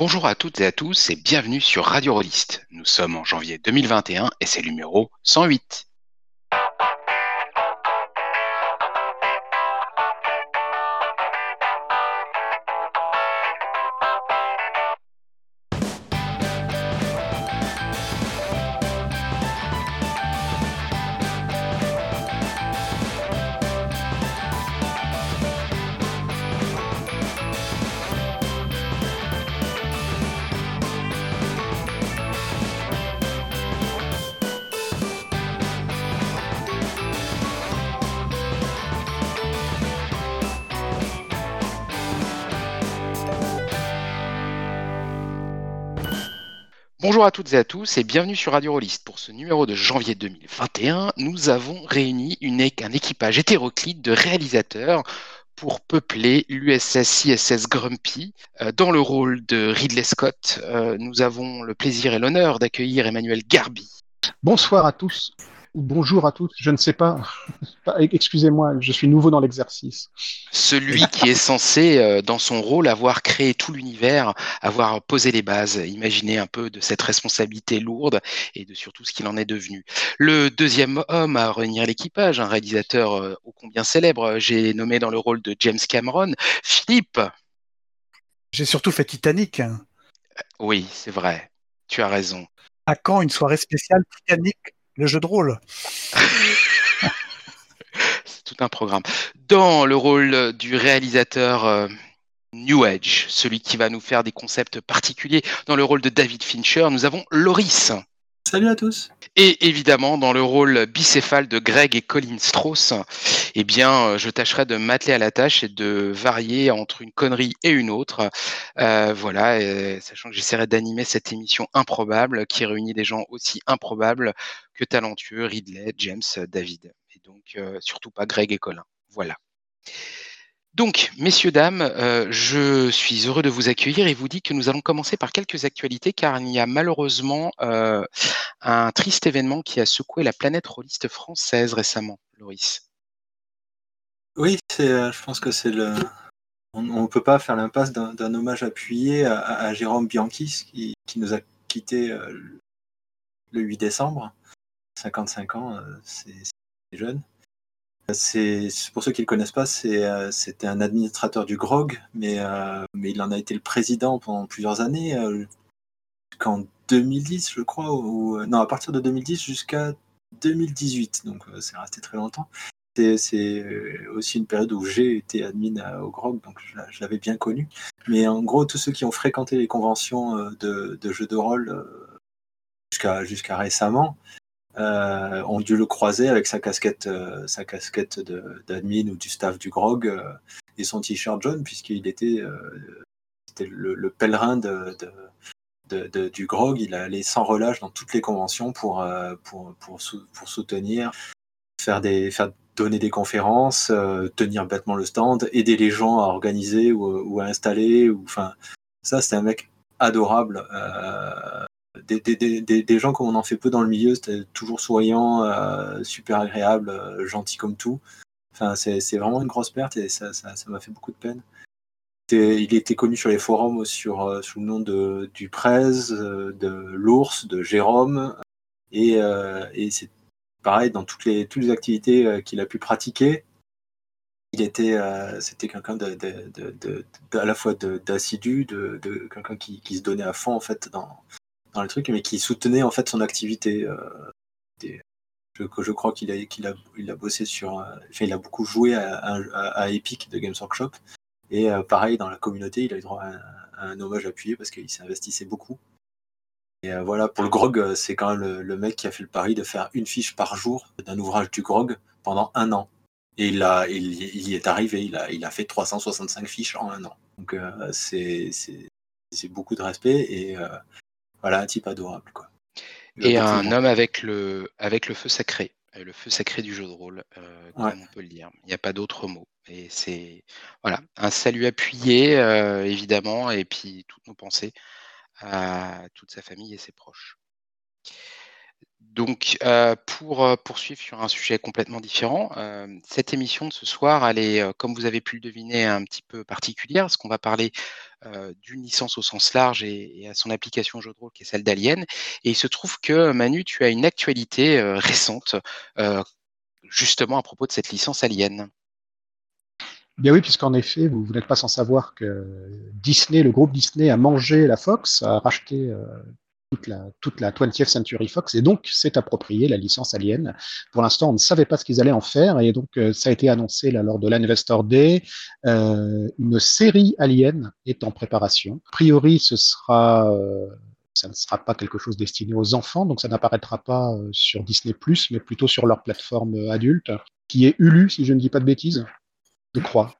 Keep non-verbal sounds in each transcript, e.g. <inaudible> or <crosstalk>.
Bonjour à toutes et à tous et bienvenue sur Radio Rollist. Nous sommes en janvier 2021 et c'est numéro 108. Bonjour à toutes et à tous et bienvenue sur Radio Rollist. Pour ce numéro de janvier 2021, nous avons réuni un équipage hétéroclite de réalisateurs pour peupler l'USS ISS Grumpy. Euh, dans le rôle de Ridley Scott, euh, nous avons le plaisir et l'honneur d'accueillir Emmanuel Garby. Bonsoir à tous ou bonjour à tous, je ne sais pas. Excusez-moi, je suis nouveau dans l'exercice. Celui qui est censé, euh, dans son rôle, avoir créé tout l'univers, avoir posé les bases, imaginer un peu de cette responsabilité lourde et de surtout ce qu'il en est devenu. Le deuxième homme à réunir l'équipage, un réalisateur euh, ô combien célèbre, j'ai nommé dans le rôle de James Cameron, Philippe. J'ai surtout fait Titanic. Oui, c'est vrai. Tu as raison. À quand une soirée spéciale Titanic? Le jeu de rôle. <laughs> C'est tout un programme. Dans le rôle du réalisateur euh, New Age, celui qui va nous faire des concepts particuliers, dans le rôle de David Fincher, nous avons Loris. Salut à tous. Et évidemment, dans le rôle bicéphale de Greg et Colin Strauss, eh bien, euh, je tâcherai de m'atteler à la tâche et de varier entre une connerie et une autre. Euh, voilà, sachant que j'essaierai d'animer cette émission improbable qui réunit des gens aussi improbables que talentueux, Ridley, James, David. Et donc, euh, surtout pas Greg et Colin. Voilà. Donc, messieurs, dames, euh, je suis heureux de vous accueillir et vous dis que nous allons commencer par quelques actualités car il y a malheureusement euh, un triste événement qui a secoué la planète rôliste française récemment, Loris. Oui, euh, je pense que c'est le. On ne peut pas faire l'impasse d'un hommage appuyé à, Jérôme Bianchi qui, qui, nous a quittés le 8 décembre. 55 ans, c'est jeune. C'est pour ceux qui le connaissent pas, euh, c'était un administrateur du GROG, mais, euh, mais il en a été le président pendant plusieurs années, euh, jusqu'en 2010, je crois, ou non, à partir de 2010 jusqu'à 2018, donc c'est resté très longtemps. C'est aussi une période où j'ai été admin au GROG, donc je, l'avais bien connu. Mais en gros, tous ceux qui ont fréquenté les conventions de, jeux de rôle jusqu'à récemment, euh, ont dû le croiser avec sa casquette, euh, sa casquette d'admin ou du staff du grog euh, et son t-shirt jaune, puisqu'il était, le, pèlerin de, du grog. Il allait sans relâche dans toutes les conventions pour, pour, soutenir, faire donner des conférences, tenir bêtement le stand, aider les gens à organiser ou, à installer. Ça, c'était un mec adorable des, gens comme on en fait peu dans le milieu, c'était toujours souriant, euh, super agréable, euh, gentil comme tout. Enfin, c'est vraiment une grosse perte et ça m'a fait beaucoup de peine. Il était connu sur les forums sur, euh, sous le nom de, du Prez, de l'Ours, de Jérôme. Et, c'est pareil dans toutes les, toutes les activités qu'il a pu pratiquer. Il était, c'était quelqu'un de, à la fois d'assidu, de, quelqu'un qui, qui, se donnait à fond en fait dans, dans le truc, mais qui soutenait en fait son activité. Euh, je, je, crois qu'il a, qu'il a, il a bossé sur. Euh, enfin, il a beaucoup joué à, Epic de Games Workshop. Et euh, pareil, dans la communauté, il a eu droit à, un hommage appuyé parce qu'il s'investissait beaucoup. Et voilà, pour le grog, c'est quand même le, mec qui a fait le pari de faire une fiche par jour d'un ouvrage du grog pendant un an. Et il, a, il, y est arrivé, il a, il a fait 365 fiches en un an. Donc c'est, c'est, beaucoup de respect. Et voilà, un type adorable. Quoi. Et un homme avec le, avec le feu sacré, euh, le feu sacré du jeu de rôle, euh, comme on peut le dire. Il n'y a pas d'autre mot. Et c'est voilà, un salut appuyé, euh, évidemment, et puis toutes nos pensées à toute sa famille et ses proches. Donc, euh, pour euh, poursuivre sur un sujet complètement différent, euh, cette émission de ce soir, elle est, comme vous avez pu le deviner, un petit peu particulière, parce qu'on va parler d'une licence au sens large et, à son application au jeu de rôle, qui est celle d'Alien. Et il se trouve que, Manu, tu as une actualité récente, justement à propos de cette licence Alien. Bien oui, puisqu'en effet, vous, n'êtes pas sans savoir que Disney, le groupe Disney, a mangé la Fox, a racheté toute la, toute la 20th Century Fox et donc s'est approprié la licence Alien. Pour l'instant, on ne savait pas ce qu'ils allaient en faire et donc euh, ça a été annoncé lors de l'Investor Day. Euh, une série Alien est en préparation. A priori, ce sera, euh, ne sera pas quelque chose destiné aux enfants, donc ça n'apparaîtra pas sur Disney+, mais plutôt sur leur plateforme adulte, qui est Hulu, si je ne dis pas de bêtises, je crois.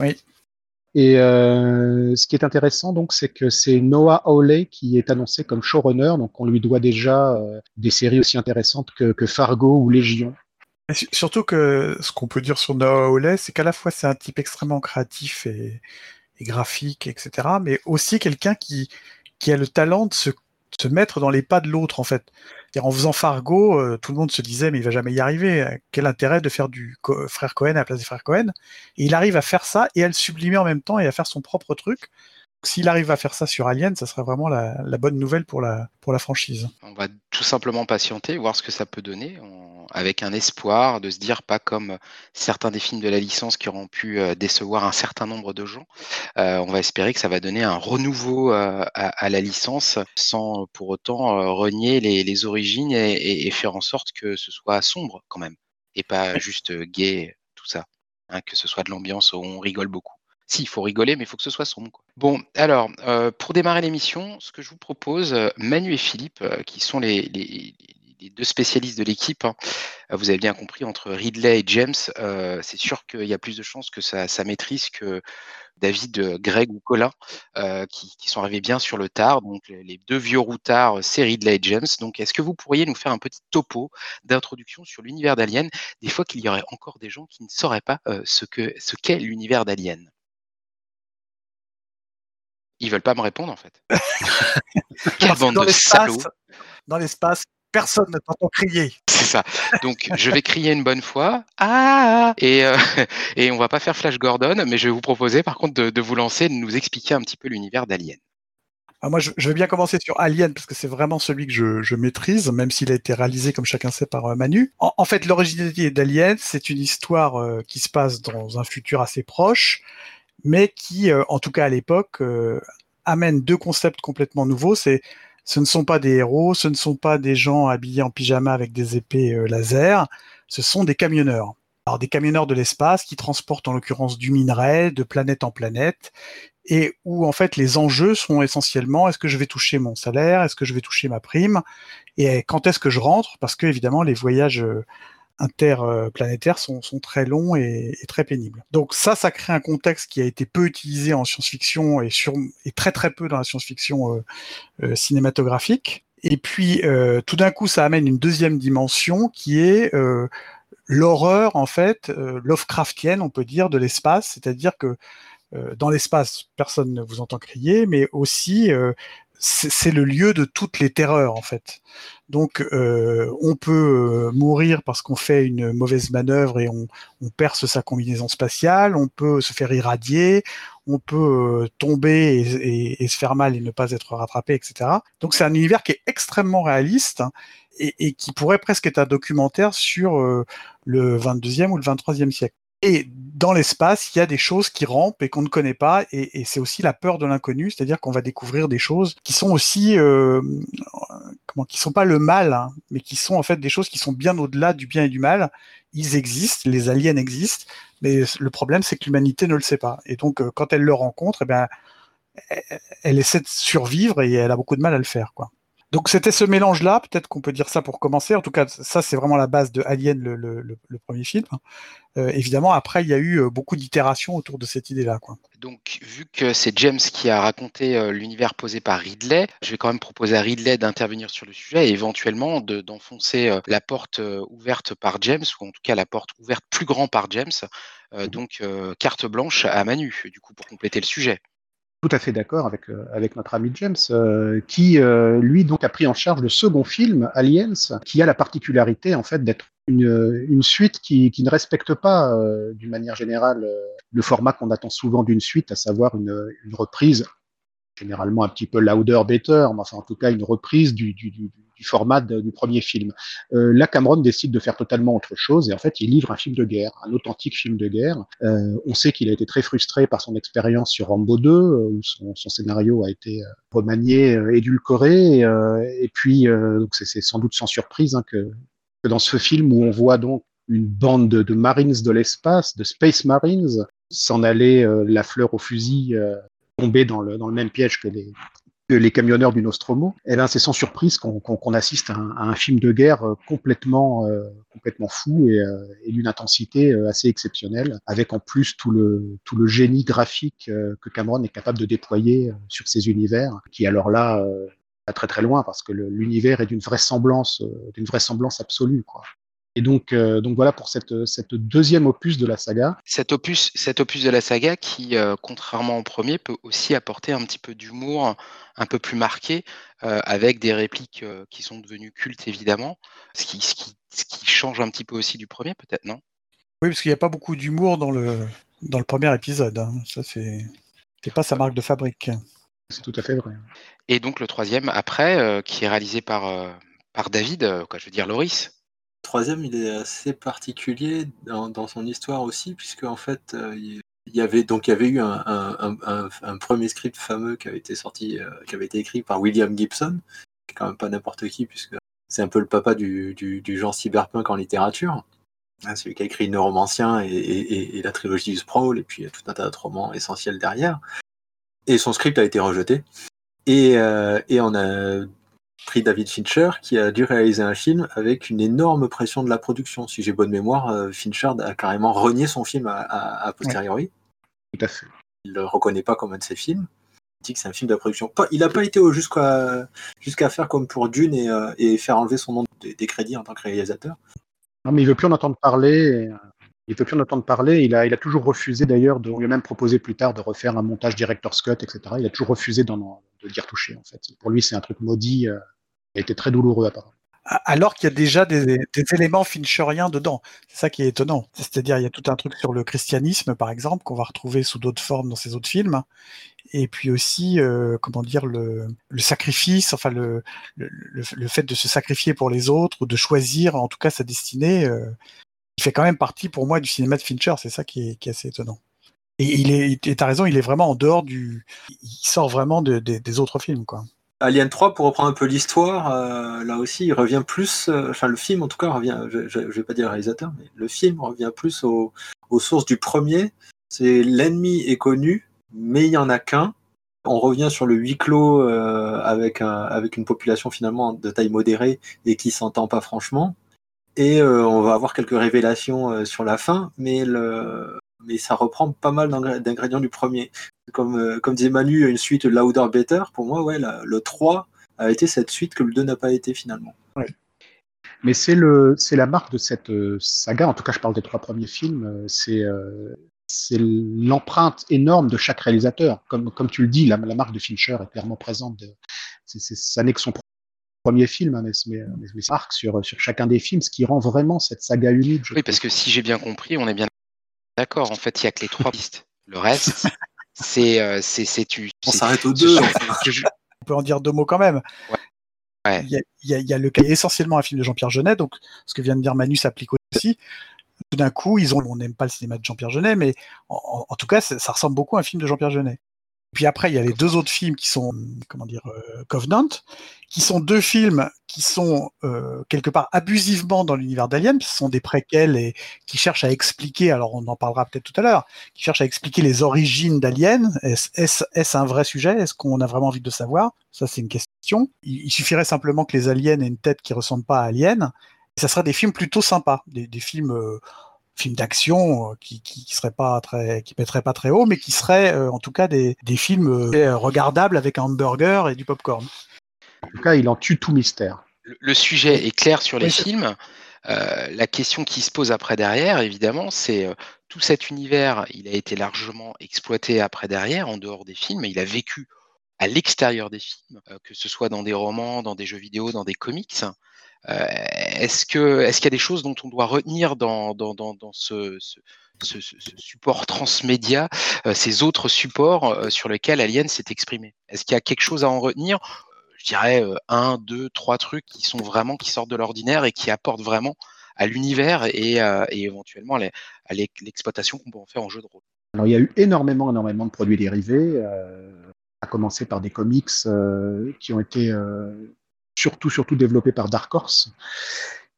Oui. Et euh, ce qui est intéressant, donc, c'est que c'est Noah Hawley qui est annoncé comme showrunner. Donc, on lui doit déjà euh, des séries aussi intéressantes que, Fargo ou Légion. surtout que ce qu'on peut dire sur Noah Hawley, c'est qu'à la fois c'est un type extrêmement créatif et, et graphique, etc., mais aussi quelqu'un qui, qui a le talent de se se mettre dans les pas de l'autre en fait. En faisant Fargo, euh, tout le monde se disait mais il va jamais y arriver. Quel intérêt de faire du frère Cohen à la place des frères Cohen? Et il arrive à faire ça et à le sublimer en même temps et à faire son propre truc. S'il arrive à faire ça sur Alien, ça serait vraiment la, bonne nouvelle pour la, franchise. On va tout simplement patienter, voir ce que ça peut donner, avec un espoir de se dire, pas comme certains des films de la licence qui auront pu euh, décevoir un certain nombre de gens, euh, on va espérer que ça va donner un renouveau euh, à, la licence sans pour autant renier les, origines et, faire en sorte que ce soit sombre quand même, et pas juste gay, tout ça. Hein, que ce soit de l'ambiance où on rigole beaucoup. Si, il faut rigoler, mais il faut que ce soit sombre. Bon, alors, euh, pour démarrer l'émission, ce que je vous propose, euh, Manu et Philippe, euh, qui sont les, deux spécialistes de l'équipe, hein, vous avez bien compris, entre Ridley et James, c'est sûr qu'il y a plus de chances que ça, maîtrise que David, Greg ou Colin, qui, sont arrivés bien sur le tard. Donc, les deux vieux routards, c'est Ridley et James. Donc, est-ce que vous pourriez nous faire un petit topo d'introduction sur l'univers d'Alien, des fois qu'il y aurait encore des gens qui ne sauraient pas ce qu'est l'univers d'Alien? Ils veulent pas me répondre en fait. <laughs> Quelle bande de salauds. Dans l'espace, personne ne t'entend crier. C'est ça. Donc je vais crier une bonne fois. Ah et, euh, <laughs> et on va pas faire Flash Gordon, mais je vais vous proposer par contre de, vous lancer, de nous expliquer un petit peu l'univers d'Alien. Ah, moi, je, vais bien commencer sur Alien parce que c'est vraiment celui que je, maîtrise, même s'il a été réalisé, comme chacun sait, par euh, Manu. En, fait, l'originalité d'Alien, c'est une histoire euh, qui se passe dans un futur assez proche, mais qui, euh, en tout cas à l'époque, euh, amène deux concepts complètement nouveaux. Ce ne sont pas des héros, ce ne sont pas des gens habillés en pyjama avec des épées euh, laser, ce sont des camionneurs. Alors des camionneurs de l'espace qui transportent en l'occurrence du minerai de planète en planète et où en fait les enjeux sont essentiellement est-ce que je vais toucher mon salaire, est-ce que je vais toucher ma prime et quand est-ce que je rentre? Parce que évidemment les voyages interplanétaires sont, sont très longs et, très pénibles. Donc ça, ça crée un contexte qui a été peu utilisé en science-fiction et, et très très peu dans la science-fiction euh, euh, cinématographique. Et puis euh, tout d'un coup, ça amène une deuxième dimension qui est l'horreur en fait Lovecraftienne, on peut dire, de l'espace, c'est-à-dire que dans l'espace, personne ne vous entend crier, mais aussi c'est le lieu de toutes les terreurs en fait. Donc euh, on peut euh, mourir parce qu'on fait une mauvaise manœuvre et on, perce sa combinaison spatiale, on peut se faire irradier, on peut euh, tomber et, se faire mal et ne pas être rattrapé, etc. Donc c'est un univers qui est extrêmement réaliste et, et, qui pourrait presque être un documentaire sur le 22e ou le 23e siècle. Et dans l'espace, il y a des choses qui rampent et qu'on ne connaît pas, et, c'est aussi la peur de l'inconnu, c'est-à-dire qu'on va découvrir des choses qui sont aussi, euh, comment, qui sont pas le mal, hein, mais qui sont en fait des choses qui sont bien au-delà du bien et du mal. Ils existent, les aliens existent, mais le problème c'est que l'humanité ne le sait pas. Et donc, euh, quand elle le rencontre, eh ben, elle essaie de survivre et elle a beaucoup de mal à le faire, quoi. Donc c'était ce mélange-là, peut-être qu'on peut dire ça pour commencer. En tout cas, ça c'est vraiment la base de Alien, le, premier film. Euh, évidemment, après il y a eu euh, beaucoup d'itérations autour de cette idée-là. Donc vu que c'est James qui a raconté euh, l'univers posé par Ridley, je vais quand même proposer à Ridley d'intervenir sur le sujet et éventuellement d'enfoncer la porte ouverte par James, ou en tout cas la porte ouverte plus grand par James. donc carte blanche à Manu, du coup, pour compléter le sujet. Tout à fait d'accord avec, euh, avec notre ami James, euh, qui euh, lui donc a pris en charge le second film, Aliens, qui a la particularité en fait d'être une, une suite qui, qui ne respecte pas d'une manière générale le format qu'on attend souvent d'une suite, à savoir une, une reprise généralement un petit peu louder, better, mais enfin en tout cas une reprise du, format du premier film. Euh, là, Cameron décide de faire totalement autre chose et en fait, il livre un film de guerre, un authentique film de guerre. Euh, on sait qu'il a été très frustré par son expérience sur Rambo 2, euh, où son, scénario a été euh, remanié, édulcoré, et puis c'est sans doute sans surprise hein, que, dans ce film où on voit donc une bande de, Marines de l'espace, de Space Marines, s'en aller la fleur au fusil tomber dans le, dans le même piège que les, les camionneurs du Nostromo, eh ben c'est sans surprise qu'on qu qu assiste à un, à un, film de guerre euh, complètement, euh, complètement fou et, euh, et d'une intensité euh, assez exceptionnelle, avec en plus tout le, tout le génie graphique euh, que Cameron est capable de déployer sur ces univers, qui alors là va très très loin parce que l'univers est d'une vraisemblance, d'une vraisemblance absolue. Quoi. Et donc, euh, donc voilà pour cette, cette, deuxième opus de la saga. Cet opus, cet opus de la saga qui, euh, contrairement au premier, peut aussi apporter un petit peu d'humour un peu plus marqué, euh, avec des répliques euh, qui sont devenues cultes évidemment, ce qui, ce, qui, ce qui change un petit peu aussi du premier, peut-être, non? Oui, parce qu'il n'y a pas beaucoup d'humour dans le, dans le premier épisode. Hein. Ça, c'est pas sa marque de fabrique. C'est tout à fait vrai. Et donc le troisième, après, euh, qui est réalisé par, par David, quoi, je veux dire Loris troisième, il est assez particulier dans, son histoire aussi, puisque en fait, euh, il y avait donc il y avait eu un, premier script fameux qui avait été sorti, euh, qui avait été écrit par William Gibson, qui est quand même pas n'importe qui, puisque c'est un peu le papa du, genre cyberpunk en littérature. Hein, celui qui a écrit Neuromancien et, la trilogie du Sprawl, et puis tout un tas d'autres romans essentiels derrière. Et son script a été rejeté. Et, euh, on a David Fincher, qui a dû réaliser un film avec une énorme pression de la production. Si j'ai bonne mémoire, euh, Fincher a carrément renié son film à, à, à posteriori. Tout à fait. Il ne le reconnaît pas comme un de ses films. Il dit que c'est un film de la production. Il n'a pas été jusqu'à jusqu'à faire comme pour Dune et, euh, et, faire enlever son nom des, des, crédits en tant que réalisateur. Non, mais il veut plus en entendre parler. Et, il veut plus en entendre parler. Il a, il toujours refusé d'ailleurs, de, on lui a même proposé plus tard de refaire un montage director's cut, etc. Il a toujours refusé de d'y retoucher en fait. Pour lui, c'est un truc maudit. Euh, a été très douloureux apparemment. Alors qu'il y a déjà des, éléments fincheriens dedans. C'est ça qui est étonnant. C'est-à-dire, il y a tout un truc sur le christianisme, par exemple, qu'on va retrouver sous d'autres formes dans ces autres films. Et puis aussi, euh, comment dire, le, sacrifice, enfin, le, fait de se sacrifier pour les autres ou de choisir, en tout cas, sa destinée, euh, il fait quand même partie, pour moi, du cinéma de Fincher. C'est ça qui est, assez étonnant. Et il est, t'as raison, il est vraiment en dehors du, il sort vraiment de, de, des autres films, quoi. Alien 3, pour reprendre un peu l'histoire, euh, là aussi, il revient plus, euh, enfin le film en tout cas revient, je, je, vais pas dire réalisateur, mais le film revient plus au, aux sources du premier. C'est l'ennemi est connu, mais il y en a qu'un. On revient sur le huis clos euh, avec, avec une population finalement de taille modérée et qui s'entend pas franchement. Et euh, on va avoir quelques révélations euh, sur la fin, mais ça reprend pas mal d'ingrédients du premier. Comme, euh, comme disait Manu, une suite Louder Better, pour moi, ouais, le 3 a été cette suite que le 2 n'a pas été finalement. Mais c'est la marque de cette saga, en tout cas je parle des trois premiers films, c'est l'empreinte énorme de chaque réalisateur. Comme, tu le dis, la, marque de Fincher est clairement présente. Ça n'est que son premier film, hein, mais, mais, mais ça marque sur, sur chacun des films, ce qui rend vraiment cette saga unique. oui, parce que si j'ai bien compris, on est bien d'accord. En fait, il n'y a que les trois <laughs> pistes. Le reste, c'est euh, c'est tu. On s'arrête aux deux. On peut en dire deux mots quand même. Ouais. Ouais. Il, y a, il, y a, il, y a, le cas essentiellement un film de Jean-Pierre Jeunet, donc ce que vient de dire Manu s'applique aussi. Tout d'un coup, ils ont, on n'aime pas le cinéma de Jean-Pierre Jeunet, mais en, en tout cas, ça ressemble beaucoup à un film de Jean-Pierre Jeunet. Puis après, il y a les deux autres films qui sont, comment dire, euh, Covenant, qui sont deux films qui sont euh, quelque part abusivement dans l'univers d'Alien, ce sont des préquels et qui cherchent à expliquer, alors on en parlera peut-être tout à l'heure, qui cherchent à expliquer les origines d'Alien. Est-ce est, est un vrai sujet? Est-ce qu'on a vraiment envie de savoir? Ça, c'est une question. Il, suffirait simplement que les aliens aient une tête qui ressemble pas à Alien. Et ça serait des films plutôt sympas, des, des films. Euh, films d'action euh, qui, qui, qui seraient pas très, qui mettraient pas très haut, mais qui seraient euh, en tout cas des, des films euh, regardables avec un hamburger et du popcorn. En tout cas, il en tue tout mystère. Le, le sujet est clair sur les oui, films. Euh, la question qui se pose après derrière, évidemment, c'est tout cet univers, il a été largement exploité après derrière, en dehors des films, il a vécu à l'extérieur des films, que ce soit dans des romans, dans des jeux vidéo, dans des comics. Est-ce que est-ce qu'il y a des choses dont on doit retenir dans, ce, support <laughs> transmédia, ces autres supports sur lesquels Alien s'est exprimé? Est-ce qu'il y a quelque chose à en retenir? Je dirais un, deux, trois trucs qui sont vraiment qui sortent de l'ordinaire et qui apportent vraiment à l'univers et, éventuellement à l'exploitation qu'on peut en faire en jeu de rôle. Alors il y a eu énormément, énormément de produits dérivés à commencer par des comics euh, qui ont été euh, surtout, surtout développés par Dark Horse,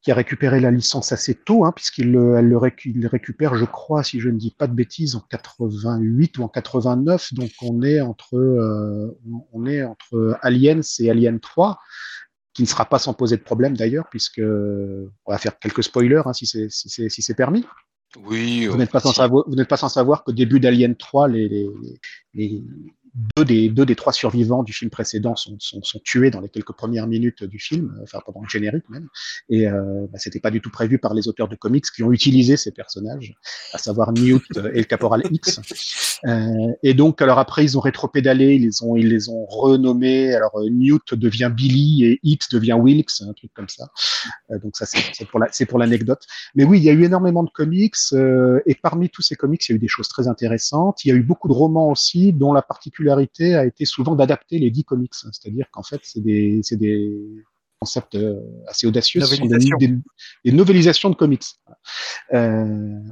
qui a récupéré la licence assez tôt, hein, puisqu'il le, le, récupère, je crois, si je ne dis pas de bêtises, en 88 ou en 89. Donc on est entre, euh, on est entre Aliens et Alien 3 qui ne sera pas sans poser de problème d'ailleurs, puisque on va faire quelques spoilers hein, si c'est si si permis. Oui. Vous n'êtes pas, sans savoir, vous n'êtes pas sans savoir qu'au début d'Alien 3, les, les, les, deux des, trois survivants du film précédent sont, tués dans les quelques premières minutes du film, euh, enfin pendant le générique même. Et euh, bah, c'était pas du tout prévu par les auteurs de comics qui ont utilisé ces personnages, à savoir Newt et le Caporal X. Euh, et donc, alors après, ils ont rétropédalé, ils les ont, ils les ont renommés. Alors euh, Newt devient Billy et X devient Wilkes, un truc comme ça. Euh, donc ça, c'est pour c'est pour l'anecdote. Mais oui, il y a eu énormément de comics et parmi tous ces comics, il y a eu des choses très intéressantes. Il y a eu beaucoup de romans aussi, dont la particularité a été souvent d'adapter les dix comics. C'est-à-dire qu'en fait, c'est des, des, concepts euh, assez audacieux, ce sont des, des, novélisations de comics. Euh,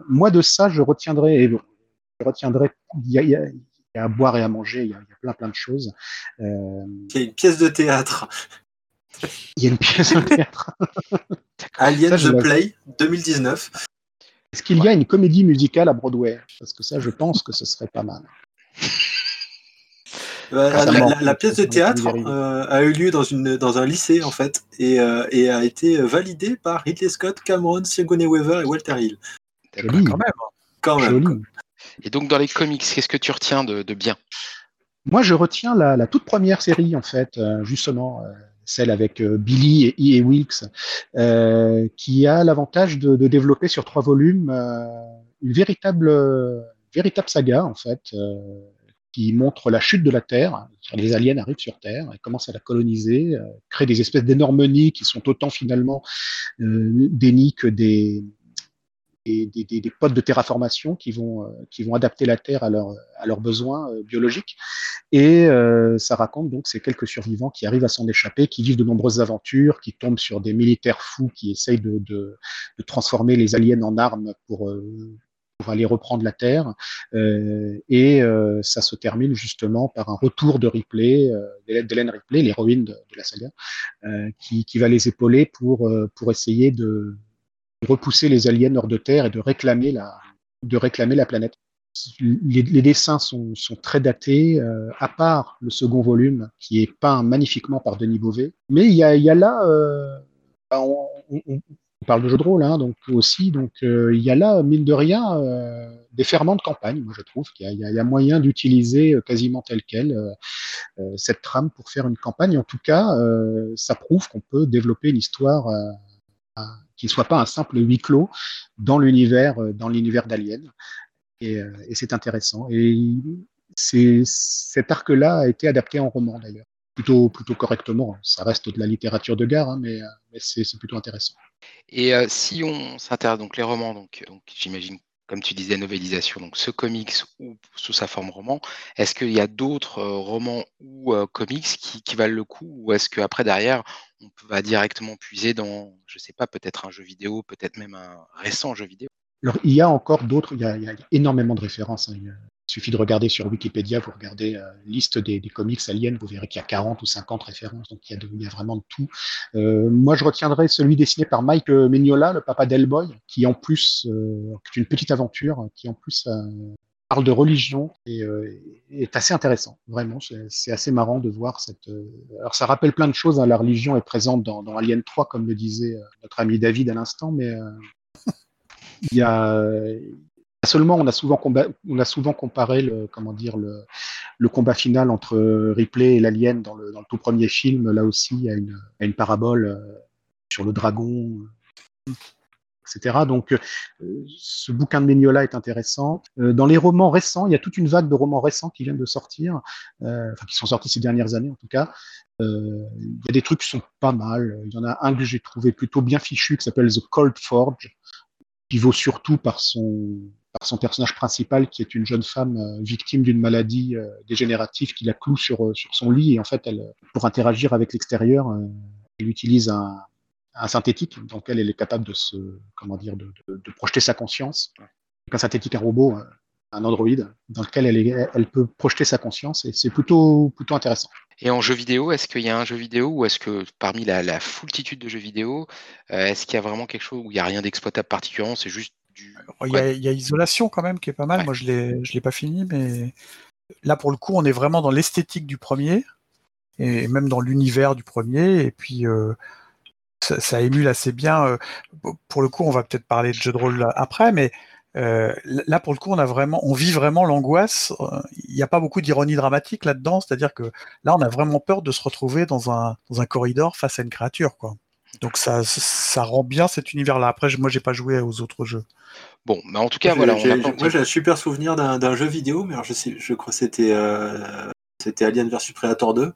moi, de ça, je retiendrai, et je retiendrai, il y a, il y a, à boire et à manger, il y a, il y a plein plein de choses. Euh, il y a une pièce de théâtre. Il y a une pièce de théâtre. <laughs> Alien The Play 2019. Est-ce qu'il y a une comédie musicale à Broadway? Parce que ça, je pense que ce serait pas mal. La, pièce de théâtre euh, a eu lieu dans, une, dans un lycée en fait et, euh, et a été validée par Ridley Scott, Cameron, Sigourney Weaver et Walter Hill. Quand même. Quand même. Et donc dans les comics, qu'est-ce que tu retiens de, de bien? Moi, je retiens la, la, toute première série en fait, euh, justement celle avec Billy et E. et Wilkes, euh, qui a l'avantage de, de, développer sur trois volumes euh, une véritable, véritable saga en fait, qui montre la chute de la Terre. Les aliens arrivent sur Terre et commencent à la coloniser, euh, créent des espèces d'énormes nids qui sont autant finalement euh, des nids que des, des, pods de terraformation qui vont, euh, qui vont adapter la Terre à, leur, à leurs besoins euh, biologiques. Et euh, ça raconte donc ces quelques survivants qui arrivent à s'en échapper, qui vivent de nombreuses aventures, qui tombent sur des militaires fous qui essayent de, de, de transformer les aliens en armes pour, pour aller reprendre la Terre. Euh, et euh, ça se termine justement par un retour de Ripley, euh, d'Hélène Ripley, l'héroïne de, la saga, qui, qui, va les épauler pour, pour essayer de repousser les aliens hors de Terre et de réclamer la, de réclamer la planète. Les, dessins sont, sont, très datés, à part le second volume qui est peint magnifiquement par Denis Beauvais. Mais il y a, là, on, on parle de jeux de rôle, hein, donc aussi, donc euh, il y a là, mine de rien, euh, des ferments de campagne. Moi, je trouve qu'il y, y, a moyen d'utiliser euh, quasiment tel quel cette trame pour faire une campagne. En tout cas, ça prouve qu'on peut développer une histoire qui ne soit pas un simple huis clos dans l'univers, dans l'univers d'Alien. Et, et c'est intéressant. Et cet arc-là a été adapté en roman d'ailleurs plutôt, plutôt correctement. Ça reste de la littérature de gare, hein, mais, mais c'est plutôt intéressant. Et euh, si on s'intéresse donc les romans, donc, donc j'imagine comme tu disais, novélisation, donc ce comics ou sous sa forme roman, est-ce qu'il y a d'autres euh, romans ou euh, comics qui, qui, valent le coup ou est-ce qu'après derrière on va directement puiser dans, je sais pas, peut-être un jeu vidéo, peut-être même un récent jeu vidéo? Alors il y a encore d'autres, il, il, y a énormément de références. Hein. Il suffit de regarder sur Wikipédia, vous regardez euh, liste des, comics aliens, vous verrez qu'il y a 40 ou 50 références, donc il y a, vraiment de tout. Euh, moi, je retiendrai celui dessiné par Mike Mignola, le papa d'Hellboy, qui en plus, euh, est une petite aventure, qui en plus euh, parle de religion et euh, est assez intéressant. Vraiment, c'est assez marrant de voir cette. Euh, alors, ça rappelle plein de choses. Hein, la religion est présente dans, dans, Alien 3, comme le disait notre ami David à l'instant, mais il y a seulement, on a souvent, on a souvent comparé le, comment dire, le, combat final entre Ripley et l'alien dans le, dans le, tout premier film. Là aussi, a une, a une parabole euh, sur le dragon. etc. Donc, ce bouquin de Mignola est intéressant. dans les romans récents, il y a toute une vague de romans récents qui viennent de sortir, enfin qui sont sortis ces dernières années en tout cas. Il y a des trucs qui sont pas mal. Il y en a un que j'ai trouvé plutôt bien fichu qui s'appelle The Cold Forge, qui vaut surtout par son par son personnage principal, qui est une jeune femme euh, victime d'une maladie euh, dégénérative qui la cloue sur, euh, sur son lit. Et en fait, elle, pour interagir avec l'extérieur, elle utilise un, synthétique, donc elle, elle est capable de se, comment dire, de, de, projeter sa conscience. Un synthétique, un robot, un androïde, dans lequel elle, est, elle peut projeter sa conscience, et c'est plutôt, plutôt intéressant. Et en jeu vidéo, est-ce qu'il y a un jeu vidéo ou est-ce que parmi la, la foultitude de jeux vidéo, est-ce qu'il y a vraiment quelque chose où il n'y a rien d'exploitable particulièrement, c'est juste il y, a, Isolation quand même qui est pas mal. Moi, je l'ai, je l'ai pas fini, mais là pour le coup, on est vraiment dans l'esthétique du premier et même dans l'univers du premier. Et puis euh, ça, émule assez bien. Euh, pour le coup, on va peut-être parler de jeu de rôle après, mais euh, là pour le coup, on a vraiment, on vit vraiment l'angoisse. Il n'y a pas beaucoup d'ironie dramatique là-dedans, c'est-à-dire que là, on a vraiment peur de se retrouver dans un dans un corridor face à une créature, quoi. Donc ça, ça rend bien cet univers-là. Après, moi, j'ai pas joué aux autres jeux. Bon, mais en tout cas, voilà. moi, j'ai un super souvenir d'un jeu vidéo, mais alors je sais, je crois que c'était euh, c'était Alien vs Predator 2,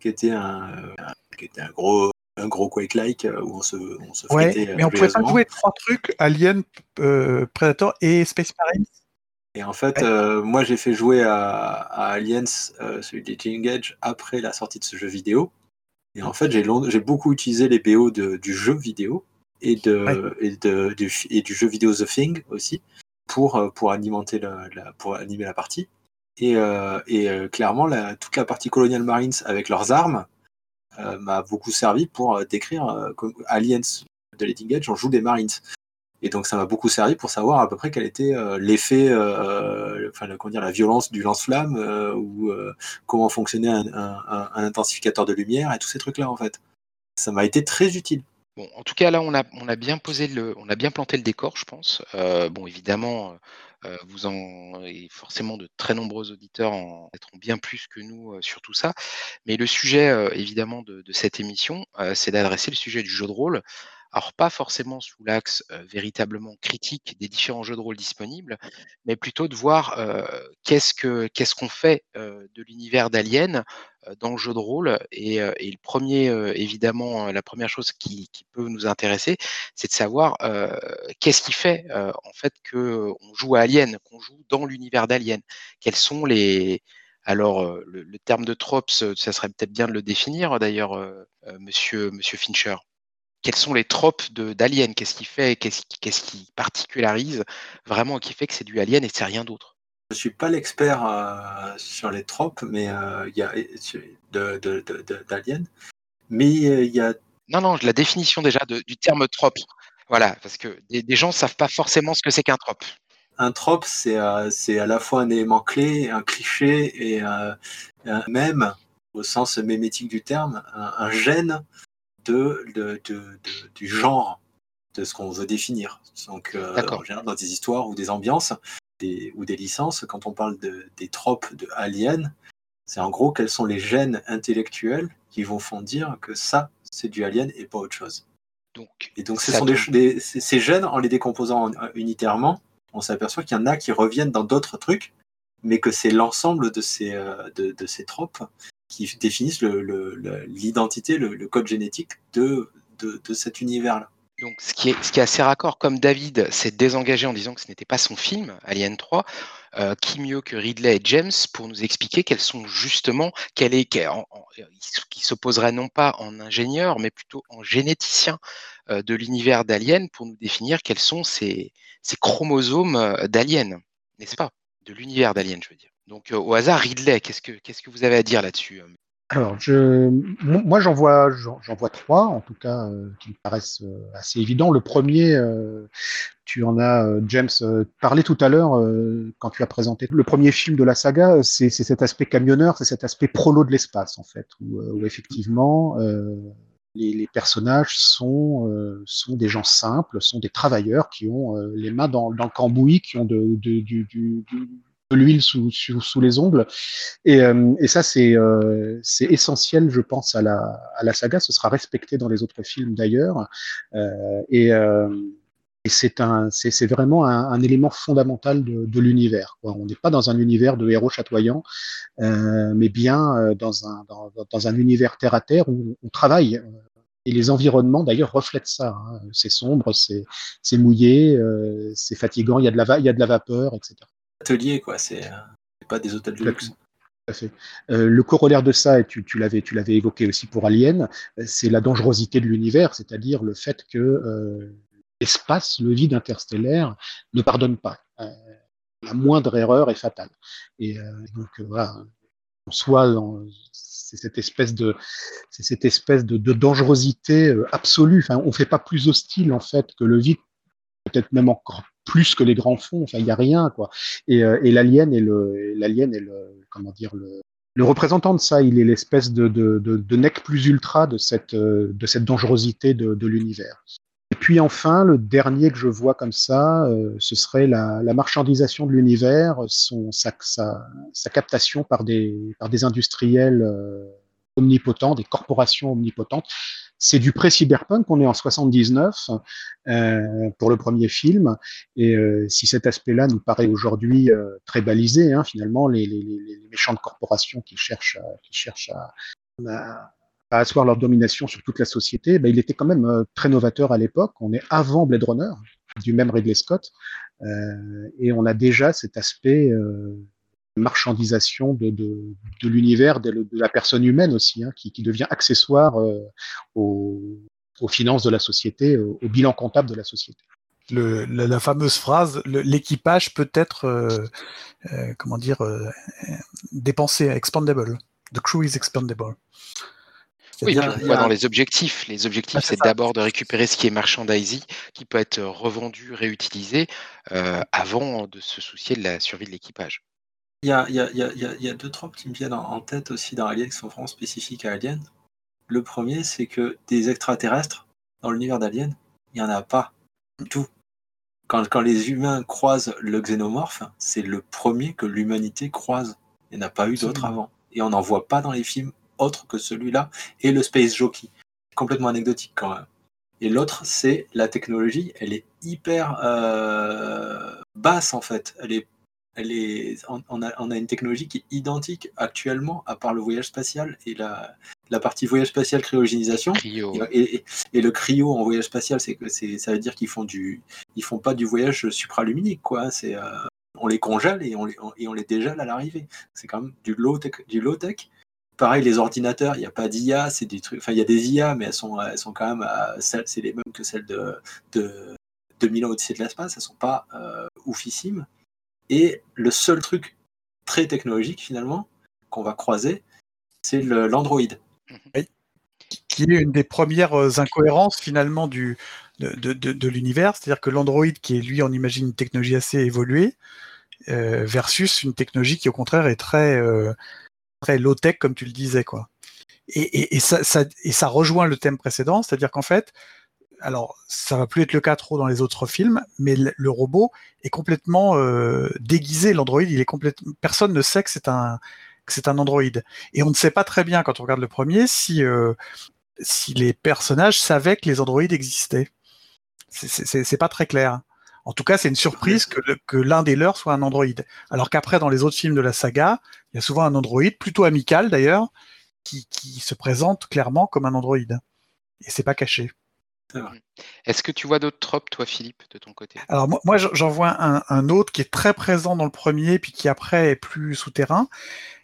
qui était un, qui était un gros un gros Quake-like euh, où on se, on se ouais, mais on pouvait pas jouer trois trucs Alien, euh, Predator et Space Marine. Et en fait, moi j'ai fait jouer à, à Aliens, celui de King Edge, après la sortie de ce jeu vidéo. Et en fait, j'ai beaucoup utilisé les BO de, du jeu vidéo et, de, et, de, du, et du jeu vidéo The Thing aussi pour, euh, pour, alimenter la, pour animer la partie. Et, euh, et euh, clairement, la, toute la partie Colonial Marines avec leurs armes euh, m'a beaucoup servi pour décrire Aliens de Leading Edge, on joue des Marines. Et donc ça m'a beaucoup servi pour savoir à peu près quel était euh, l'effet, euh, enfin comment dire, la violence du lance-flamme euh, ou comment fonctionnait un, intensificateur de lumière et tous ces trucs-là en fait. Ça m'a été très utile. Bon, en tout cas là on a, bien posé le, on a bien planté le décor, je pense. bon évidemment. vous en et forcément de très nombreux auditeurs en être bien plus que nous sur tout ça. Mais le sujet évidemment de, de cette émission, c'est d'adresser le sujet du jeu de rôle alors pas forcément sous l'axe véritablement critique des différents jeux de rôle disponibles, mais plutôt de voir qu'est-ce que qu'est-ce qu'on fait de l'univers d'Alien dans le jeu de rôle. Et, le premier, évidemment, la première chose qui, peut nous intéresser, c'est de savoir qu'est-ce qui fait en fait joue à Alien, qu'on joue dans l'univers d'Alien. Quels sont les alors, le, le, terme de tropes, ça serait peut-être bien de le définir, d'ailleurs, monsieur, monsieur Fincher quels sont les tropes d'Alien? Qu'est-ce qui fait, qu'est-ce qui, particularise vraiment qui fait que c'est du Alien et c'est rien d'autre? Je suis pas l'expert euh, sur les tropes, mais euh, il y a d'Alien, mais euh, il y a non non la définition déjà du terme trope. Voilà, parce que des, des gens savent pas forcément ce que c'est qu'un trope. Un trope, c'est c'est à la fois un élément clé, un cliché et un même au sens mémétique du terme, un, un gène de, de, de, du genre de ce qu'on veut définir. Donc, euh, en général, dans des histoires ou des ambiances des, ou des licences, quand on parle de, des tropes de Alien, c'est en gros quels sont les gènes intellectuels qui vont font dire que ça, c'est du Alien et pas autre chose. Donc, et donc, ce sont des, ces gènes, en les décomposant unitairement, on s'aperçoit qu'il y en a qui reviennent dans d'autres trucs, mais que c'est l'ensemble de ces, euh, de, de, ces tropes qui définissent l'identité, le, code génétique de, de, cet univers-là. Donc, ce qui, est, ce qui est assez raccord, comme David s'est désengagé en disant que ce n'était pas son film, Alien 3, euh, qui mieux que Ridley et James pour nous expliquer quels sont justement, quel est, qu qui s'opposerait non pas en ingénieur, mais plutôt en généticien euh, de l'univers d'Alien pour nous définir quels sont ces, ces chromosomes euh, d'Alien, n'est-ce pas? De l'univers d'Alien, je veux dire. Donc, euh, au hasard, Ridley, qu'est-ce que, que vous avez à dire là-dessus euh alors, moi, j'en vois, vois trois, en tout cas, euh, qui me paraissent assez évidents. Le premier, tu en as, James, parlé tout à l'heure quand tu as présenté le premier film de la saga. C'est cet aspect camionneur, c'est cet aspect prolo de l'espace, en fait, où, effectivement les, personnages sont, sont des gens simples, sont des travailleurs qui ont les mains dans, dans le cambouis, qui ont du, l'huile sous, les ongles. Et, euh, ça, c'est euh, essentiel, je pense, à la, saga. Ce sera respecté dans les autres films d'ailleurs. Euh, et, c'est c'est vraiment un, élément fondamental de, l'univers. On n'est pas dans un univers de héros chatoyants, mais bien dans un, univers terre à terre où on travaille. Et les environnements, d'ailleurs, reflètent ça. Hein. C'est sombre, c'est mouillé, c'est fatigant, il y a de la vapeur, etc. Atelier, quoi, c'est pas des hôtels de luxe. Euh, le corollaire de ça, et tu, tu l'avais évoqué aussi pour Alien, c'est la dangerosité de l'univers, c'est-à-dire le fait que euh, l'espace, le vide interstellaire, ne pardonne pas. Euh, la moindre erreur est fatale. Et euh, donc euh, voilà, soit c'est cette espèce de c'est cette espèce de, de dangerosité absolue. Enfin, on fait pas plus hostile en fait que le vide, peut-être même encore plus que les grands fonds. Enfin, il y a rien quoi. Et, et l'alien est le l'alien le comment dire le le représentant de ça, il est l'espèce de, de, de, nec plus ultra de cette, de cette dangerosité de, l'univers. Et puis enfin, le dernier que je vois comme ça, euh, ce serait la, la, marchandisation de l'univers, son sa, sa, sa, captation par des, par des industriels euh, omnipotents, des corporations omnipotentes. C'est du pré-cyberpunk, on est en 79 euh, pour le premier film, et euh, si cet aspect-là nous paraît aujourd'hui euh, très balisé, hein, finalement, les, méchantes corporations qui cherchent, qui cherchent à, à asseoir leur domination sur toute la société, ben, il était quand même très novateur à l'époque. On est avant Blade Runner, du même Ridley Scott, et on a déjà cet aspect marchandisation de, de, de l'univers, de, de, la personne humaine aussi, hein, qui, qui, devient accessoire euh, aux, aux, finances de la société, au, au, bilan comptable de la société. Le, la, la, fameuse phrase, l'équipage peut être, euh, euh, comment dire, dépensé, expandable. The crew is expandable. Oui, puis on voit dans les objectifs. Les objectifs, ah, c'est d'abord de récupérer ce qui est merchandising, qui peut être revendu, réutilisé, euh, avant de se soucier de la survie de l'équipage. Il y a, y, a, y, a, y a, deux tropes qui me viennent en tête aussi dans Alien qui sont vraiment spécifiques à Alien. Le premier, c'est que des extraterrestres dans l'univers d'Alien, il n'y en a pas du tout. Quand, quand, les humains croisent le xénomorphe, c'est le premier que l'humanité croise. Il n'y en a pas eu d'autres avant. Et on n'en voit pas dans les films autre que celui-là et le Space Jockey. Complètement anecdotique quand même. Et l'autre, c'est la technologie. Elle est hyper euh, basse en fait. Elle est, on, a, on a une technologie qui est identique actuellement, à part le voyage spatial et la, la partie voyage spatial cryogénisation. Cryo. Et, et, et, le cryo en voyage spatial, c'est que c'est, ça veut dire qu'ils font du, ils font pas du voyage supraluminique quoi. C'est, euh, on les congèle et on les, et on les dégèle à l'arrivée. C'est quand même du low tech, du low tech pareil, les ordinateurs, il n'y a pas d'IA, c'est des trucs. Enfin, il y a des IA, mais elles sont, elles sont quand même, c'est les mêmes que celles de, de 2000 ans au-dessus de l'espace. Elles sont pas euh, oufissimes. Et le seul truc très technologique finalement qu'on va croiser, c'est l'Android. Oui. Qui est une des premières euh, incohérences finalement du, de, de, de, de l'univers, c'est-à-dire que l'Android, qui est lui, on imagine une technologie assez évoluée, euh, versus une technologie qui au contraire est très euh, très low-tech, comme tu le disais, quoi. Et, et, et, ça, ça, et ça rejoint le thème précédent, c'est-à-dire qu'en fait, alors ça va plus être le cas trop dans les autres films, mais le, robot est complètement euh, déguisé. L'android, il est complètement, personne ne sait que c'est un que c'est un android. Et on ne sait pas très bien quand on regarde le premier si euh, si les personnages savaient que les androïdes existaient. C'est pas très clair. En tout cas, c'est une surprise que, que l'un des leurs soit un androïde. Alors qu'après, dans les autres films de la saga, il y a souvent un androïde, plutôt amical d'ailleurs, qui, qui, se présente clairement comme un androïde. Et c'est pas caché. Est-ce que tu vois d'autres tropes, toi, Philippe, de ton côté? Alors moi, moi j'en vois un, un, autre qui est très présent dans le premier, puis qui après est plus souterrain.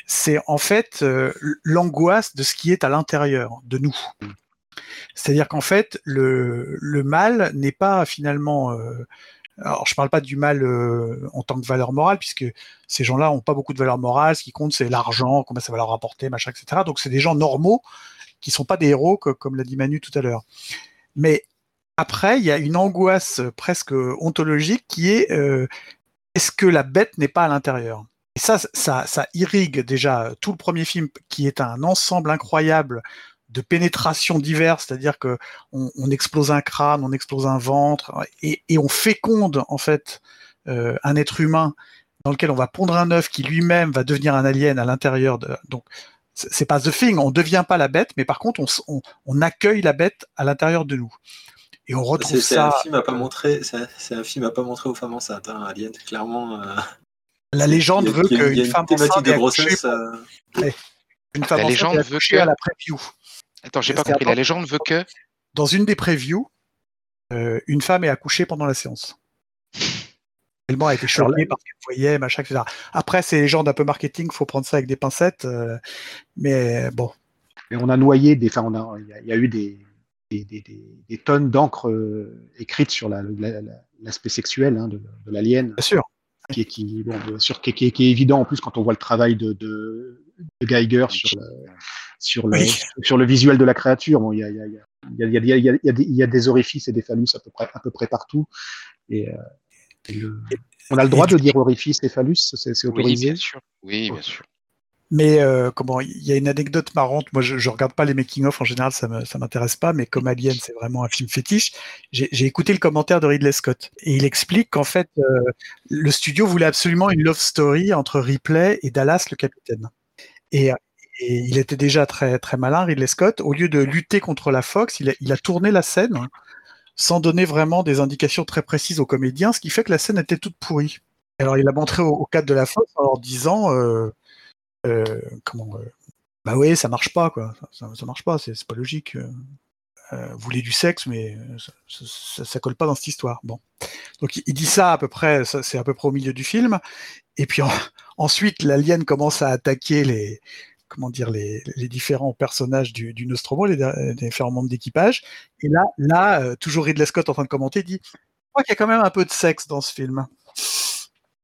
C'est en fait euh, l'angoisse de ce qui est à l'intérieur de nous. Mm. C'est-à-dire qu'en fait, le, le mal n'est pas finalement euh, alors, je parle pas du mal euh, en tant que valeur morale, puisque ces gens-là ont pas beaucoup de valeur morale. Ce qui compte, c'est l'argent, combien ça va leur rapporter, machin, etc. Donc, c'est des gens normaux qui sont pas des héros, comme l'a dit Manu tout à l'heure. Mais après, il y a une angoisse presque ontologique qui est euh, est-ce que la bête n'est pas à l'intérieur? Et ça, ça, irrigue déjà tout le premier film, qui est un ensemble incroyable de pénétration diverses, c'est-à-dire que on, on, explose un crâne, on explose un ventre, et, et on féconde en fait euh, un être humain dans lequel on va pondre un œuf qui lui-même va devenir un alien à l'intérieur de. Donc c'est pas the thing, on devient pas la bête, mais par contre on, on, on accueille la bête à l'intérieur de nous. Et on retrouve C'est c'est ça. un film à pas montrer. C'est c'est un film à pas montrer aux femmes enceintes. Hein, Alien, clairement. euh, La légende a- veut qu'une une femme enceinte de grossesse. euh, une femme La enceinte légende veut que- à la preview. Attends, j'ai pas compris. La légende veut que. Dans une des previews, euh, une femme est accouchée pendant la séance. Tellement été Alors choquée là- parce qu'elle voyait, machin, etc. Après, c'est les gens d'un peu marketing, faut prendre ça avec des pincettes. euh, mais bon, Et on a noyé des, enfin, il y y a eu des, des, des, des- tonnes d'encre euh, écrite sur la- la- la- l'aspect sexuel hein, de, de l'alien, bien sûr. qui est, qui, bon, bien sûr, qui, qui est- évident en plus quand on voit le travail de, de, de Geiger sur le, sur, le, Oui. sur le visuel de la créature. Bon, il y a, il y a, il y a, il y a, il y a- il y a- il y a des- il y a des orifices et des phallus à peu près, à peu près partout. Et, euh, et le- on a le droit de dire orifice et phallus, c'est c'est Oui, autorisé. bien sûr. Oui, bien sûr. Mais euh, comment il y a une anecdote marrante. Moi, je, je regarde pas les making-of en général, ça me, ça m'intéresse pas. Mais comme Alien, c'est vraiment un film fétiche. J'ai j'ai écouté le commentaire de Ridley Scott et il explique qu'en fait, euh, le studio voulait absolument une love story entre Ripley et Dallas, le capitaine. Et, et il était déjà très très malin, Ridley Scott. Au lieu de lutter contre la Fox, il a, il a tourné la scène sans donner vraiment des indications très précises aux comédiens, ce qui fait que la scène était toute pourrie. Alors, il a montré au, cadre de la Fox en leur disant. Euh, euh, comment euh, bah oui ça marche pas quoi ça, marche pas c'est pas logique vous voulez du sexe mais ça, colle pas dans cette histoire bon donc il, dit ça à peu près c'est à peu près au milieu du film et puis en- <laughs> ensuite l'alien commence à attaquer les comment dire les, les différents personnages du, du Nostromo les, les différents membres d'équipage et là là euh, toujours Ridley Scott en train de commenter dit je crois qu'il y a quand même un peu de sexe dans ce film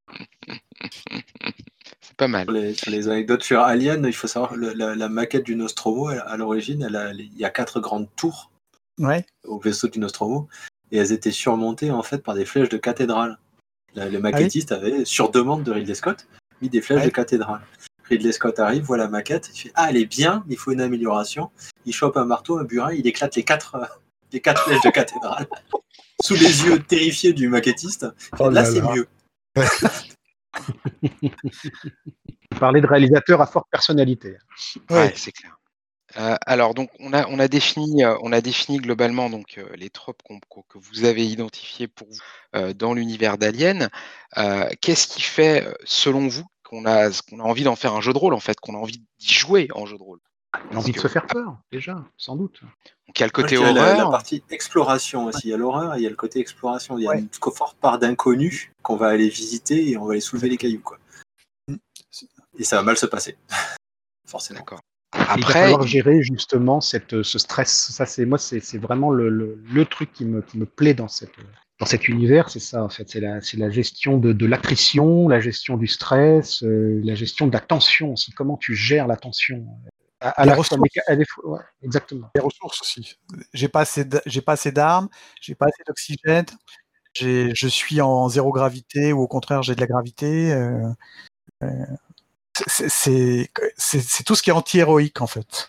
<laughs> C'est pas mal. Les, sur les anecdotes sur Alien, il faut savoir le- la, la maquette du Nostromo, elle- à l'origine, il y a quatre grandes tours ouais au vaisseau du Nostromo, et elles étaient surmontées en fait par des flèches de cathédrale. Le maquettiste avait, sur demande de Ridley Scott, mis des flèches de cathédrale. Ridley Scott arrive, voit la maquette, il fait Ah, elle est bien, il faut une amélioration. Il chope un marteau, un burin, il éclate les quatre, euh, <laughs> les quatre flèches de cathédrale. <laughs> Sous les yeux terrifiés du maquettiste. Oh là, là c'est mieux. <laughs> Parler de réalisateur à forte personnalité. Ouais, c'est clair. Euh, alors donc on a on a défini euh, on a défini globalement donc euh, les tropes que vous avez identifiés pour vous euh, dans l'univers d'Alien. Euh, Qu'est-ce qui fait selon vous qu'on a qu'on a envie d'en faire un jeu de rôle en fait, qu'on a envie d'y jouer en jeu de rôle On a envie de se faire peur, déjà, sans doute. Donc il y a le Moi, côté je dirais la, la horreur. partie exploration aussi. Il y a l'horreur et il y a le côté exploration. Il y a Ouais. une forte part d'inconnu qu'on va aller visiter et on va aller soulever les cailloux. Quoi. Et ça va mal se passer. <laughs> Forcément. D'accord. il va Après, falloir gérer justement cette, ce stress. Ça, c'est moi, c'est c'est vraiment le, le, le truc qui me, qui me plaît dans cette dans cet univers, c'est ça en fait. C'est la, c'est la gestion de, de l'attrition, la gestion du stress, euh, la gestion de la tension aussi. Comment tu gères la tension à, à Les la ressources. méca- à des fois- ouais, exactement. les ressources aussi. J'ai pas assez, d- j'ai pas assez d'armes, j'ai pas assez d'oxygène, j'ai, je suis en zéro gravité ou au contraire j'ai de la gravité. euh, euh, c'est, c'est, c'est, c'est tout ce qui est anti-héroïque en fait.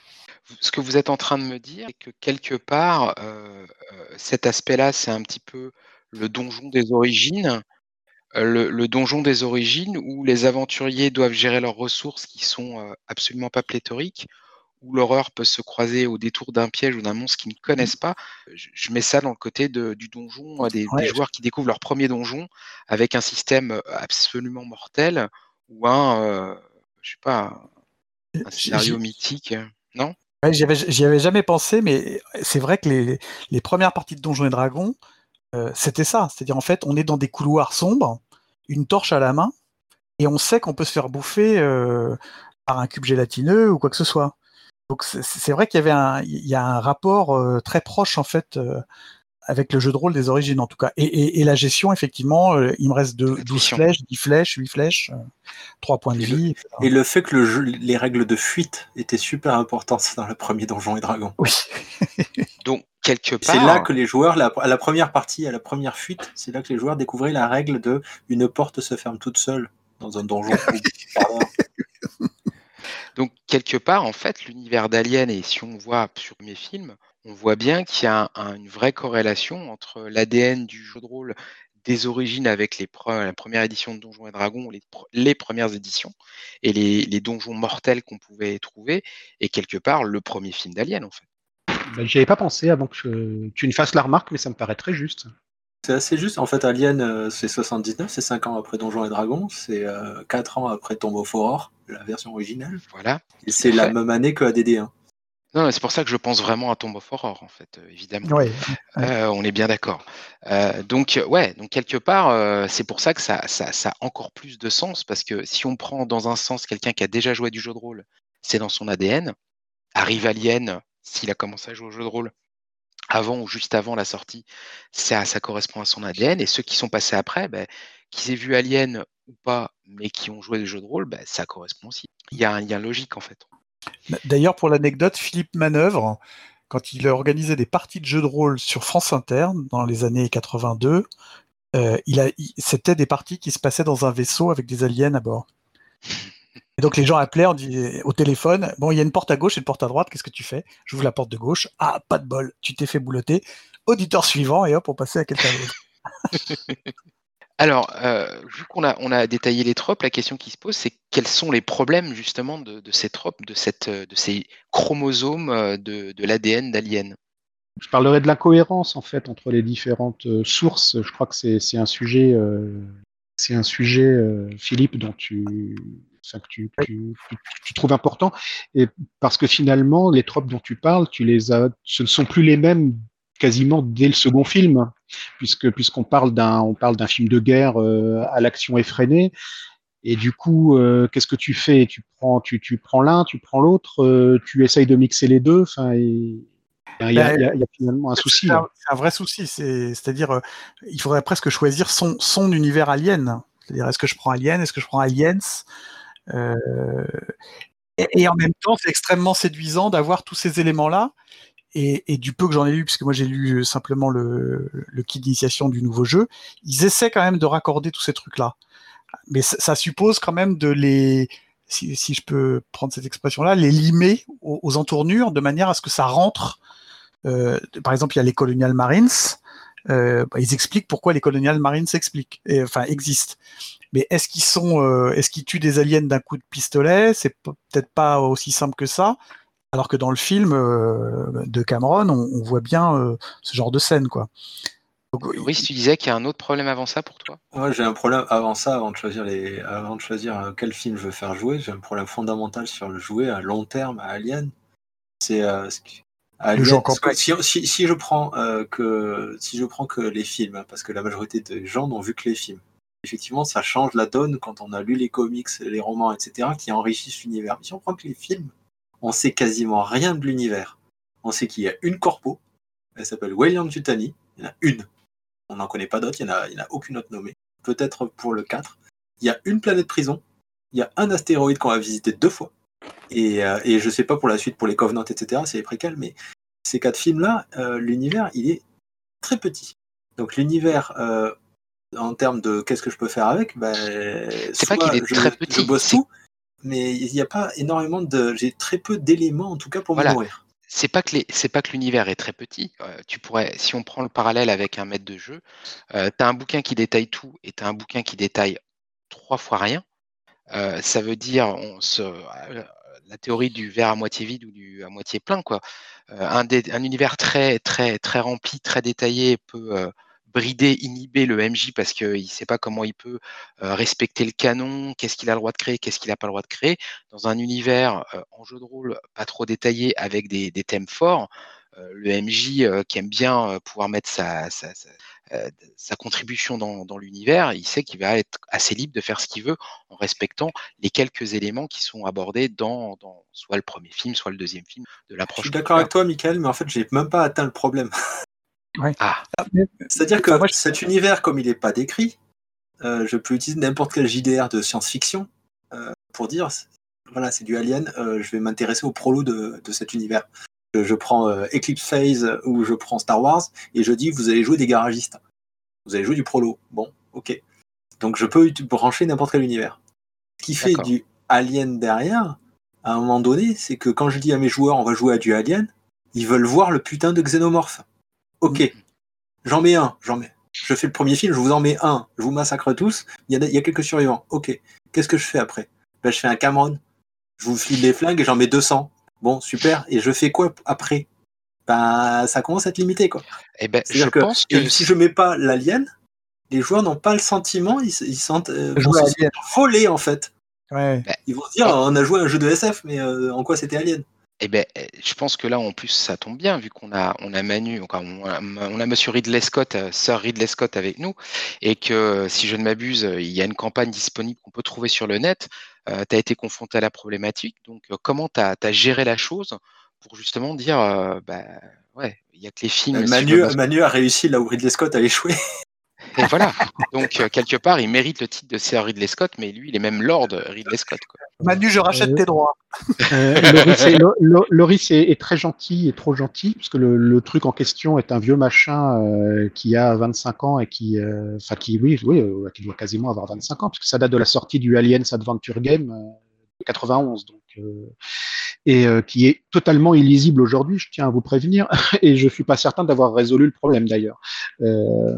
ce que vous êtes en train de me dire, c'est que quelque part, euh, euh, cet aspect-là, c'est un petit peu le donjon des origines. Euh, Le, le donjon des origines où les aventuriers doivent gérer leurs ressources qui sont euh, absolument pas pléthoriques, où l'horreur peut se croiser au détour d'un piège ou d'un monstre qu'ils ne connaissent pas. Je, je mets ça dans le côté de- du donjon, euh, des, des joueurs qui découvrent leur premier donjon avec un système absolument mortel ou un, euh, je sais pas, un, un scénario mythique. Non? Ouais, j'y avais, j'y avais jamais pensé, mais c'est vrai que les, les premières parties de Donjons et Dragons, euh, c'était ça. C'est-à-dire, en fait, on est dans des couloirs sombres, une torche à la main, et on sait qu'on peut se faire bouffer euh, par un cube gélatineux ou quoi que ce soit. Donc, c'est- vrai qu'il y avait un, il y a un rapport euh, très proche, en fait, euh, avec le jeu de rôle des origines, en tout cas. Et, et- et la gestion, effectivement, euh, il me reste deux- 12 Attrition. flèches, 10 flèches, 8 flèches, euh, 3 points de Et vie. etc. Et le fait que le jeu, les règles de fuite étaient super importantes dans le premier Donjon et Dragon. Oui. <laughs> Donc, quelque part. C'est là que les joueurs, la- à la première partie, à la première fuite, c'est là que les joueurs découvraient la règle de une porte se ferme toute seule dans un donjon. <laughs> Donc, quelque part, en fait, l'univers d'Alien, et si on voit sur mes films, on voit bien qu'il y a un- un- une vraie corrélation entre l'ADN du jeu de rôle des origines avec les pre- la première édition de Donjons et Dragons, les, pr- les premières éditions, et les, les donjons mortels qu'on pouvait trouver, et quelque part, le premier film d'Alien, en fait. Ben, J'y avais pas pensé avant que tu ne fasses la remarque, mais ça me paraît très juste. C'est assez juste. En fait, Alien, euh, c'est 79, c'est 5 ans après Donjons et Dragons, c'est euh, 4 ans après Tomb of Horror, la version originale. Voilà. Et c'est la même année que ADD1. Non, c'est pour ça que je pense vraiment à Tomb of Horror, en fait, euh, évidemment. Ouais. Euh, on est bien d'accord. Euh, donc, euh, ouais, donc quelque part, euh, c'est pour ça que ça, ça, ça a encore plus de sens, parce que si on prend dans un sens quelqu'un qui a déjà joué du jeu de rôle, c'est dans son ADN. Arrive Alien, s'il a commencé à jouer au jeu de rôle avant ou juste avant la sortie, ça, ça correspond à son ADN. Et ceux qui sont passés après, ben, qu'ils aient vu Alien ou pas, mais qui ont joué des jeux de rôle, ben, ça correspond aussi. Il y a un lien logique, en fait. D'ailleurs, pour l'anecdote, Philippe Manœuvre, quand il organisait des parties de jeux de rôle sur France Inter dans les années 82, euh, il a, il- c'était des parties qui se passaient dans un vaisseau avec des aliens à bord. <laughs> Et donc les gens appelaient on dit, au téléphone, bon, il y a une porte à gauche et une porte à droite, qu'est-ce que tu fais? J'ouvre la porte de gauche, ah, pas de bol, tu t'es fait boulotter. Auditeur suivant, et hop, on passait à quelqu'un d'autre. <laughs> Alors, euh, vu qu'on a, on a détaillé les tropes, la question qui se pose, c'est quels sont les problèmes justement de, de ces tropes, de, cette, de ces chromosomes euh, de, de l'ADN d'Alien? Je parlerai de l'incohérence en fait entre les différentes euh, sources. Je crois que c'est c'est un sujet, euh, c'est un sujet, euh, Philippe, dont tu, que tu, tu, tu- tu trouves important, et parce que finalement, les tropes dont tu parles, tu les as, ce ne sont plus les mêmes quasiment dès le second film, puisque puisqu'on parle d'un, on parle d'un film de guerre euh, à l'action effrénée. Et du coup, euh, qu'est-ce que tu fais? Tu prends, tu, tu prends l'un, tu prends l'autre, euh, tu essayes de mixer les deux. Enfin, et- il y, a- y y finalement un souci. C'est là. un, un vrai souci. C'est, c'est-à-dire, il faudrait presque choisir son, son univers alien. C'est-à-dire, est-ce que je prends Alien, est-ce que je prends Aliens? Et, et en même temps, c'est extrêmement séduisant d'avoir tous ces éléments-là. Et, du peu que j'en ai lu, puisque moi j'ai lu simplement le, kit d'initiation du nouveau jeu, ils essaient quand même de raccorder tous ces trucs-là. Mais ça, suppose quand même de les, si, je peux prendre cette expression-là, les limer aux, entournures de manière à ce que ça rentre euh, par exemple, il y a les Colonial Marines. Euh, bah, ils expliquent pourquoi les Colonial Marines expliquent, et, enfin existent. Mais est-ce qu'ils sont, euh, est-ce qu'ils tuent des aliens d'un coup de pistolet? C'est peut-être pas aussi simple que ça. Alors que dans le film euh, de Cameron, on, on voit bien euh, ce genre de scène, quoi. Donc, tu disais qu'il y a un autre problème avant ça pour toi? Moi, j'ai un problème avant ça, avant de choisir les, avant de choisir quel film je veux faire jouer, j'ai un problème fondamental sur le jouer à long terme à Alien. C'est euh, Alien, si, si, si je prends euh, que si je prends que les films, hein, parce que la majorité des gens n'ont vu que les films. Effectivement, ça change la donne quand on a lu les comics, les romans, etc., qui enrichissent l'univers. Mais si on prend que les films, on sait quasiment rien de l'univers. On sait qu'il y a une corpo, elle s'appelle Wayland Yutani, il y en a une. On n'en connaît pas d'autres, il n'y en, a- aucune autre nommée peut-être pour le 4. Il y a une planète prison, il y a un astéroïde qu'on va visiter deux fois. Et, euh, je sais pas pour la suite, pour les Covenants, etc., c'est les préquels, mais ces quatre films-là, euh, l'univers, il est très petit. Donc l'univers, euh, en termes de qu'est-ce que je peux faire avec, ben, C'est pas qu'il est je, très je petit, bosse c'est- tout, mais il n'y a pas énormément de... J'ai très peu d'éléments, en tout cas, pour Voilà. me nourrir. c'est pas que c'est pas que l'univers est très petit. Euh, tu pourrais, si on prend le parallèle avec un maître de jeu, euh, tu as un bouquin qui détaille tout et tu as un bouquin qui détaille trois fois rien. Euh, ça veut dire on se, la théorie du verre à moitié vide ou du à moitié plein quoi. Un, dé- un univers très très très rempli, très détaillé peut brider, inhiber le MJ parce qu'il ne sait pas comment il peut euh, respecter le canon, qu'est-ce qu'il a le droit de créer, qu'est-ce qu'il n'a pas le droit de créer. Dans un univers euh, en jeu de rôle pas trop détaillé avec des, des thèmes forts, euh, le MJ qui aime bien pouvoir mettre sa, sa, sa, sa contribution dans, dans l'univers, il sait qu'il va être assez libre de faire ce qu'il veut en respectant les quelques éléments qui sont abordés dans, dans soit le premier film, soit le deuxième film de Je l'approche. suis d'accord avec toi, Michael, mais en fait, j'ai même pas atteint le problème. <laughs> Ah, C'est-à-dire que Enfin, moi, je- cet univers, comme il n'est pas décrit, euh, je peux utiliser n'importe quel JDR de science-fiction euh, pour dire, voilà, c'est du Alien, euh, je vais m'intéresser au prolo de, de cet univers. Je, je prends euh, Eclipse Phase ou je prends Star Wars et je dis, vous allez jouer des garagistes. Vous allez jouer du prolo. Bon, ok. Donc je peux brancher n'importe quel univers. Ce qui fait du Alien derrière, à un moment donné, c'est que quand je dis à mes joueurs, on va jouer à du Alien, ils veulent voir le putain de xénomorphe. Ok, j'en mets un, j'en mets. Je fais le premier film, je vous en mets un, je vous massacre tous, il y, a- il y a quelques survivants. Ok, qu'est-ce que je fais après? Ben, Je fais un Cameron, je vous file des flingues et j'en mets 200. Bon, super, et je fais quoi après? Bah, ça commence à être limité. Quoi. Eh ben, je que, pense que si je mets pas l'alien, les joueurs n'ont pas le sentiment, ils, ils sentent euh, vont se sentir volés en fait. Ouais. Ils vont se dire, on a joué à un jeu de SF, mais euh, en quoi c'était Alien? Eh ben, euh, je pense que là, en plus, ça tombe bien, vu qu'on a, on a Manu, on a, on a Monsieur Ridley Scott, euh, Sir Ridley Scott avec nous, et que si je ne m'abuse, il y a une campagne disponible qu'on peut trouver sur le net. Euh, tu as été confronté à la problématique, donc euh, comment tu as, géré la chose pour justement dire, euh, bah, ouais, il y a que les films. Euh, si Manu a réussi là où Ridley Scott a échoué. Et voilà. Donc, euh, quelque part, il mérite le titre de Sir Ridley Scott, mais lui, il est même Lord Ridley Scott. Quoi. Manu, je rachète Euh, tes droits. Euh, Loris, est, Lo- Lo- Loris est- est très gentil et trop gentil, puisque le, le truc en question est un vieux machin euh, qui a 25 ans et qui, euh, enfin qui, oui, oui, euh, qui doit quasiment avoir 25 ans, puisque ça date de la sortie du Aliens Adventure Game euh, de 91, donc euh, et euh, qui est totalement illisible aujourd'hui. Je tiens à vous prévenir, <laughs> et je suis pas certain d'avoir résolu le problème d'ailleurs. Euh,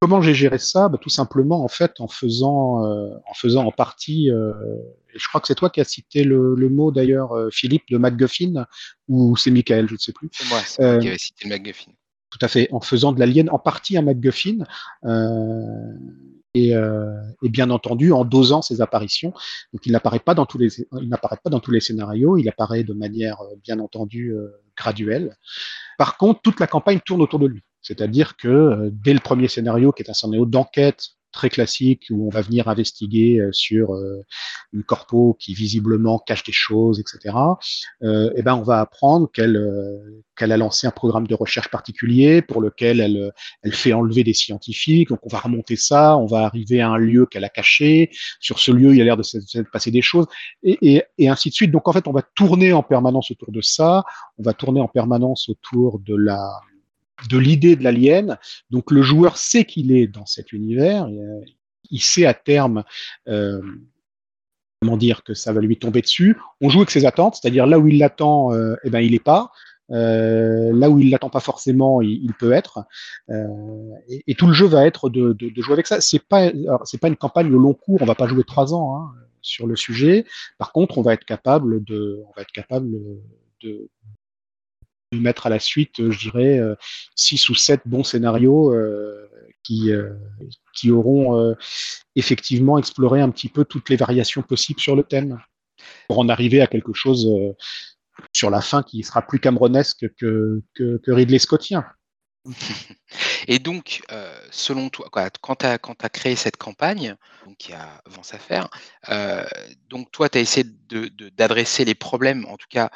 Comment j'ai géré ça? Bah, Tout simplement, en fait, en faisant, euh, en faisant en partie, euh, et je crois que c'est toi qui as cité le, le mot d'ailleurs, euh, Philippe, de MacGuffin, ou c'est Michael, je ne sais plus. C'est moi, c'est moi Euh, qui avait cité le MacGuffin. Tout à fait, en faisant de l'alien en partie un MacGuffin, euh, et, euh, et bien entendu en dosant ses apparitions. Donc il n'apparaît pas dans tous les, il n'apparaît pas dans tous les scénarios, il apparaît de manière euh, bien entendu euh, graduelle. Par contre, toute la campagne tourne autour de lui. C'est-à-dire que euh, dès le premier scénario, qui est un scénario d'enquête très classique, où on va venir investiguer euh, sur euh, une corpo qui visiblement cache des choses, etc., euh, eh ben on va apprendre qu'elle qu'elle a lancé un programme de recherche particulier pour lequel elle, elle fait enlever des scientifiques. Donc on va remonter ça, on va arriver à un lieu qu'elle a caché. Sur ce lieu, il y a l'air de se se passer des choses, et, et, et ainsi de suite. Donc en fait, on va tourner en permanence autour de ça. On va tourner en permanence autour de la de l'idée de l'alien. Donc le joueur sait qu'il est dans cet univers. euh, il sait à terme euh, comment dire que ça va lui tomber dessus. On joue avec ses attentes, c'est-à-dire là où il l'attend, euh, eh ben il est pas. Euh, là où il l'attend pas forcément, il, peut être. Euh, et, et tout le jeu va être de, de, de jouer avec ça. C'est pas, c'est pas une campagne au long cours. On va pas jouer trois ans hein, sur le sujet. Par contre, on va être capable de, on va être capable de mettre à la suite, euh, je dirais, euh, six ou sept bons scénarios euh, qui, euh, qui auront euh, effectivement exploré un petit peu toutes les variations possibles sur le thème pour en arriver à quelque chose euh, sur la fin qui sera plus cameronesque que, que, Ridley Scottien. Et donc, euh, selon toi, quand tu as, créé cette campagne, donc il y a à faire, euh, donc toi, tu as essayé de- de- d'adresser les problèmes, en tout cas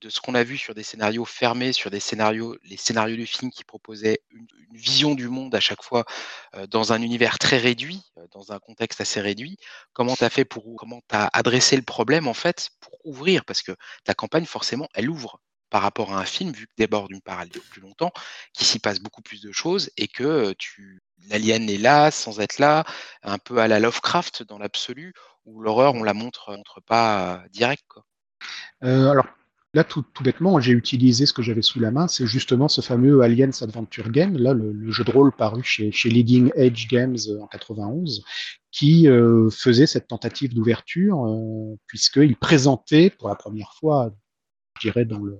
de ce qu'on a vu sur des scénarios fermés, sur des scénarios, les scénarios du film qui proposaient une, vision du monde à chaque fois euh, dans un univers très réduit, euh, dans un contexte assez réduit. Comment tu as fait pour, comment tu as adressé le problème en fait pour ouvrir? Parce que ta campagne, forcément, elle ouvre par rapport à un film, vu que d'abord, d'une dure plus longtemps, qu'il s'y passe beaucoup plus de choses et que euh, l'alien est là sans être là, un peu à la Lovecraft dans l'absolu, où l'horreur, on la montre, montre pas euh, direct. Euh, alors là, tout, bêtement, j'ai utilisé ce que j'avais sous la main, c'est justement ce fameux Aliens Adventure Game, là, le, jeu de rôle paru chez, Leading Edge Games euh, en 91, qui euh, faisait cette tentative d'ouverture, euh, puisqu'il présentait pour la première fois, je dirais, dans le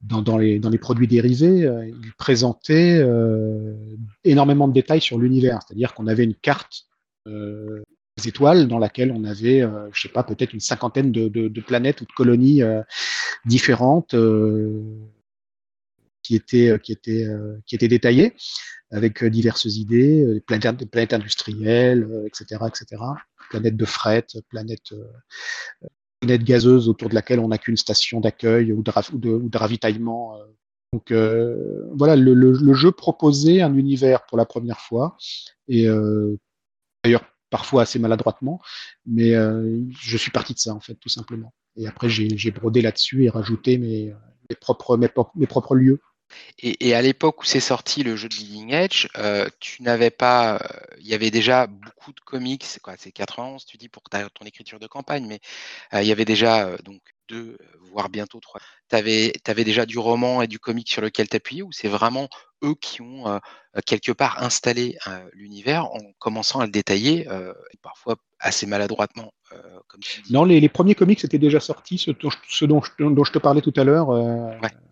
dans, les, dans les produits dérivés, il présentait énormément de détails sur l'univers. C'est-à-dire qu'on avait une carte étoiles dans laquelle on avait, euh, je sais pas, peut-être une cinquantaine de, planètes ou de colonies euh, différentes euh, qui étaient, qui étaient, euh, qui étaient détaillées avec euh, diverses idées, euh, planètes, planètes industrielles, euh, etc., etc., planètes de fret, planètes euh, planète gazeuse autour de laquelle on n'a qu'une station d'accueil ou de, ravitaillement. Donc euh, voilà, le, jeu proposait un univers pour la première fois, et euh, d'ailleurs parfois assez maladroitement, mais euh, je suis parti de ça en fait, tout simplement. Et après j'ai brodé là-dessus et rajouté mes, propres, lieux. Et, à l'époque où c'est sorti le jeu de Leading Edge, euh, tu n'avais pas, il euh, y avait déjà beaucoup de comics, quoi, c'est 91, tu dis pour ton écriture de campagne, mais il y avait déjà donc deux, voire bientôt trois tu avais, déjà du roman et du comic sur lequel t'appuyer ou c'est vraiment eux qui ont euh, quelque part installé l'univers en commençant à le détailler, parfois assez maladroitement comme Non, les, premiers comics étaient déjà sortis, ce, dont, je, te parlais tout à l'heure.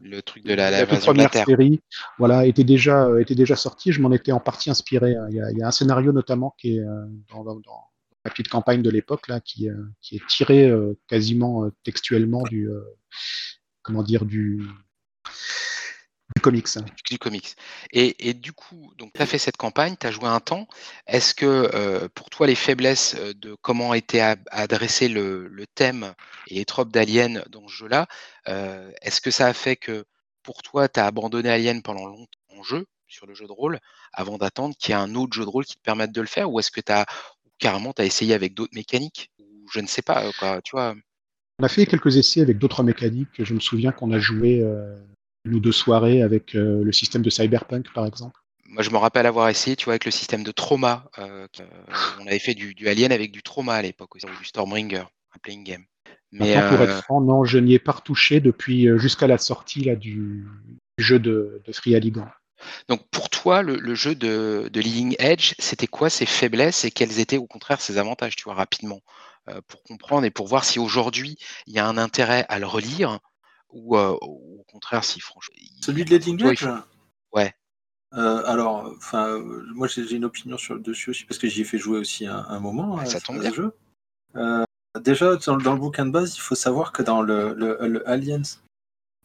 le truc de la, la, première série, voilà, était déjà, était déjà sorti. Je m'en étais en partie inspiré. Hein. Il y, a, un scénario notamment qui est dans, la petite campagne de l'époque là, qui, qui est tiré quasiment textuellement du, comment dire, du, comics. Du comics. Et, du coup, tu as fait cette campagne, tu as joué un temps. Est-ce que euh, pour toi, les faiblesses euh, de comment était adressé le, thème et les tropes d'Alien dans ce jeu-là, euh, est-ce que ça a fait que pour toi, tu as abandonné Alien pendant longtemps en jeu, sur le jeu de rôle, avant d'attendre qu'il y ait un autre jeu de rôle qui te permette de le faire? Ou est-ce que tu as carrément as essayé avec d'autres mécaniques? Ou je ne sais pas, tu vois on a fait quelques essais avec d'autres mécaniques. Je me souviens qu'on a joué une ou deux soirées avec euh, le système de Cyberpunk, par exemple Moi, je me rappelle avoir essayé, tu vois, avec le système de Trauma. Euh, euh, on avait fait du, Alien avec du Trauma à l'époque, du Stormbringer, un playing game. Mais pour être franc, non, je n'y ai pas retouché depuis jusqu'à la sortie là, du jeu de, Free Alligan. Donc pour toi, le, jeu de, de, Leading Edge, c'était quoi ses faiblesses et quels étaient au contraire ses avantages, tu vois, rapidement, pour comprendre et pour voir si aujourd'hui il y a un intérêt à le relire ou, au contraire, si franchement. Celui de Leading Edge Ouais. Euh, alors, enfin, moi j'ai une opinion sur le dessus aussi parce que j'y ai fait jouer aussi un, moment ça tombe bien. jeu. Euh, déjà dans, le bouquin de base, il faut savoir que dans le, le, Aliens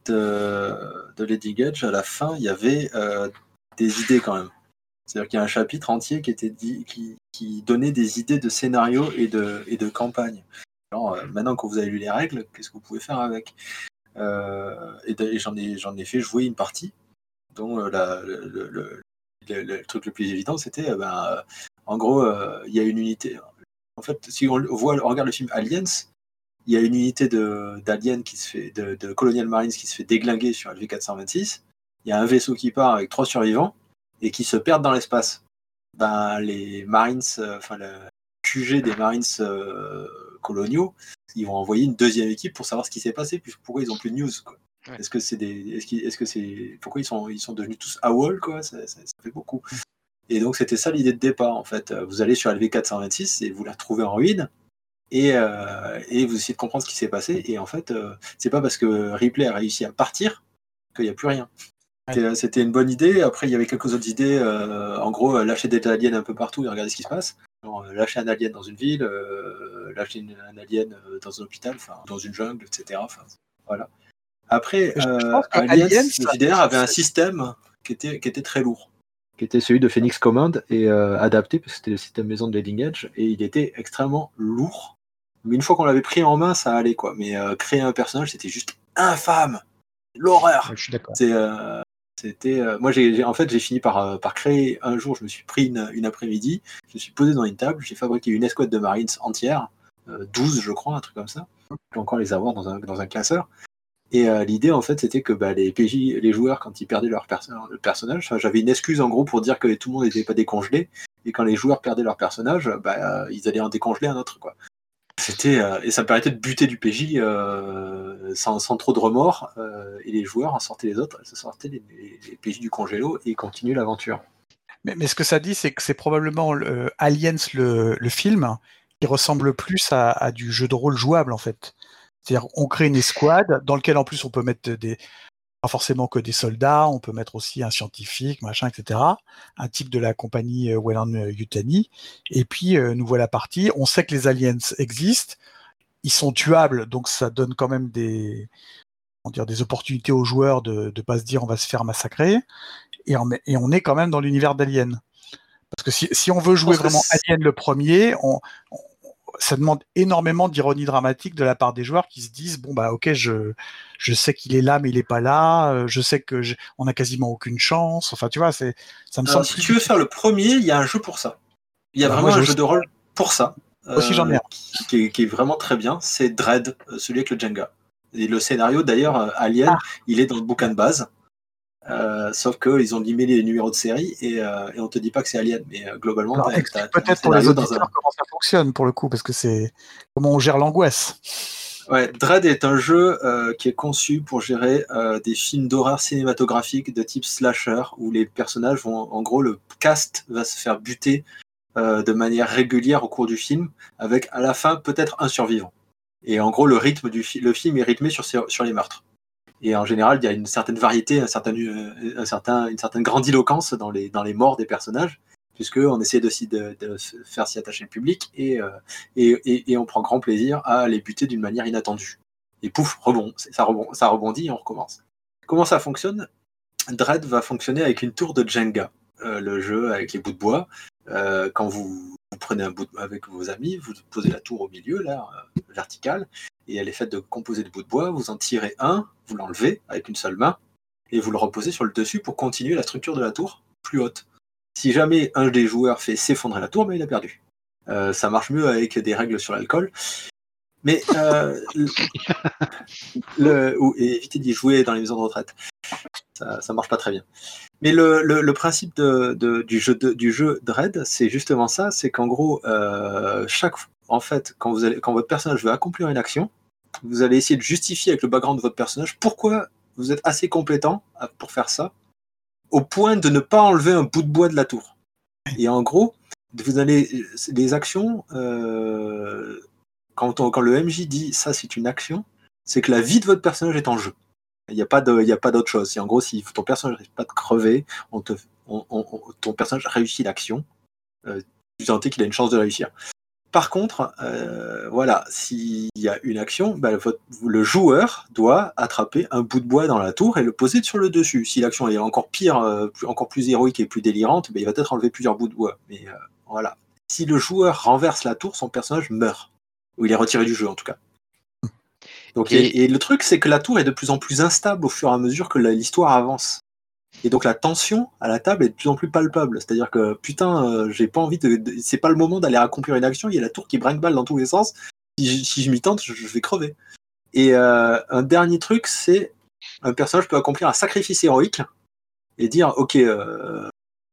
de, de Leading Edge, à la fin, il y avait euh, des idées quand même. C'est-à-dire qu'il y a un chapitre entier qui était dit, qui, donnait des idées de scénario et de, et campagne. Alors, maintenant que vous avez lu les règles, qu'est-ce que vous pouvez faire avec? Euh, et, j'en ai, ai fait jouer une partie, dont euh, le, truc le plus évident, c'était, euh, ben, en gros, il y a une unité. En fait, si on, regarde le film Aliens, il y a une unité d'Aliens qui se fait, de, de, Colonial Marines qui se fait déglinguer sur LV426. Il y a un vaisseau qui part avec trois survivants et qui se perdent dans l'espace. Ben, les Marines, enfin, le QG des Marines coloniaux, ils vont envoyer une deuxième équipe pour savoir ce qui s'est passé, puis pourquoi ils ont plus de news. Est-ce que c'est des, est-ce, que c'est, pourquoi ils sont, ils sont devenus tous AWOL quoi? Ça, fait beaucoup. Et donc c'était ça l'idée de départ en fait. Vous allez sur LV426 et vous la retrouvez en ruine. Et, euh, et, vous essayez de comprendre ce qui s'est passé. Et en fait, euh, c'est pas parce que Ripley a réussi à partir qu'il n'y a plus rien. C'était une bonne idée. Après, il y avait quelques autres idées. Euh, en gros, lâcher des aliens un peu partout et regarder ce qui se passe. Euh, lâcher un alien dans une ville, euh, lâcher un alien euh, dans un hôpital, dans une jungle, etc. voilà. Après, Aliens, le JDR avait un système qui était, qui était très lourd, qui était celui de Phoenix Command et adapté, parce que c'était le système maison de Leading Edge, et il était extrêmement lourd. Mais une fois qu'on l'avait pris en main, ça allait quoi. Mais créer un personnage, c'était juste infâme. L'horreur. je suis d'accord. C'est c'était, euh, moi, j'ai, en fait, j'ai fini par, euh, par créer un jour, je me suis pris une, après-midi, je me suis posé dans une table, j'ai fabriqué une escouade de Marines entière, 12 euh, je crois, un truc comme ça. Je peux encore les avoir dans un, dans un classeur. Et l'idée, en fait, c'était que bah, les PJ, les joueurs, quand ils perdaient leur personnage, j'avais une excuse en gros pour dire que tout le monde n'était pas décongelé. Et quand les joueurs perdaient leur personnage, bah, ils allaient en décongeler un autre. Quoi. C'était euh, et ça me permettait de buter du PJ euh, sans, trop de remords euh, et les joueurs en sortaient les autres, se sortaient les, PJ du congélo et continuaient l'aventure. Mais, ce que ça dit, c'est que c'est probablement Aliens le, film qui ressemble plus à, du jeu de rôle jouable en fait. C'est-à-dire on crée une escouade dans lequel en plus on peut mettre des, pas forcément que des soldats, on peut mettre aussi un scientifique, machin, etc. Un type de la compagnie euh, Welland euh, Yutani. Et puis, euh, nous voilà partis. On sait que les aliens existent. Ils sont tuables, donc ça donne quand même des, on dire, des opportunités aux joueurs de ne pas se dire on va se faire massacrer. Et on, et on est quand même dans l'univers d'Alien. Parce que si, si, on veut jouer vraiment Alien le premier, on, ça demande énormément d'ironie dramatique de la part des joueurs qui se disent bon bah ok je je sais qu'il est là mais il est pas là euh, je sais que on a quasiment aucune chance. Enfin tu vois c'est ça me semble si tu veux faire le premier il y a un jeu pour ça. Il y a bah, vraiment un jeu de rôle pour ça. Aussi j'en ai euh, qui, qui, est, vraiment très bien c'est Dread euh, celui avec le Jenga. Et le scénario d'ailleurs Alien ah. il est dans le bouquin de base euh, sauf qu'ils ont limé les numéros de série et, euh, et on te dit pas que c'est Alien, mais euh, globalement, peut-être pour les auditeurs comment ça fonctionne pour le coup, parce que c'est comment on gère l'angoisse. Ouais, Dread est un jeu euh, qui est conçu pour gérer euh, des films d'horreur cinématographique de type slasher, où les personnages vont, en gros, le cast va se faire buter euh, de manière régulière au cours du film, avec à la fin peut-être un survivant. Et en gros, le rythme du fi- le film est rythmé sur les meurtres. Et en général, il y a une certaine variété, euh, un certain, une certaine grandiloquence dans les, dans les morts des personnages, puisqu'on essaie de, de, de faire s'y attacher le public et, euh, et, et, et on prend grand plaisir à les buter d'une manière inattendue. Et pouf, rebond, ça, rebond, ça rebondit et on recommence. Comment ça fonctionne? Dread va fonctionner avec une tour de Jenga, euh, le jeu avec les bouts de bois. Quand vous, vous prenez un bout de- avec vos amis, vous posez la tour au milieu, là, euh, verticale, et elle est faite de composés de bouts de bois. Vous en tirez un, vous l'enlevez avec une seule main, et vous le reposez sur le dessus pour continuer la structure de la tour plus haute. Si jamais un des joueurs fait s'effondrer la tour, ben, il a perdu. Euh, ça marche mieux avec des règles sur l'alcool. Mais euh, ou, éviter d'y jouer dans les maisons de retraite. Ça, ça marche pas très bien. Mais le, principe du, jeu de- Dread, c'est justement ça, c'est qu'en gros, euh, chaque, en fait, quand, vous allez, quand votre personnage veut accomplir une action, vous allez essayer de justifier avec le background de votre personnage pourquoi vous êtes assez compétent pour faire ça, au point de ne pas enlever un bout de bois de la tour. Et en gros, vous allez les actions, euh, quand, on- quand le MJ dit ça c'est une action, c'est que la vie de votre personnage est en jeu. Il n'y a pas d'autre chose. En gros, si ton personnage n'arrive pas de crever, ton personnage réussit l'action. Euh, tu sentais qu'il a une chance de réussir. Par contre, euh, voilà, s'il y a une action, bah, le joueur doit attraper un bout de bois dans la tour et le poser sur le dessus. Si l'action est encore pire, euh, encore plus héroïque et plus délirante, bah, il va peut-être enlever plusieurs bouts de bois. Mais euh, voilà. Si le joueur renverse la tour, son personnage meurt. Ou il est retiré du jeu en tout cas. Donc, Et- et, et le truc, c'est que la tour est de plus en plus instable au fur et à mesure que l'histoire avance. Et donc la tension à la table est de plus en plus palpable. C'est-à-dire que putain, euh, j'ai pas envie de. de- c'est pas le moment d'aller accomplir une action. Il y a la tour qui brinque balle dans tous les sens. Si je, si je m'y tente, je, je vais crever. Et euh, un dernier truc, c'est un personnage peut accomplir un sacrifice héroïque et dire ok, euh,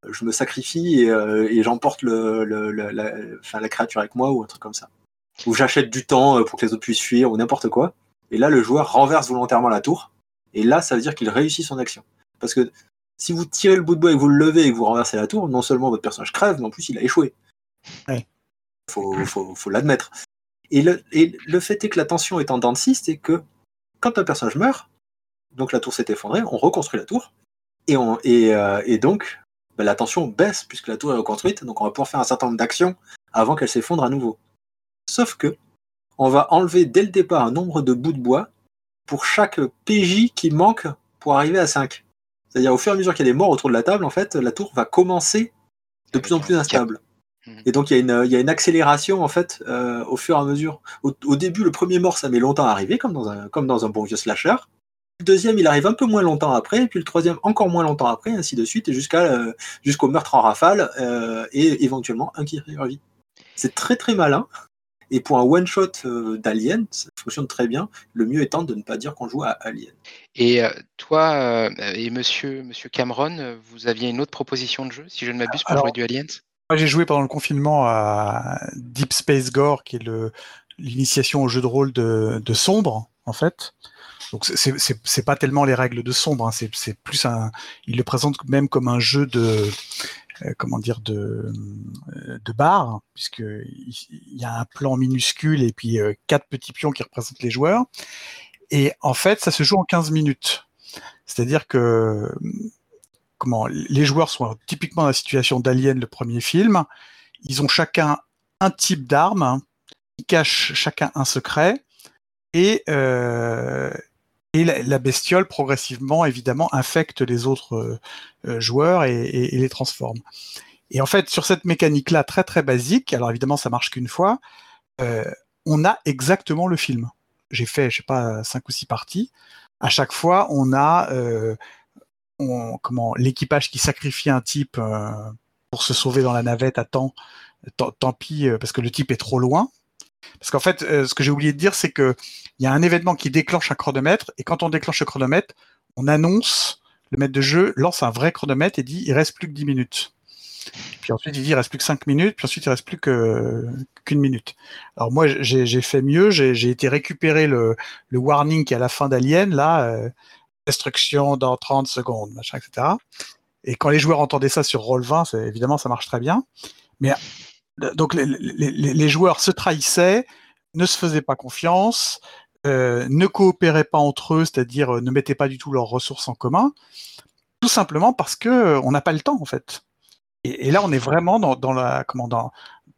je me sacrifie et, et j'emporte le, le- le- la, enfin, la créature avec moi ou un truc comme ça. Ou j'achète du temps euh, pour que les autres puissent fuir ou n'importe quoi. Et là, le joueur renverse volontairement la tour. Et là, ça veut dire qu'il réussit son action. Parce que si vous tirez le bout de bois et que vous le levez et que vous renversez la tour, non seulement votre personnage crève, mais en plus il a échoué. Ouais. Faut, faut, faut l'admettre. Et le, et le fait est que la tension est en dents de scie, c'est que quand un personnage meurt, donc la tour s'est effondrée, on reconstruit la tour, et, on, et, euh, et donc ben, la tension baisse puisque la tour est reconstruite, donc on va pouvoir faire un certain nombre d'actions avant qu'elle s'effondre à nouveau. Sauf que on va enlever dès le départ un nombre de bouts de bois pour chaque PJ qui manque pour arriver à 5. C'est-à-dire au fur et à mesure qu'il y a des morts autour de la table, en fait, la tour va commencer de plus en plus instable. Mhm. Et donc il y, a une- il y a une accélération en fait euh, au fur et à mesure. Au, au début, le premier mort, ça met longtemps à arriver, comme dans un, comme dans un bon vieux slasher. Le deuxième, il arrive un peu moins longtemps après, et puis le troisième, encore moins longtemps après, ainsi de suite, et jusqu'à euh, jusqu'au meurtre en rafale, euh, et éventuellement un qui revit. C'est très très malin. Et pour un one-shot euh, d'Alien, ça fonctionne très bien. Le mieux étant de ne pas dire qu'on joue à Alien. Et euh, toi euh, et monsieur, monsieur Cameron, vous aviez une autre proposition de jeu, si je ne m'abuse, pour Alors- jouer du Aliens Moi, j'ai joué pendant le confinement à Deep Space Gore, qui est l'initiation au jeu de rôle de, de Sombre, en fait. Donc c'est- pas tellement les règles de Sombre, hein, c'est plus un. Il le présente même comme un jeu de comment dire de euh, de bar, puisque il il y a un plan minuscule et puis euh, quatre petits pions qui représentent les joueurs. Et en fait, ça se joue en 15 minutes. C'est-à-dire que comment les joueurs sont typiquement dans la situation d'Alien, le premier film. Ils ont chacun un type d'arme, hein, ils cachent chacun un secret, et, euh, et la, bestiole progressivement, évidemment, infecte les autres euh, euh, joueurs et, les transforme. Et en fait, sur cette mécanique-là, très très basique, alors évidemment, ça marche qu'une fois, euh, on a exactement le film. J'ai fait, je sais pas, cinq ou six parties. À chaque fois, on a euh, comment l'équipage qui sacrifie un type pour se sauver dans la navette à temps, tant, pis parce que le type est trop loin. Parce qu'en fait, euh, ce que j'ai oublié de dire, c'est que il y a un événement qui déclenche un chronomètre et quand on déclenche le chronomètre, on annonce le maître de jeu lance un vrai chronomètre et dit il reste plus que 10 minutes. Puis ensuite, il dit il reste plus que 5 minutes, puis ensuite, il reste plus qu'une minute. Alors moi, j'ai fait mieux, j'ai été récupérer le, le, warning qui est à la fin d'Alien, là, euh, destruction dans 30 secondes, machin, etc. Et quand les joueurs entendaient ça sur Roll20, évidemment, ça marche très bien. Mais donc, les, joueurs se trahissaient, ne se faisaient pas confiance, euh, ne coopéraient pas entre eux, c'est-à-dire euh, ne mettaient pas du tout leurs ressources en commun, tout simplement parce que euh, on n'a pas le temps en fait. Et, là, on est vraiment dans, la comment dans,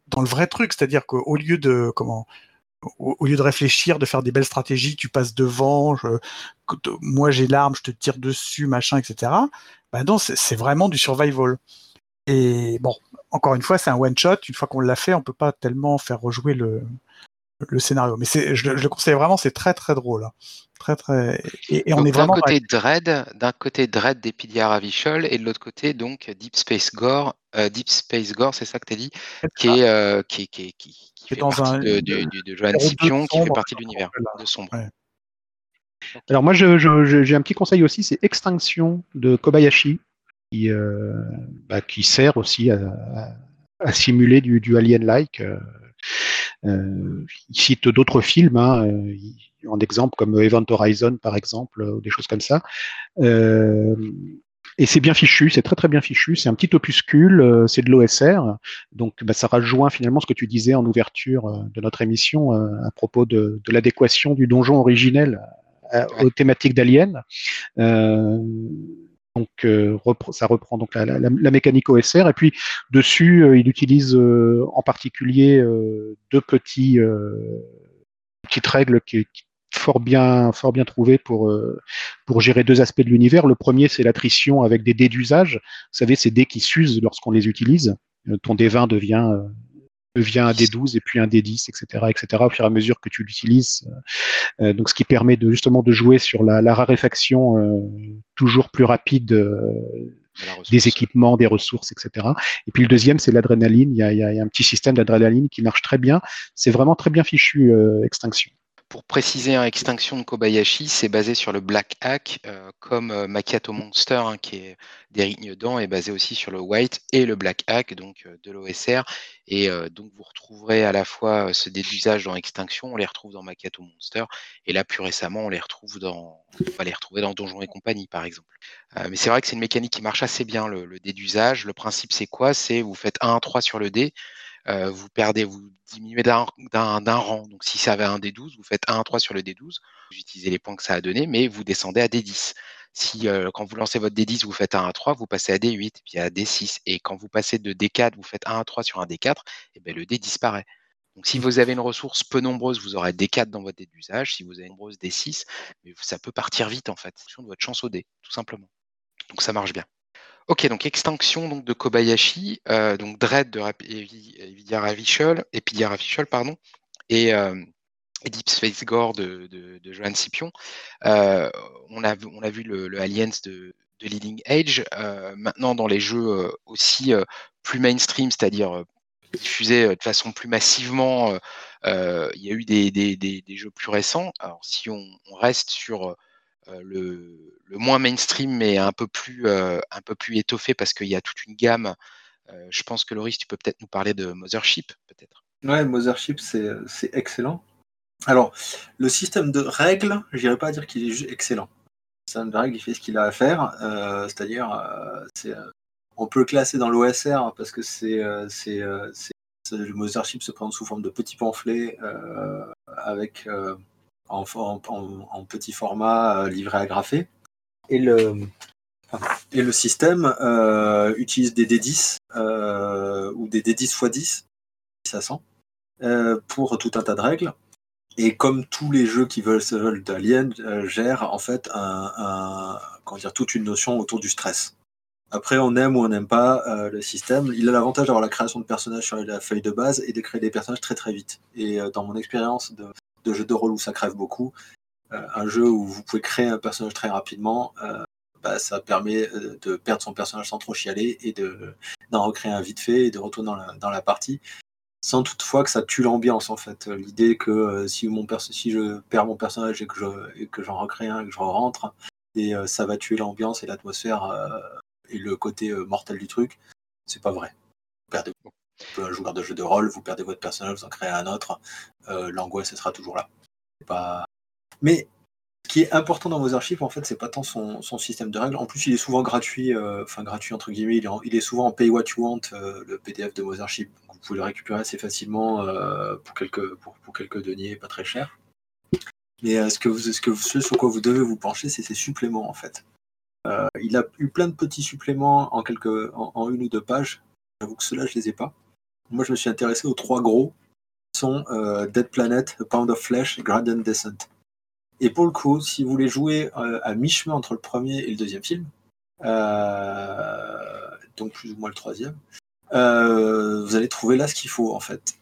dans le vrai truc, c'est-à-dire qu'au lieu de comment au, lieu de réfléchir, de faire des belles stratégies, tu passes devant, moi j'ai l'arme, je te tire dessus, machin, etc. Ben non, c'est vraiment du survival. Et bon, encore une fois, c'est un one shot. Une fois qu'on l'a fait, on peut pas tellement faire rejouer le, le scénario. Mais je, je, le conseille vraiment, c'est très très drôle. Hein. Très très. Et, on est vraiment. D'un côté Dread, d'un côté Dread d'Epidia Ravichol et de l'autre côté donc Deep Space Gore. Euh, Deep Space Gore, c'est ça que tu as dit, qui est, euh, qui, qui, qui, qui fait dans partie un, de, de, de, de Johan Scipion, qui fait partie de l'univers de Sombre. Ouais. Alors moi, j'ai un petit conseil aussi, c'est Extinction de Kobayashi, qui, euh, bah, qui sert aussi à, à, à simuler du, du Alien-like. Euh, euh, il cite d'autres films, hein, en exemple comme Event Horizon par exemple, ou des choses comme ça. Euh, et c'est bien fichu, c'est très très bien fichu. C'est un petit opuscule, c'est de l'OSR, donc bah, ça rejoint finalement ce que tu disais en ouverture de notre émission à propos de, de l'adéquation du donjon originel aux thématiques d'Alien. Euh, donc euh, ça reprend donc la, mécanique OSR et puis dessus euh, il utilise euh, en particulier deux petits petites règles qui, qui fort bien fort bien trouvées pour pour gérer deux aspects de l'univers. Le premier c'est l'attrition avec des dés d'usage. Vous savez ces dés qui s'usent lorsqu'on les utilise. Ton D20 devient devient un D12 et puis un D10, etc., etc. au fur et à mesure que tu l'utilises. Euh, donc, ce qui permet de justement de jouer sur la, la raréfaction euh, toujours plus rapide euh, des équipements, des ressources, etc. Et puis le deuxième, c'est l'adrénaline. Il, il, y a un petit système d'adrénaline qui marche très bien. C'est vraiment très bien fichu, Extinction pour préciser, Extinction de Kobayashi, c'est basé sur le Black Hack, euh, comme euh, Macchiato Monster, hein, qui est d'Eric Niedan, est basé aussi sur le White et le Black Hack, donc euh, de l'OSR. Et euh, donc vous retrouverez à la fois ce d'usage dans Extinction, on les retrouve dans Macchiato Monster, et là plus récemment, on les retrouve dans, on va les retrouver dans Donjons et compagnie, par exemple. Mais c'est vrai que c'est une mécanique qui marche assez bien, le, le dé d'usage. Le principe, c'est quoi? C'est vous faites 1-3 sur le dé, euh, vous perdez, vous diminuez d'un rang. Donc si ça avait un D12, vous faites 1 à 3 sur le D12, vous utilisez les points que ça a donné, mais vous descendez à D10. Si euh, quand vous lancez votre D10, vous faites 1 à 3, vous passez à D8, puis à D6. Et quand vous passez de D4, vous faites 1 à 3 sur un D4, et bien le D disparaît. Donc si vous avez une ressource peu nombreuse, vous aurez D4 dans votre dé d'usage. Si vous avez une nombreuse D6, mais ça peut partir vite en fait, en fonction de votre chance au dé, tout simplement. Donc ça marche bien. Ok, donc extinction donc, de Kobayashi, euh, donc Dread de Epidia Ravichol, pardon, et, euh, et, Deep Space Gore de, de, de Johan Scipion. Euh, on, a, on a vu le, le Aliens de, Leading Age. Maintenant, dans les jeux aussi plus mainstream, c'est-à-dire diffusés de façon plus massivement, il y a eu des, des, des, jeux plus récents. Alors, si on, reste sur le, le, moins mainstream mais un peu plus, euh, un peu plus étoffé parce qu'il y a toute une gamme. Euh, je pense que Loris, tu peux peut-être nous parler de Mothership, peut-être. Ouais, Mothership, c'est excellent. Alors, le système de règles, je n'irais pas dire qu'il est excellent. Le système de règles, il fait ce qu'il a à faire. Euh, C'est-à-dire, euh, on peut le classer dans l'OSR parce que c'est le Mothership se présente sous forme de petits pamphlets avec en, en, en petit format euh, livré à graffer. Et le, et le système euh, utilise des D10 euh, ou des D10 x 10, 10 à 100, euh, pour tout un tas de règles. Et comme tous les jeux qui veulent, veulent d'Alien, gèrent en fait un, un, comment dire, toute une notion autour du stress. Après, on aime ou on n'aime pas le système. Il a l'avantage d'avoir la création de personnages sur la feuille de base et de créer des personnages très très vite. Et dans mon expérience de, de jeux de rôle où ça crève beaucoup. Euh, un jeu où vous pouvez créer un personnage très rapidement, euh, bah, ça permet euh, de perdre son personnage sans trop chialer et d'en recréer un vite fait et de retourner dans la, partie sans toutefois que ça tue l'ambiance en fait. L'idée que si, je perds mon personnage et que, j'en recrée un et que je rentre, et ça va tuer l'ambiance et l'atmosphère et le côté mortel du truc, C'est pas vrai. Perdez un joueur de jeu de rôle, vous perdez votre personnage, vous en créez un autre, euh, l'angoisse sera toujours là. Mais ce qui est important dans vos archives, en fait, c'est pas tant son, système de règles. En plus, il est souvent gratuit, euh, enfin gratuit entre guillemets. Il est, souvent en pay what you want, euh, le PDF de vos archives. vous pouvez le récupérer assez facilement pour quelques deniers, pas très cher. Mais ce que vous, ce sur quoi vous devez vous pencher, c'est ces suppléments en fait. il a eu plein de petits suppléments en, une ou deux pages. J'avoue que ceux-là, je les ai pas. Moi, je me suis intéressé aux trois gros, qui sont euh, Dead Planet, A Pound of Flesh et Gradient Descent. Et pour le coup, si vous voulez jouer euh, à mi-chemin entre le premier et le deuxième film, euh, donc plus ou moins le troisième, vous allez trouver là ce qu'il faut en fait.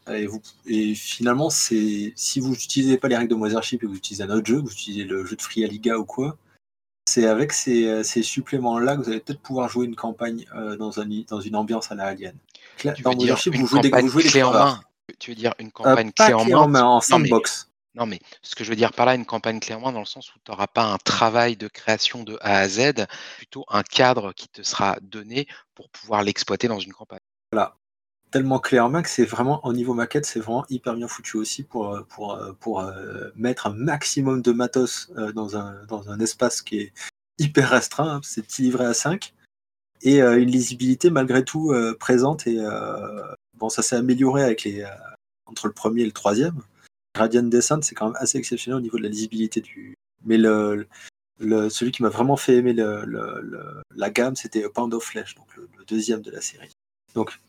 Et, finalement, c'est si vous n'utilisez pas les règles de Mothership et vous utilisez un autre jeu, vous utilisez le jeu de Free Liga ou quoi, c'est avec ces, suppléments-là que vous allez peut-être pouvoir jouer une campagne dans, dans une ambiance à la Alien. Tu veux dire une campagne clé en main Tu veux dire une campagne clé, en, main, en sandbox non mais, ce que je veux dire par là, une campagne clé en main dans le sens où tu n'auras pas un travail de création de A à Z, plutôt un cadre qui te sera donné pour pouvoir l'exploiter dans une campagne. Voilà. Tellement clé en main que c'est vraiment, au niveau maquette, c'est vraiment hyper bien foutu aussi pour, pour, pour euh, mettre un maximum de matos euh, dans, un, dans un espace qui est hyper restreint. Hein, c'est livré à 5 et euh, une lisibilité malgré tout euh, présente. Et euh, bon, ça s'est amélioré avec les, entre le premier et le troisième. Radiant Descent, c'est quand même assez exceptionnel au niveau de la lisibilité du. Mais le, celui qui m'a vraiment fait aimer la gamme, c'était Pound of Flesh, donc le, deuxième de la série. Donc,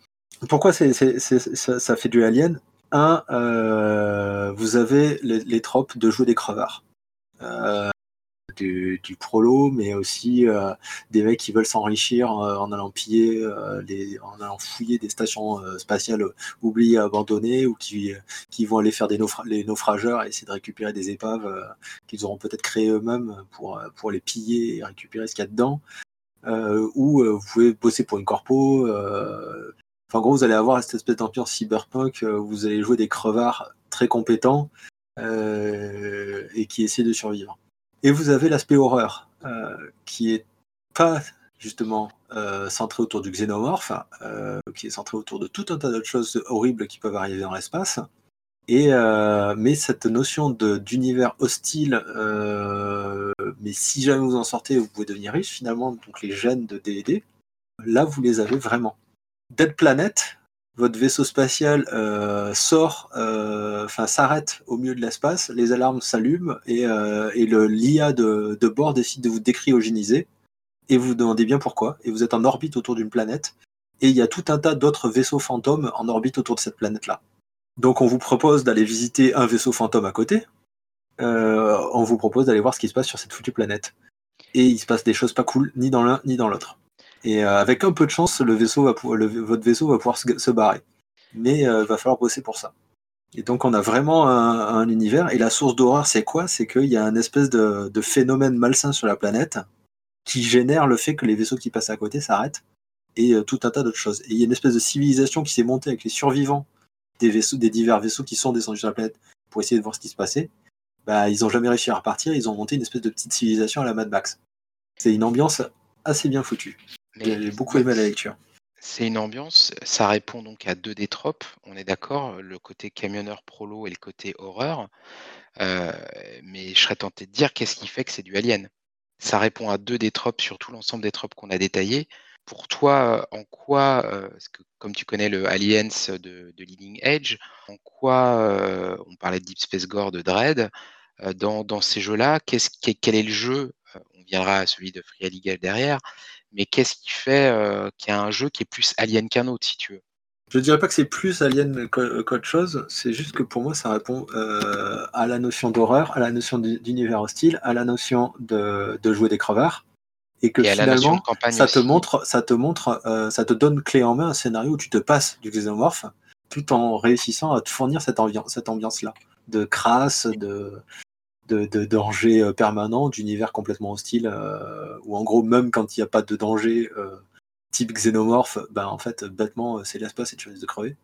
pourquoi ça, fait du Alien? Un, vous avez les, les, tropes de jouer des crevards. Du, prolo, mais aussi euh, des mecs qui veulent s'enrichir euh, en allant piller, euh, les, en allant fouiller des stations spatiales oubliées, abandonnées, ou qui, qui vont aller faire des les naufrageurs et essayer de récupérer des épaves qu'ils auront peut-être créées eux-mêmes pour, les piller et récupérer ce qu'il y a dedans. ou vous pouvez bosser pour une corpo. Enfin, en gros, vous allez avoir cette espèce d'ambiance cyberpunk où vous allez jouer des crevards très compétents et qui essaient de survivre. Et vous avez l'aspect horreur, euh, qui est pas justement euh, centré autour du xénomorphe, euh, qui est centré autour de tout un tas d'autres choses horribles qui peuvent arriver dans l'espace. Et mais cette notion d'univers hostile, mais si jamais vous en sortez, vous pouvez devenir riche finalement. Donc les gènes de D&D, là vous les avez vraiment. Dead Planet, votre vaisseau spatial euh, sort, euh, enfin s'arrête au milieu de l'espace, les alarmes s'allument et, euh, le l'IA de, bord décide de vous décryogéniser et vous vous demandez bien pourquoi. Et vous êtes en orbite autour d'une planète et il y a tout un tas d'autres vaisseaux fantômes en orbite autour de cette planète-là. Donc on vous propose d'aller visiter un vaisseau fantôme à côté. on vous propose d'aller voir ce qui se passe sur cette foutue planète. Et il se passe des choses pas cool ni dans l'un ni dans l'autre. Et euh, avec un peu de chance, le vaisseau va votre vaisseau va pouvoir se, barrer. Mais il euh, va falloir bosser pour ça. Et donc on a vraiment un, univers. Et la source d'horreur, c'est quoi? C'est qu'il y a un espèce de, phénomène malsain sur la planète qui génère le fait que les vaisseaux qui passent à côté s'arrêtent et euh, tout un tas d'autres choses. Et il y a une espèce de civilisation qui s'est montée avec les survivants des vaisseaux, des divers vaisseaux qui sont descendus sur la planète pour essayer de voir ce qui se passait. Bah, ils n'ont jamais réussi à repartir. Ils ont monté une espèce de petite civilisation à la Mad Max. C'est une ambiance assez bien foutue. J'ai beaucoup aimé la lecture. C'est une ambiance, ça répond donc à deux des tropes, on est d'accord, le côté camionneur prolo et le côté horreur. Euh, mais je serais tenté de dire qu'est-ce qui fait que c'est du Alien Ça répond à deux des tropes sur tout l'ensemble des tropes qu'on a détaillés. Pour toi, en quoi, euh, que, comme tu connais le Aliens de, Leading Edge, en quoi, euh, on parlait de Deep Space Gore, de Dread, dans, dans, ces jeux-là, quel est le jeu On viendra à celui de Free Legal derrière, mais qu'est-ce qui fait euh, qu'il y a un jeu qui est plus alien qu'un autre, si tu veux? Je ne dirais pas que c'est plus alien qu'autre chose, c'est juste que pour moi, ça répond euh, à la notion d'horreur, à la notion d'univers hostile, à la notion de, jouer des crevards. Et que finalement, ça te montre, ça te montre, euh, ça te donne clé en main un scénario où tu te passes du xénomorphe tout en réussissant à te fournir cette, cette ambiance-là de crasse, de, de, danger euh, permanent, d'univers complètement hostile, euh, ou en gros, même quand il n'y a pas de danger euh, type xénomorphe, ben en fait, bêtement, c'est l'espace et tu risques de crever.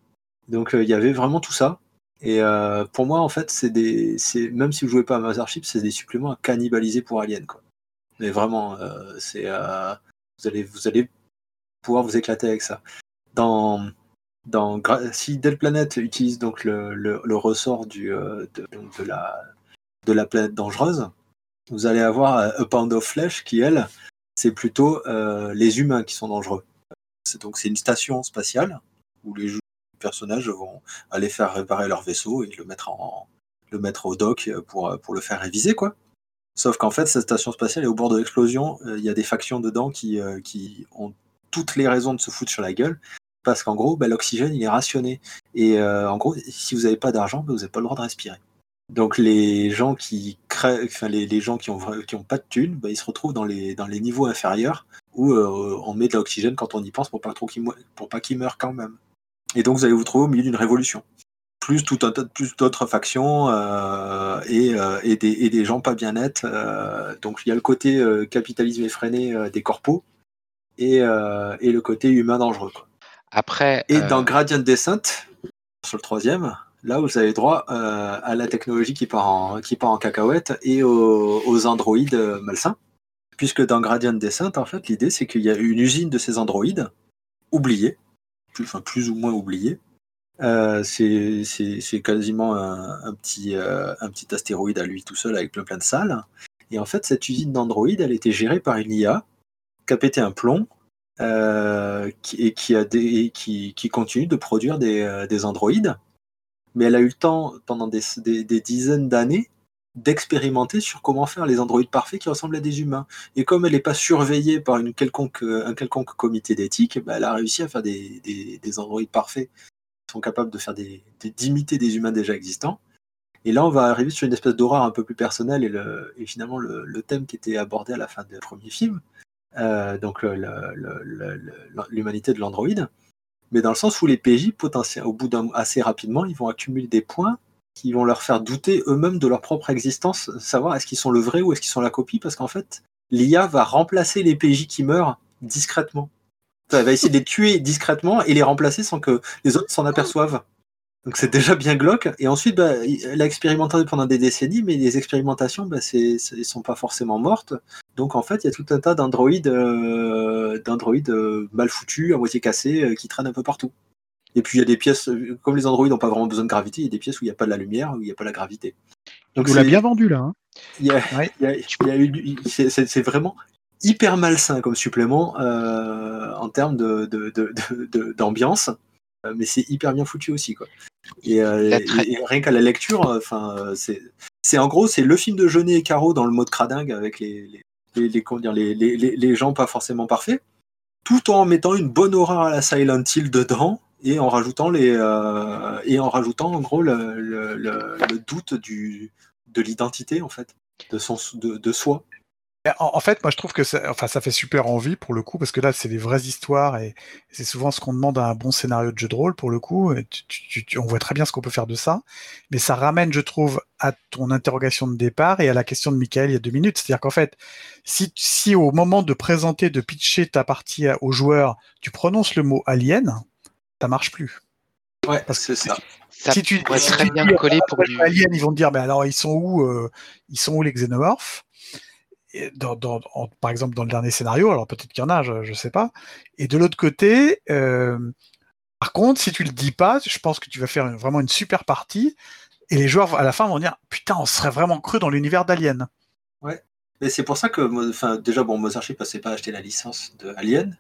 Donc il y avait vraiment tout ça. Et pour moi, en fait, c'est des, même si vous jouez pas à Mothership, c'est des suppléments à cannibaliser pour Alien, quoi. Mais vraiment, c'est, vous allez, vous allez pouvoir vous éclater avec ça. dans, dans, si Del Planet utilise donc le, le, ressort du, euh, de, de, la, de la planète dangereuse, vous allez avoir A Pound of Flesh qui, elle, c'est plutôt euh, les humains qui sont dangereux. Donc c'est une station spatiale où les personnages vont aller faire réparer leur vaisseau et le mettre, en, le mettre au dock pour, pour le faire réviser. quoi. Sauf qu'en fait, cette station spatiale est au bord de l'explosion. Euh, il y a des factions dedans qui, euh, qui ont toutes les raisons de se foutre sur la gueule. Parce qu'en gros, bah, l'oxygène, il est rationné. Et euh, en gros, si vous n'avez pas d'argent, bah, vous n'avez pas le droit de respirer. Donc les gens qui créent, enfin les, les gens qui ont qui ont pas de thunes, bah, ils se retrouvent dans les dans les niveaux inférieurs où on met de l'oxygène quand on y pense pour pas trop pour pas qu'ils meurent quand même. Et donc vous allez vous trouver au milieu d'une révolution plus tout un tas plus d'autres factions euh, et, euh, et, des, et, des, gens pas bien nets. Euh, donc il y a le côté capitalisme effréné des corpos et, et, le côté humain dangereux. Quoi. Après. Et dans Gradient Descent, sur le troisième, là vous avez droit à la technologie qui part en, cacahuète et aux, androïdes malsains. Puisque dans Gradient Descent, en fait, l'idée c'est qu'il y a une usine de ces androïdes oubliés, plus, ou moins oubliés, euh, c'est quasiment un, petit, euh, astéroïde à lui tout seul avec plein plein de salles. Et en fait, cette usine d'Android, elle était gérée par une IA qui a pété un plomb euh, et qui, continue de produire des androïdes. Mais elle a eu le temps, pendant des, dizaines d'années, d'expérimenter sur comment faire les androïdes parfaits qui ressemblent à des humains. Et comme elle n'est pas surveillée par quelconque, un quelconque comité d'éthique, bah, elle a réussi à faire des, des, des androïdes parfaits sont capables d'imiter des humains déjà existants. Et là, on va arriver sur une espèce d'horreur un peu plus personnelle et, le, et finalement le, thème qui était abordé à la fin du premier film, euh, donc l'humanité de l'androïde, mais dans le sens où les PJ, au bout d'un assez rapidement, ils vont accumuler des points qui vont leur faire douter eux-mêmes de leur propre existence, savoir est-ce qu'ils sont le vrai ou est-ce qu'ils sont la copie, parce qu'en fait, l'IA va remplacer les PJ qui meurent discrètement. Elle va essayer de les tuer discrètement et les remplacer sans que les autres s'en aperçoivent. Donc c'est déjà bien glauque. Et ensuite, bah, elle a expérimenté pendant des décennies, mais les expérimentations, bah, ne sont pas forcément mortes. Donc en fait, il y a tout un tas d'androïdes euh, euh, mal foutus, à moitié cassés, euh, qui traînent un peu partout. Et puis il y a des pièces, comme les androïdes n'ont pas vraiment besoin de gravité, il y a des pièces où il n'y a pas de la lumière, où il n'y a pas de la gravité. Donc, vous l'a bien vendu là. c'est vraiment hyper malsain comme supplément en termes d'ambiance, euh, mais c'est hyper bien foutu aussi quoi. Et, euh, rien qu'à la lecture, enfin c'est en gros c'est le film de Jeunet et Caro dans le mode cradingue avec les les, les, les, les, gens pas forcément parfaits, tout en mettant une bonne horreur à la Silent Hill dedans et en rajoutant les et en rajoutant en gros le, le, le, doute du de l'identité en fait de son de, de soi en, fait, moi je trouve que ça, enfin, ça fait super envie pour le coup, parce que là c'est des vraies histoires et, c'est souvent ce qu'on demande à un bon scénario de jeu de rôle pour le coup. Et on voit très bien ce qu'on peut faire de ça, mais ça ramène, je trouve, à ton interrogation de départ et à la question de Michael il y a deux minutes. C'est-à-dire qu'en fait, si, si au moment de présenter, de pitcher ta partie aux joueurs, tu prononces le mot alien, ça marche plus. Ouais, parce que c'est ça. si tu, pourrait très bien coller pour du... alien, ils vont te dire, mais alors ils sont où, euh, ils sont où les xénomorphes? Par exemple dans le dernier scénario, alors peut-être qu'il y en a, je ne sais pas. Et de l'autre côté, euh, par contre, si tu le dis pas, je pense que tu vas faire vraiment une super partie, et les joueurs à la fin vont dire putain, on serait vraiment cru dans l'univers d'Alien. Ouais. Mais c'est pour ça que, déjà, bon, Mozart ne passait pas acheter la licence de Alien.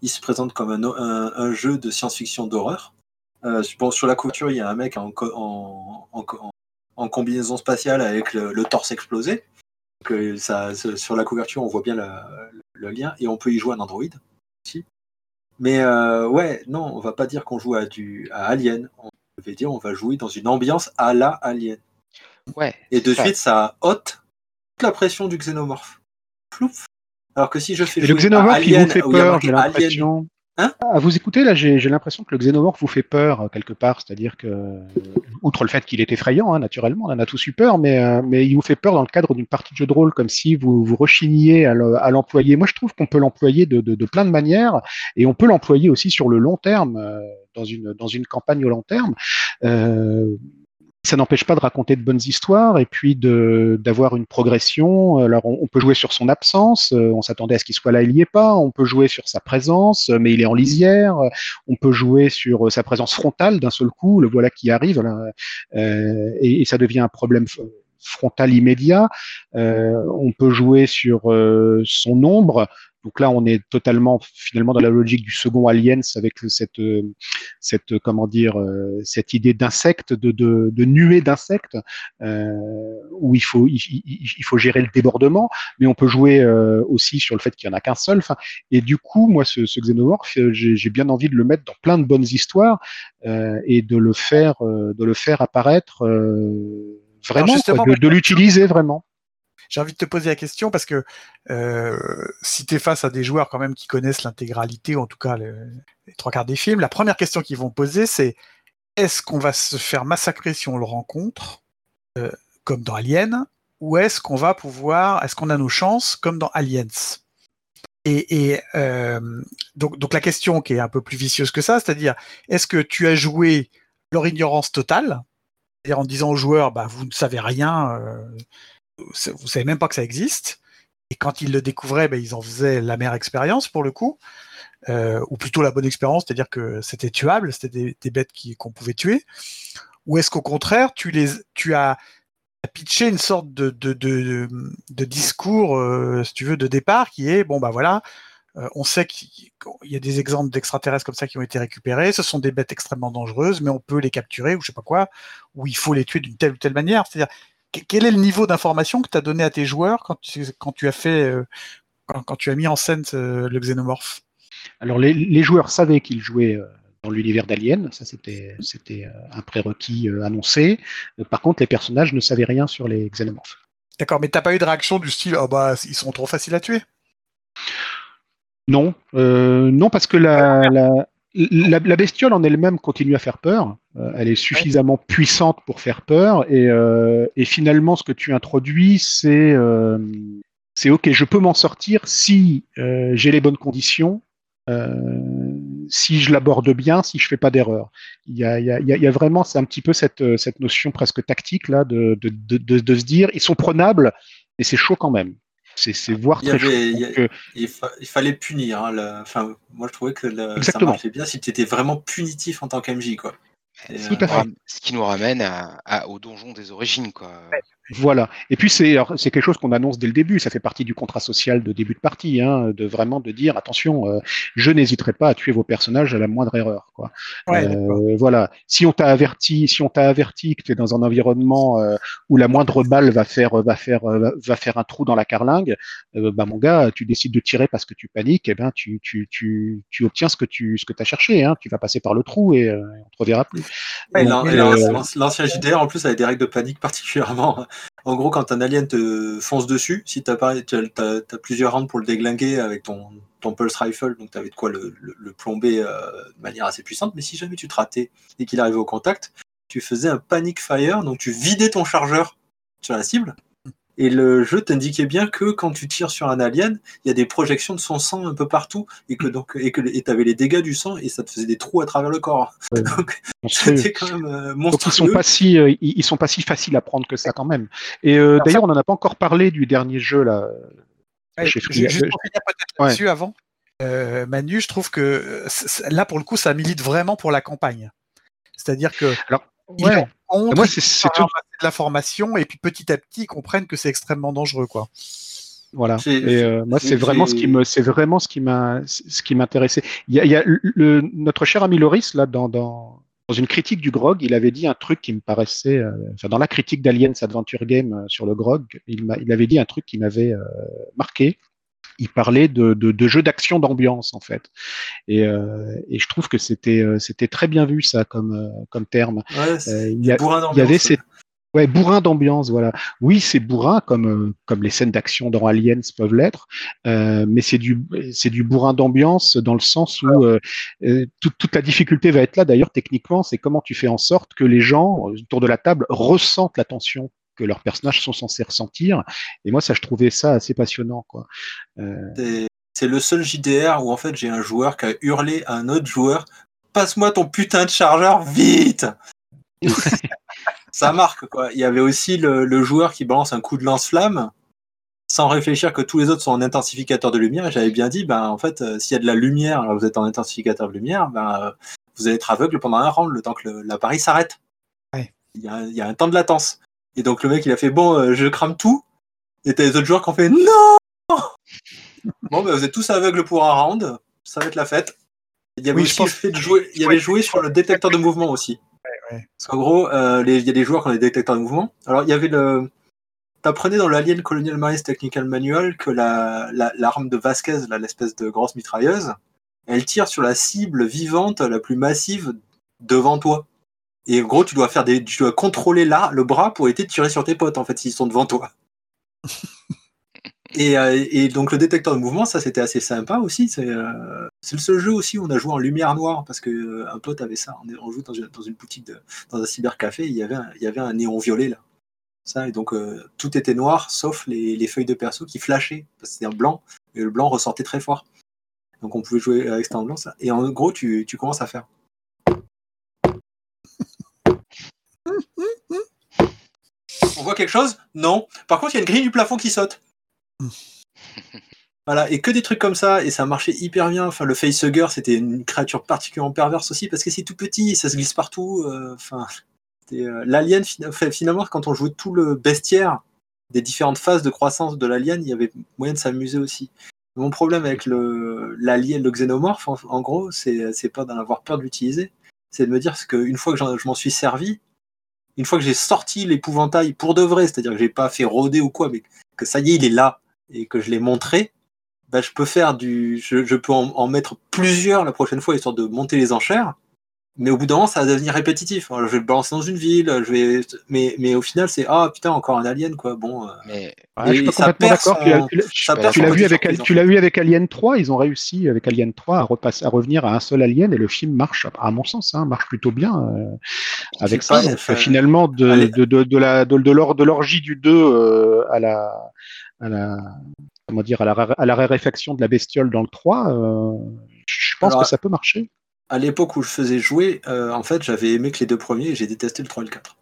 Il se présente comme un, jeu de science-fiction d'horreur. Euh, sur la couverture, il y a un mec en, combinaison spatiale avec le torse explosé que ça, sur la couverture, on voit bien le, lien et on peut y jouer un Android aussi. Mais euh, ouais, non, on va pas dire qu'on joue à, du, à Alien. On va dire on va jouer dans une ambiance à la Alien. Ouais. Et de suite, ça ôte toute la pression du xénomorphe. Plouf. Alors que si je fais. le xénomorphe, il vous fait peur, j'ai l'impression. Hein à vous écouter, là, j'ai l'impression que le xénomorphe vous fait peur euh, quelque part, c'est-à-dire que, euh, outre le fait qu'il est effrayant, hein, naturellement, on en a tous eu peur, mais, euh, mais il vous fait peur dans le cadre d'une partie de jeu de rôle, comme si vous vous rechigniez à l'employer. Moi, je trouve qu'on peut l'employer de, de, de, plein de manières, et on peut l'employer aussi sur le long terme, dans une dans une campagne au long terme. Ça n'empêche pas de raconter de bonnes histoires et puis d'avoir une progression. Alors on, peut jouer sur son absence, euh, on s'attendait à ce qu'il soit là, il n'y est pas. On peut jouer sur sa présence, mais il est en lisière. On peut jouer sur sa présence frontale d'un seul coup, le voilà qui arrive, euh, et, ça devient un problème frontal immédiat. Euh, on peut jouer sur euh, son ombre. Donc là, on est totalement finalement dans la logique du second Aliens avec cette, cette comment dire, cette idée d'insectes, de, de, de nuée d'insectes, euh, où il faut, il, il, faut gérer le débordement, mais on peut jouer euh, aussi sur le fait qu'il y en a qu'un seul. Enfin, et du coup, moi, ce, ce Xenomorph, j'ai bien envie de le mettre dans plein de bonnes histoires euh, et de le faire, de le faire apparaître Vraiment, de, l'utiliser vraiment. J'ai envie de te poser la question parce que euh, si tu es face à des joueurs quand même qui connaissent l'intégralité, ou en tout cas les trois quarts des films, la première question qu'ils vont poser, c'est est-ce qu'on va se faire massacrer si on le rencontre, euh, comme dans Alien, ou est-ce qu'on va pouvoir, est-ce qu'on a nos chances, comme dans Aliens? Et, euh, donc, la question qui est un peu plus vicieuse que ça, c'est-à-dire, est-ce que tu as joué leur ignorance totale, en disant aux joueurs, bah, vous ne savez rien, vous savez même pas que ça existe. Et quand ils le découvraient, bah, ils en faisaient la meilleure expérience pour le coup, euh, ou plutôt la bonne expérience, c'est-à-dire que c'était tuable, c'était des, bêtes qu'on pouvait tuer. Ou est-ce qu'au contraire, tu, les, tu as pitché une sorte de, de, de, discours, euh, si tu veux, de départ qui est, bon, bah voilà, euh, on sait qu'il y a des exemples d'extraterrestres comme ça qui ont été récupérés. Ce sont des bêtes extrêmement dangereuses, mais on peut les capturer ou je sais pas quoi, ou il faut les tuer d'une telle ou telle manière. C'est-à-dire, quel est le niveau d'information que tu as donné à tes joueurs quand tu, quand tu as fait, euh, quand, tu as mis en scène le xénomorphe Alors, les, joueurs savaient qu'ils jouaient euh, dans l'univers d'Alien, ça c'était un prérequis annoncé. par contre, les personnages ne savaient rien sur les xénomorphes. D'accord, mais t'as pas eu de réaction du style, oh bah ils sont trop faciles à tuer? Non, euh, non parce que la, la, bestiole en elle-même continue à faire peur. Euh, elle est suffisamment puissante pour faire peur. Euh, et, finalement, ce que tu introduis, c'est c'est ok, je peux m'en sortir si j'ai les bonnes conditions, si je l'aborde bien, si je fais pas d'erreur. Il y a, il y a, vraiment, c'est un petit peu cette, cette notion presque tactique là de, de, de, de se dire, ils sont prenables, et c'est chaud quand même c'est voir très il, il, fallait punir. Hein, enfin, moi, je trouvais que ça marchait bien si tu étais vraiment punitif en tant qu'MJ. Quoi. Euh, ce qui nous ramène à, au donjon des origines. Quoi. Voilà. Et puis c'est quelque chose qu'on annonce dès le début. Ça fait partie du contrat social de début de partie, hein, de vraiment de dire attention, euh, je n'hésiterai pas à tuer vos personnages à la moindre erreur. Quoi. Euh, voilà. Si on t'a averti, si on t'a averti que tu es dans un environnement euh, où la moindre balle va faire va faire va faire un trou dans la carlingue, bah mon gars, tu décides de tirer parce que tu paniques, et eh ben tu tu tu tu obtiens ce que tu ce que as cherché. Hein. Tu vas passer par le trou et on te reverra plus. L'ancien JDR en plus avait des règles de panique particulièrement en gros, quand un alien te fonce dessus, si tu as, plusieurs rounds pour le déglinguer avec ton, pulse rifle, donc tu avais de quoi le, plomber euh, de manière assez puissante, mais si jamais tu te ratais et qu'il arrivait au contact, tu faisais un panic fire, donc tu vidais ton chargeur sur la cible, et le jeu t'indiquait bien que quand tu tires sur un alien, il y a des projections de son sang un peu partout et que donc et que tu avais les dégâts du sang et ça te faisait des trous à travers le corps. <laughs> c'était quand même euh, monstrueux. ils sont pas si euh, ils sont pas si faciles à prendre que ça quand même. Et euh, d'ailleurs, on n'en a pas encore parlé du dernier jeu là. je, juste peut-être là-dessus avant. Manu, je trouve que là pour le coup, ça milite vraiment pour la campagne. C'est-à-dire que alors ouais. moi c'est tout de l'information et puis petit à petit ils comprennent que c'est extrêmement dangereux quoi. Voilà. Et euh, moi, c'est vraiment ce qui me, c'est vraiment ce qui m'a, ce qui m'intéressait. Il y a, il y a le, notre cher ami Loris là dans, dans dans une critique du grog, il avait dit un truc qui me paraissait, euh, enfin dans la critique d'Aliens Adventure Game euh, sur le grog, il, il avait dit un truc qui m'avait euh, marqué il parlait de, de, de jeux d'action d'ambiance en fait. Et, euh, et, je trouve que c'était euh, c'était très bien vu ça comme euh, comme terme. Ouais, il, y il, y avait ces Ouais, bourrin d'ambiance, voilà. Oui, c'est bourrin comme comme les scènes d'action dans Aliens peuvent l'être, euh, mais c'est du c'est du bourrin d'ambiance dans le sens où euh, toute, toute la difficulté va être là. D'ailleurs, techniquement, c'est comment tu fais en sorte que les gens autour de la table ressentent la tension que leurs personnages sont censés ressentir. Et moi, ça, je trouvais ça assez passionnant. Quoi. Euh... C'est le seul JDR où en fait j'ai un joueur qui a hurlé à un autre joueur Passe-moi ton putain de chargeur vite ça marque quoi. Il y avait aussi le, le joueur qui balance un coup de lance-flamme sans réfléchir que tous les autres sont en intensificateur de lumière. Et j'avais bien dit, ben, en fait, euh, s'il y a de la lumière, alors vous êtes en intensificateur de lumière, ben, euh, vous allez être aveugle pendant un round, le temps que le- l'appareil s'arrête. Ouais. Y il y a un temps de latence. Et donc le mec, il a fait, bon, euh, je crame tout. Et t'as les autres joueurs qui ont fait, non Bon, ben, vous êtes tous aveugles pour un round, ça va être la fête. Il y avait Oui, aussi pense- le fait de jouer, il y avait joué sur le détecteur de mouvement aussi. ouais. Parce qu'en gros, euh, les- il y a des joueurs qui ont des détecteurs de mouvement. Alors, il y avait le. T'apprenais dans l'Alien Colonial Marines Technical Manual que la, la- l'arme de Vasquez, l'espèce de grosse mitrailleuse, elle tire sur la cible vivante la plus massive devant toi. Et en gros, tu dois faire des, tu dois contrôler là le bras pour éviter de tirer sur tes potes en fait s'ils sont devant toi. <laughs> et, euh, et donc le détecteur de mouvement, ça c'était assez sympa aussi. C'est, euh, le seul jeu aussi où on a joué en lumière noire parce que euh, un pote avait ça. On, on joue dans une, dans une boutique de, dans un cybercafé, il y avait un, il y avait un néon violet là. Ça, et donc euh, tout était noir sauf les, les feuilles de perso qui flashaient. Parce que c'était un blanc, et le blanc ressortait très fort. Donc on pouvait jouer avec en blanc. Ça. Et en gros, tu, tu commences à faire. On voit quelque chose? Non. Par contre, il y a une grille du plafond qui saute. Voilà, et que des trucs comme ça, et ça marchait hyper bien. Enfin, le facehugger, c'était une créature particulièrement perverse aussi, parce que c'est tout petit, ça se glisse partout. euh, Enfin, euh, l'alien, finalement, quand on jouait tout le bestiaire des différentes phases de croissance de l'alien, il y avait moyen de s'amuser aussi. Mon problème avec l'alien, le xénomorphe, en, en gros, c'est pas d'en avoir peur de l'utiliser, c'est de me dire qu'une fois que je m'en suis servi, une fois que j'ai sorti l'épouvantail pour de vrai, c'est-à-dire que j'ai pas fait rôder ou quoi, mais que ça y est, il est là et que je l'ai montré, bah, je peux faire du, je, je peux en, en mettre plusieurs la prochaine fois histoire de monter les enchères. Mais au bout d'un moment, ça va devenir répétitif. Alors, je vais le balancer dans une ville, je vais, mais, mais au final, c'est ah putain encore un alien quoi. Bon, euh, Mais Ouais, je suis pas complètement d'accord. son- Tu l'as- tu vu avec surprise, tu l'as vu avec Alien 3, ils ont réussi avec Alien 3 à repasser à revenir à un seul alien et le film marche à mon sens hein, marche plutôt bien euh, avec ça. pas, Donc, enfin, finalement de de de, de la de, de l'or- de l'orgie du 2 euh, à la à la comment dire à la à la raréfaction de la bestiole dans le 3, euh, je pense Alors, que ça peut marcher. À l'époque où je faisais jouer, euh, en fait, j'avais aimé que les deux premiers et j'ai détesté le 3 et le 4.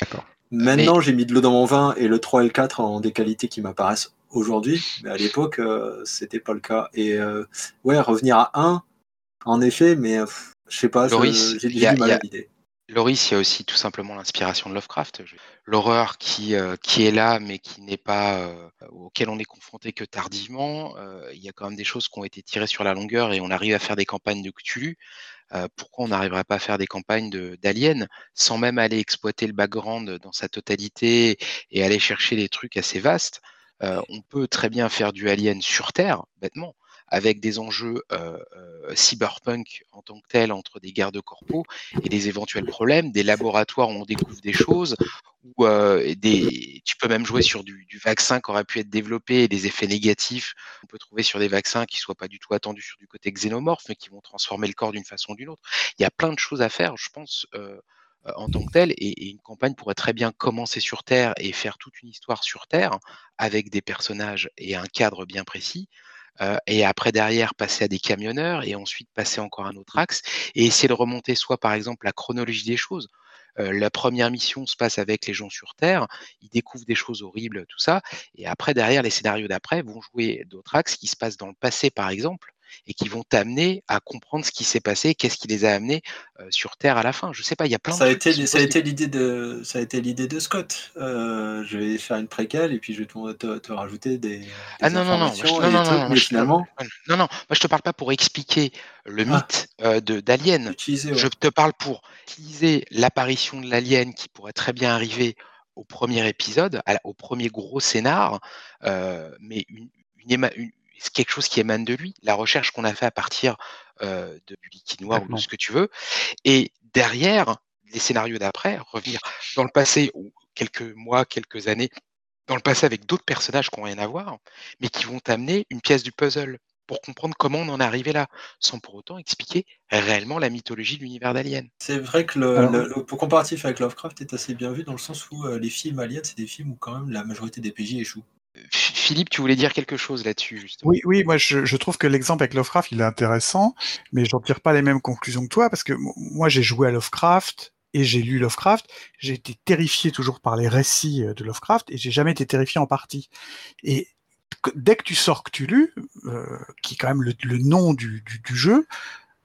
D'accord. Maintenant, j'ai mis de l'eau dans mon vin et le 3 et le 4 ont des qualités qui m'apparaissent aujourd'hui, mais à l'époque, euh, c'était pas le cas. Et euh, ouais, revenir à 1, en effet, mais euh, je sais pas, j'ai du mal à l'idée. Loris, il y a aussi tout simplement l'inspiration de Lovecraft. L'horreur qui, euh, qui est là, mais qui n'est pas euh, auquel on est confronté que tardivement. Euh, il y a quand même des choses qui ont été tirées sur la longueur et on arrive à faire des campagnes de Cthulhu. Pourquoi on n'arriverait pas à faire des campagnes de- d'aliens sans même aller exploiter le background dans sa totalité et aller chercher des trucs assez vastes? On peut très bien faire du alien sur Terre, bêtement, avec des enjeux euh, euh, cyberpunk en tant que tel entre des gardes corpaux et des éventuels problèmes, des laboratoires où on découvre des choses, ou euh, des, tu peux même jouer sur du, vaccin qui aurait pu être développé et des effets négatifs qu'on peut trouver sur des vaccins qui ne soient pas du tout attendus sur du côté xénomorphe, mais qui vont transformer le corps d'une façon ou d'une autre. Il y a plein de choses à faire, je pense, en tant que tel, et une campagne pourrait très bien commencer sur Terre et faire toute une histoire sur Terre avec des personnages et un cadre bien précis. Et après derrière passer à des camionneurs et ensuite passer encore à un autre axe et essayer de remonter soit par exemple la chronologie des choses. La première mission se passe avec les gens sur Terre, ils découvrent des choses horribles, tout ça, et après derrière les scénarios d'après vont jouer d'autres axes qui se passent dans le passé par exemple et qui vont t'amener à comprendre ce qui s'est passé, qu'est-ce qui les a amenés euh, sur Terre à la fin. Je sais pas, il y a plein Ça a de trucs été, ça a été l'idée de, ça a été l'idée de Scott. Euh, je vais faire une préquelle et puis je vais te, te- te rajouter des, des Ah non, non, non, non, non, non, je- finalement, non, non, moi je te parle pas pour expliquer le Ah. mythe euh, de d'Alien. ouais. Je te parle pour utiliser l'apparition de l'alien qui pourrait très bien arriver au premier épisode, à au premier gros scénar, mais une, une une- quelque chose qui émane de lui, la recherche qu'on a fait à partir euh, de, du liquide noir ou de ce que tu veux, et derrière, les scénarios d'après, revenir dans le passé ou quelques mois, quelques années, dans le passé avec d'autres personnages qui n'ont rien à voir, mais qui vont t'amener une pièce du puzzle pour comprendre comment on en est arrivé là, sans pour autant expliquer réellement la mythologie de l'univers d'Alien. C'est vrai que le, Alors- le- le comparatif avec Lovecraft est assez bien vu dans le sens où euh, les films aliens, c'est des films où quand même la majorité des PJ échouent. Ph- Philippe, tu voulais dire quelque chose là-dessus. Oui, oui, moi je, trouve que l'exemple avec Lovecraft, il est intéressant, mais j'en tire pas les mêmes conclusions que toi, parce que moi j'ai joué à Lovecraft, et j'ai lu Lovecraft, j'ai été terrifié toujours par les récits de Lovecraft et j'ai jamais été terrifié en partie. Et dès que tu sors Cthulhu, euh, qui est quand même le, nom du, jeu,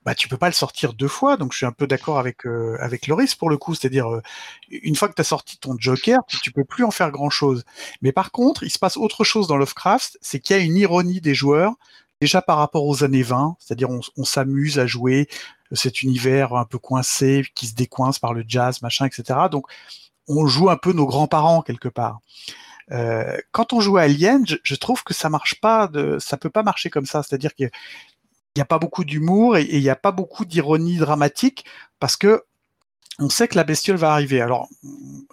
bah tu peux pas le sortir deux fois. Donc je suis un peu d'accord avec euh, avec Loris pour le coup, c'est-à-dire euh, une fois que tu as sorti ton Joker, tu, peux plus en faire grand-chose. Mais par contre, il se passe autre chose dans Lovecraft, c'est qu'il y a une ironie des joueurs déjà par rapport aux années 20, c'est-à-dire on, s'amuse à jouer cet univers un peu coincé qui se décoince par le jazz, machin, etc. Donc on joue un peu nos grands-parents quelque part. Euh, quand on joue à Alien, je, trouve que ça marche pas, de, ça peut pas marcher comme ça. C'est-à-dire qu'il n'y a pas beaucoup d'humour et il n'y a pas beaucoup d'ironie dramatique parce que on sait que la bestiole va arriver. Alors,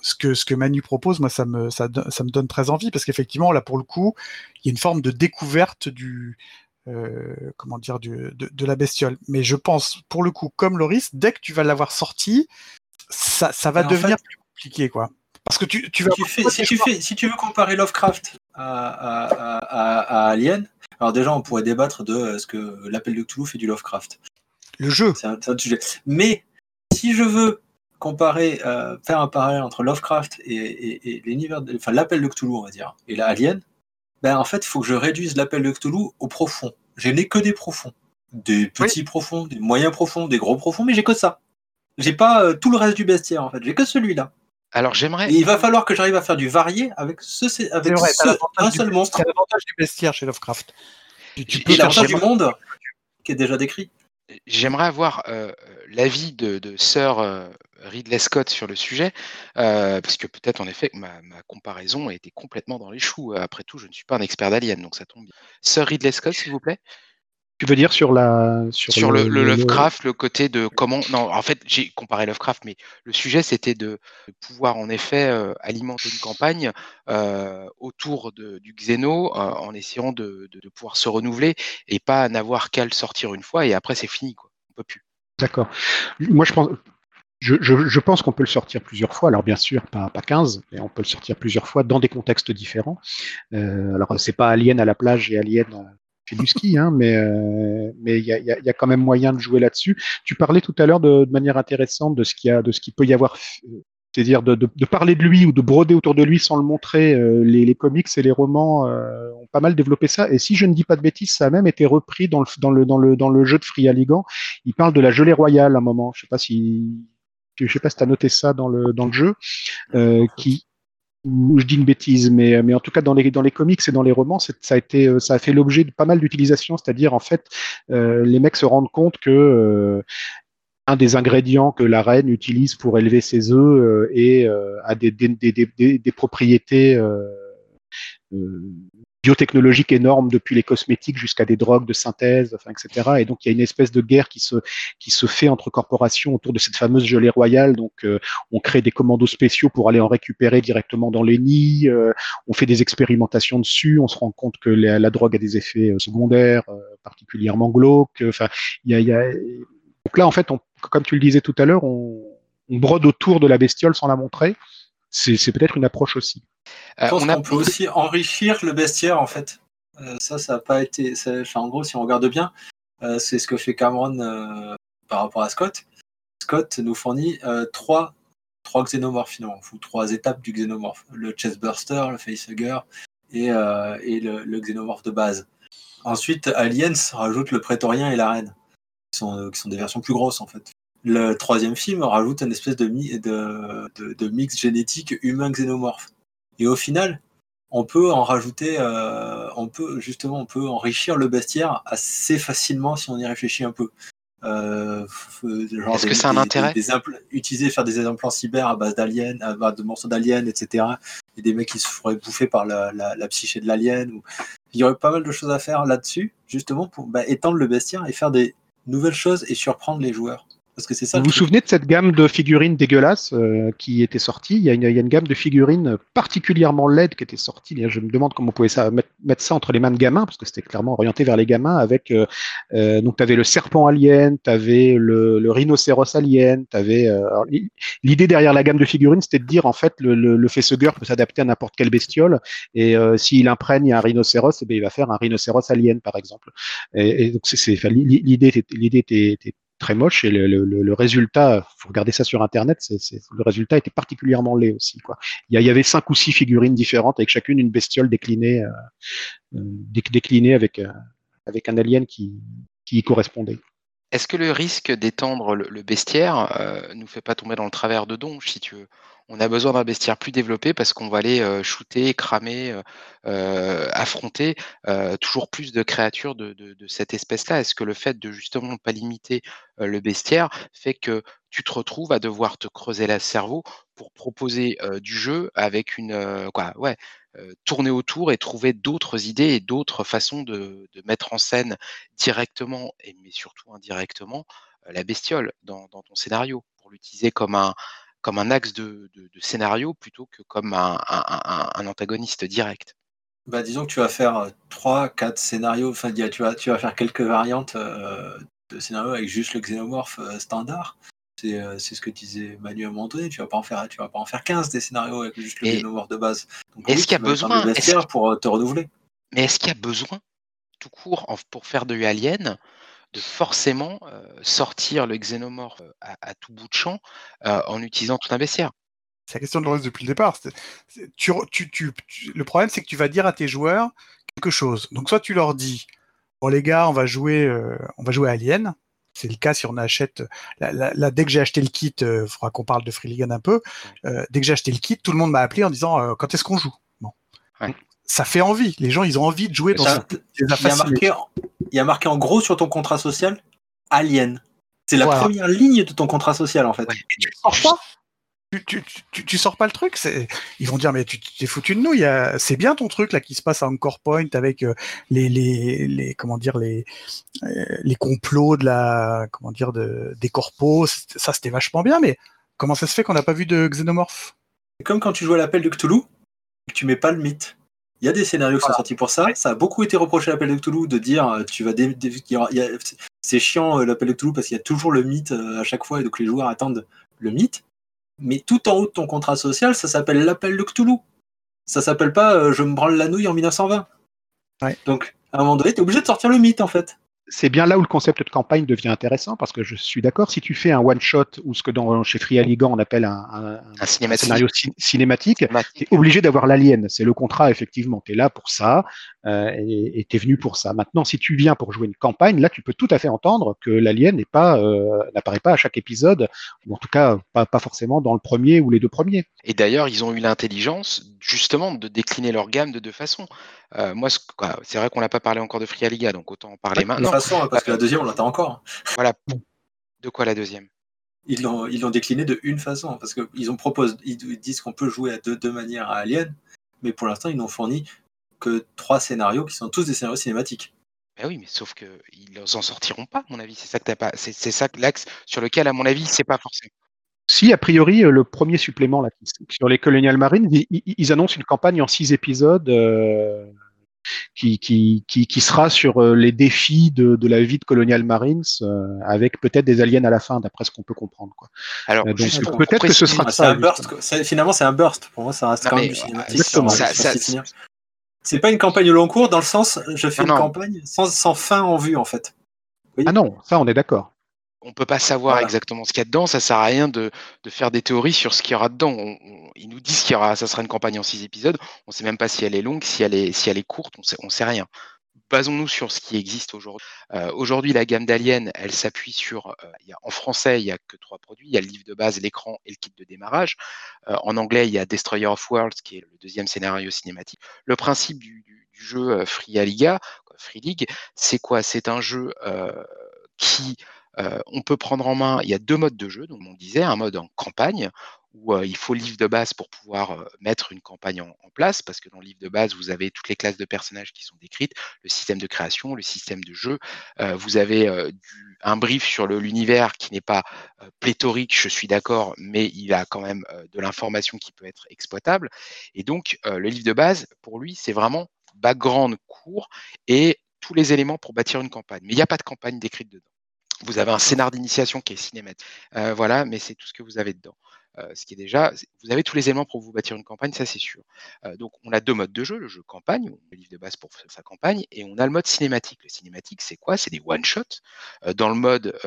ce que, ce que Manu propose, moi, ça me, ça, ça me donne très envie parce qu'effectivement, là, pour le coup, il y a une forme de découverte du, euh, comment dire, du, de, de, la bestiole. Mais je pense, pour le coup, comme Loris, dès que tu vas l'avoir sorti, ça, ça va devenir plus compliqué, quoi. Parce que tu, tu vas. si, tu fais, si tu veux comparer Lovecraft à, Alien, alors déjà, on pourrait débattre de euh, ce que l'appel de Cthulhu fait du Lovecraft. Le jeu. C'est un, sujet. Mais si je veux comparer, euh, faire un parallèle entre Lovecraft et, l'univers, enfin l'appel de Cthulhu, on va dire, et l'Alien, ben en fait, il faut que je réduise l'appel de Cthulhu au profond. Je n'ai que des profonds. Des petits profonds, des moyens profonds, des gros profonds, mais j'ai que ça. J'ai pas euh, tout le reste du bestiaire, en fait. J'ai que celui-là. Alors j'aimerais. Il va falloir que j'arrive à faire du varié avec ce, avec un seul monstre. C'est l'avantage du bestiaire chez Lovecraft. Tu, peux l'avantage du monde qui est déjà décrit. J'aimerais avoir euh, l'avis de, de sœur euh, Ridley Scott sur le sujet, euh, parce que peut-être en effet ma, ma, comparaison a été complètement dans les choux. Après tout, je ne suis pas un expert d'Alien, donc ça tombe bien. Sœur Ridley Scott, s'il vous plaît. Tu veux dire sur la sur, le, Lovecraft, le... côté de comment non en fait j'ai comparé Lovecraft, mais le sujet c'était de pouvoir en effet euh, alimenter une campagne euh, autour de, du Xeno euh, en essayant de, de, pouvoir se renouveler et pas n'avoir qu'à le sortir une fois et après c'est fini quoi, on peut plus. D'accord. Moi je pense je, je, je, pense qu'on peut le sortir plusieurs fois. Alors bien sûr, pas, pas 15, mais on peut le sortir plusieurs fois dans des contextes différents. Euh, alors c'est pas Alien à la plage et Alien fait du ski, hein, mais euh, mais il y a, y, a, y a, quand même moyen de jouer là-dessus. Tu parlais tout à l'heure de, de, manière intéressante de ce qu'il y a, de ce qu'il peut y avoir, c'est-à-dire de, de, de, parler de lui ou de broder autour de lui sans le montrer. Euh, les, les, comics et les romans euh, ont pas mal développé ça. Et si je ne dis pas de bêtises, ça a même été repris dans le dans le dans le dans le jeu de Free Alligan. Il parle de la gelée royale à un moment. Je sais pas si je sais pas si tu as noté ça dans le dans le jeu, euh, qui je dis une bêtise, mais, mais en tout cas dans les, dans les comics et dans les romans, ça a, été, euh, ça fait l'objet de pas mal d'utilisations, c'est-à-dire en fait, euh, les mecs se rendent compte que euh, un des ingrédients que la reine utilise pour élever ses œufs euh, euh, a des propriétés biotechnologiques énormes depuis les cosmétiques jusqu'à des drogues de synthèse, etc. Et donc il y a une espèce de guerre qui se qui se fait entre corporations autour de cette fameuse gelée royale. Donc euh, on crée des commandos spéciaux pour aller en récupérer directement dans les nids. Euh, on fait des expérimentations dessus. On se rend compte que la, drogue a des effets euh, secondaires particulièrement glauques. Enfin il y a, donc là en fait comme tu le disais tout à l'heure on brode autour de la bestiole sans la montrer. C'est peut-être une approche aussi. Je pense qu'on peut aussi <laughs> enrichir le bestiaire en fait. Euh, ça, ça n'a pas été. Enfin, en gros, si on regarde bien, euh, c'est ce que fait Cameron euh, par rapport à Scott. Scott nous fournit trois, trois xénomorphes finalement, ou trois étapes du xénomorphe le chestburster, le facehugger et, et le, le, xénomorphe de base. Ensuite, Aliens rajoute le prétorien et la reine, qui sont, qui sont des versions plus grosses en fait. Le troisième film rajoute une espèce de, de, de, de mix génétique humain-xénomorphe. Et au final, on peut en rajouter, euh, on peut justement, on peut enrichir le bestiaire assez facilement si on y réfléchit un peu. Euh, Est-ce que c'est un intérêt des, Utiliser, faire des implants cyber à base d'aliens, à base de morceaux d'aliens, etc. Et des mecs qui se feraient bouffer par la, la, la psyché de l'alien. Ou... Il y aurait pas mal de choses à faire là-dessus, justement, pour bah, étendre le bestiaire et faire des nouvelles choses et surprendre les joueurs. Parce que c'est ça. Vous vous souvenez de cette gamme de figurines dégueulasses euh, qui était sortie? Il y, a une, il y, a une, gamme de figurines particulièrement laide qui était sortie. Je me demande comment on pouvait ça, mettre, mettre, ça entre les mains de gamins, parce que c'était clairement orienté vers les gamins. Avec euh, euh, donc, tu avais le serpent alien, tu avais le, le, rhinocéros alien, tu avais. Euh, L'idée derrière la gamme de figurines, c'était de dire en fait le, le, le facehugger peut s'adapter à n'importe quelle bestiole, et euh, s'il imprègne un rhinocéros, eh bien, il va faire un rhinocéros alien, par exemple. Et, et donc c'est l'idée, l'idée était très moche et le, le, résultat, faut regarder ça sur internet, c'est, le résultat était particulièrement laid aussi. Quoi. Il, y, avait cinq ou six figurines différentes avec chacune une bestiole déclinée, euh, déclinée avec, euh, avec un alien qui, y correspondait. Est-ce que le risque d'étendre le, bestiaire euh, nous fait pas tomber dans le travers de Donge, si tu veux? On a besoin d'un bestiaire plus développé parce qu'on va aller euh, shooter, cramer, euh, euh affronter toujours plus de créatures de, cette espèce-là. Est-ce que le fait de justement pas limiter le bestiaire fait que tu te retrouves à devoir te creuser le cerveau pour proposer du jeu avec une quoi ouais tourner autour et trouver d'autres idées et d'autres façons de, mettre en scène directement, et, surtout indirectement, la bestiole dans ton scénario, pour l'utiliser comme un, comme un axe de, de, de, scénario plutôt que comme un, un, un antagoniste direct. Bah, disons que tu vas faire trois, quatre scénarios, enfin, tu vas, tu vas faire quelques variantes euh, de scénarios avec juste le xénomorphe euh, standard. C'est euh, ce que disait Manu à un moment donné. Tu vas pas en faire, tu vas pas en faire 15 des scénarios avec juste le xénomorphe de base. est-ce qu'il y a besoin est pour te renouveler Mais est-ce qu'il y a besoin, tout court, pour faire de Alien, de forcément euh, sortir le xénomorphe à, à, tout bout de champ euh, en utilisant tout un bestiaire C'est la question de Lorenz depuis le départ. C est, c est, tu, tu, tu, le problème, c'est que tu vas dire à tes joueurs quelque chose. Donc, soit tu leur dis Bon, les gars, on va jouer, euh, on va jouer à Alien. C'est le cas si on achète. Là, là, là dès que j'ai acheté le kit, il euh, faudra qu'on parle de Freeligan un peu. Euh, dès que j'ai acheté le kit, tout le monde m'a appelé en disant euh, quand est-ce qu'on joue? Bon. Ouais. Ça fait envie. Les gens, ils ont envie de jouer dans ça, ce... il, y a marqué, il y a marqué en gros sur ton contrat social Alien. C'est la voilà. première ligne de ton contrat social en fait. Ouais. Et tu sors pas tu, tu, tu, tu, sors pas le truc, ils vont dire mais tu t'es foutu de nous. C'est bien ton truc là qui se passe à Encore Point avec euh, les, les, les, comment dire les euh, les complots de la comment dire de des corpos. Ça c'était vachement bien, mais comment ça se fait qu'on n'a pas vu de xénomorphe C'est comme quand tu joues à l'appel de Cthulhu, et que tu mets pas le mythe. Il y a des scénarios qui voilà. sont sortis pour ça. Ça a beaucoup été reproché à l'appel de Cthulhu de dire euh, tu vas. Dé... c'est chiant l'appel de Cthulhu parce qu'il y a toujours le mythe à chaque fois et donc les joueurs attendent le mythe mais tout en haut de ton contrat social, ça s'appelle l'appel de Cthulhu. Ça s'appelle pas euh, je me branle la nouille en 1920. Ouais. Donc, à un moment donné, tu es obligé de sortir le mythe, en fait. C'est bien là où le concept de campagne devient intéressant, parce que je suis d'accord, si tu fais un one-shot, ou ce que dans, chez Free Aligan on appelle un, un, un cinématique. scénario ci cinématique, tu es obligé d'avoir l'alien. C'est le contrat, effectivement. Tu es là pour ça, euh, et tu es venu pour ça. Maintenant, si tu viens pour jouer une campagne, là, tu peux tout à fait entendre que l'alien n'est pas euh, n'apparaît pas à chaque épisode, ou en tout cas pas, pas forcément dans le premier ou les deux premiers. Et d'ailleurs, ils ont eu l'intelligence justement de décliner leur gamme de deux façons. Euh, moi, c'est vrai qu'on n'a pas parlé encore de Free Liga, donc autant en parler maintenant. De toute façon, hein, parce que la deuxième, on l'attend encore. Voilà. De quoi la deuxième? Ils l'ont ils l'ont décliné de une façon parce qu'ils ont proposé ils disent qu'on peut jouer à deux, deux manières à Alien mais pour l'instant ils n'ont fourni que trois scénarios qui sont tous des scénarios cinématiques ben oui, mais sauf qu'ils en sortiront pas, à mon avis. C'est ça que t'as pas. C'est ça l'axe sur lequel, à mon avis, c'est pas forcément. Si, a priori, le premier supplément là, sur les Colonial Marines, ils, ils annoncent une campagne en six épisodes euh, qui, qui, qui, qui, sera sur euh, les défis de, de la vie de Colonial Marines, euh, avec peut-être des aliens à la fin, d'après ce qu'on peut comprendre. Quoi. Alors, donc peut-être que ce sera ça. Un burst, finalement, c'est un burst. Pour moi, ça reste non, quand même du c'est pas une campagne au long cours dans le sens, je fais ah, une non. campagne sans, sans, fin en vue, en fait. Oui ah non, ça, on est d'accord on peut pas savoir voilà. exactement ce qu'il y a dedans. Ça sert à rien de, de, faire des théories sur ce qu'il y aura dedans. On, on, ils nous disent qu'il y aura, ça sera une campagne en six épisodes. On sait même pas si elle est longue, si elle est, si elle est courte. On sait, on sait rien. Basons-nous sur ce qui existe aujourd'hui. Euh, aujourd'hui, la gamme d'Alien, elle s'appuie sur. Euh, y a, en français, il y a que trois produits. Il y a le livre de base, l'écran et le kit de démarrage. Euh, en anglais, il y a Destroyer of Worlds, qui est le deuxième scénario cinématique. Le principe du, du, du jeu Free Liga, Free League, c'est quoi? C'est un jeu qui euh, on peut prendre en main, il y a deux modes de jeu, donc on disait, un mode en campagne, où euh, il faut le livre de base pour pouvoir euh, mettre une campagne en, place, parce que dans le livre de base, vous avez toutes les classes de personnages qui sont décrites, le système de création, le système de jeu, vous avez un brief sur l'univers qui n'est pas pléthorique, je suis d'accord, mais il a quand même de l'information qui peut être exploitable. Et donc, le livre de base, pour lui, c'est vraiment background court et tous les éléments pour bâtir une campagne. Mais il n'y a pas de campagne décrite dedans. Vous avez un scénar d'initiation qui est cinématique. Euh, voilà, mais c'est tout ce que vous avez dedans. euh, ce qui est déjà, vous avez tous les éléments pour vous bâtir une campagne, ça c'est sûr. Euh, donc on a deux modes de jeu, le jeu campagne, le livre de base pour sa campagne, et on a le mode cinématique. Le cinématique, c'est quoi? C'est des one-shots. Dans le mode,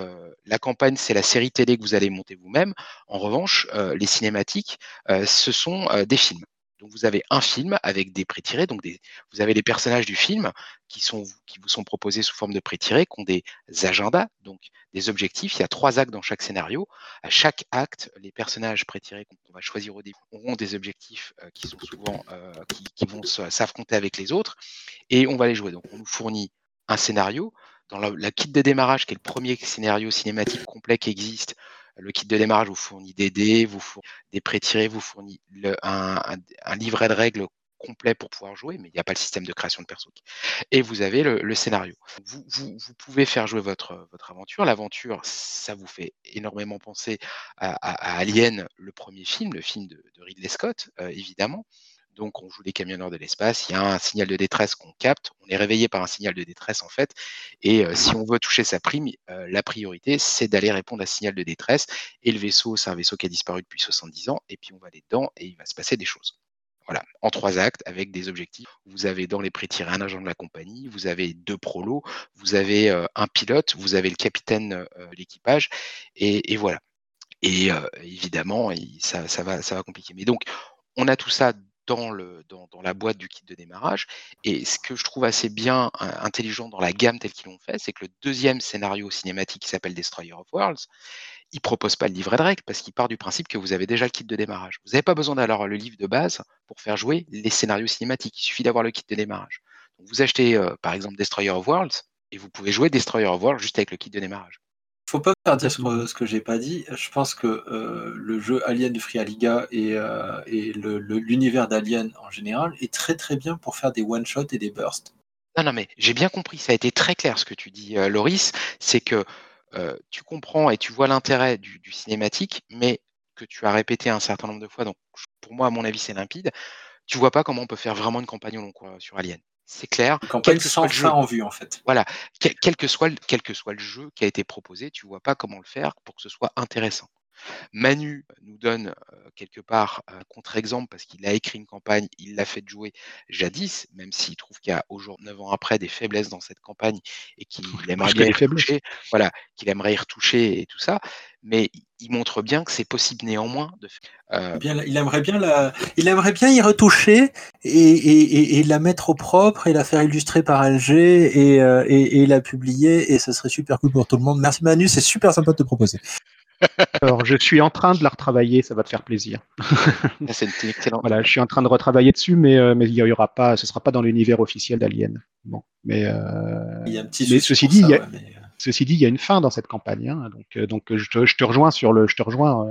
la campagne, c'est la série télé que vous allez monter vous-même. En revanche, les cinématiques, ce sont des films. Donc vous avez un film avec des pré-tirés, donc vous avez les personnages du film qui, vous sont proposés sous forme de pré-tirés, qui ont des agendas, donc des objectifs. Il y a trois actes dans chaque scénario. À chaque acte, les personnages pré-tirés qu'on va choisir au début auront des objectifs euh, qui sont souvent euh, qui, qui, vont s'affronter avec les autres, et on va les jouer. Donc on nous fournit un scénario. Dans la, la kit de démarrage, qui est le premier scénario cinématique complet qui existe, le kit de démarrage vous fournit des dés, vous fournit des pré-tirés, vous fournit un, livret de règles complet pour pouvoir jouer, mais il n'y a pas le système de création de perso. Et vous avez le, scénario. Vous, pouvez faire jouer votre, votre aventure. L'aventure, ça vous fait énormément penser à, Alien, le premier film, le film de, Ridley Scott, euh, évidemment. Donc, on joue les camionneurs de l'espace. Il y a un signal de détresse qu'on capte. On est réveillé par un signal de détresse, en fait. Et euh, si on veut toucher sa prime, euh, la priorité, c'est d'aller répondre à ce signal de détresse. Et le vaisseau, c'est un vaisseau qui a disparu depuis 70 ans. Et puis, on va aller dedans et il va se passer des choses. Voilà, en trois actes avec des objectifs. Vous avez dans les pré-tirés un agent de la compagnie, vous avez deux prolos, vous avez euh, un pilote, vous avez le capitaine l'équipage, et, voilà. Et évidemment, ça, va, ça va compliquer. Mais donc, on a tout ça dans, la boîte du kit de démarrage. Et ce que je trouve assez bien intelligent dans la gamme telle qu'ils l'ont fait, c'est que le deuxième scénario cinématique qui s'appelle Destroyer of Worlds, il propose pas le livret de règles parce qu'il part du principe que vous avez déjà le kit de démarrage. Vous n'avez pas besoin d'avoir le livre de base pour faire jouer les scénarios cinématiques. Il suffit d'avoir le kit de démarrage. Vous achetez euh, par exemple Destroyer of Worlds et vous pouvez jouer Destroyer of Worlds juste avec le kit de démarrage faut pas dire ce que, j'ai pas dit. Je pense que euh, le jeu Alien de Free et, euh, l'univers d'Alien en général est très très bien pour faire des one-shots et des bursts. Non, non, mais j'ai bien compris, ça a été très clair ce que tu dis, euh, Loris. C'est que tu comprends et tu vois l'intérêt du, du, cinématique, mais que tu as répété un certain nombre de fois. Donc, pour moi, à mon avis, c'est limpide. Tu vois pas comment on peut faire vraiment une campagne au long cours sur Alien c'est clair. Quel que soit le jeu en vue, en fait. Voilà, quel, que soit, quel que soit le jeu qui a été proposé, tu vois pas comment le faire pour que ce soit intéressant. Manu nous donne quelque part un contre-exemple parce qu'il a écrit une campagne, il l'a fait jouer jadis, même s'il trouve qu'il y a aujourd'hui, 9 ans après, des faiblesses dans cette campagne et qu'il aimerait bien y retoucher, voilà, qu'il aimerait y retoucher et tout ça. Mais il montre bien que c'est possible néanmoins de faire. Bien, il aimerait bien la, il aimerait bien y retoucher et, et, la mettre au propre et la faire illustrer par LG et, et, la publier et ce serait super cool pour tout le monde. Merci Manu, c'est super sympa de te proposer. Alors, je suis en train de la retravailler, ça va te faire plaisir. <laughs> C'est excellent. Voilà, je suis en train de retravailler dessus, mais, euh, mais il y aura pas, ce sera pas dans l'univers officiel d'Alien. Bon, mais, euh, il y a un petit mais ceci dit, il y a, ceci dit, il y a une fin dans cette campagne. Hein, donc, euh, donc je te, je, te, rejoins sur le, je te rejoins,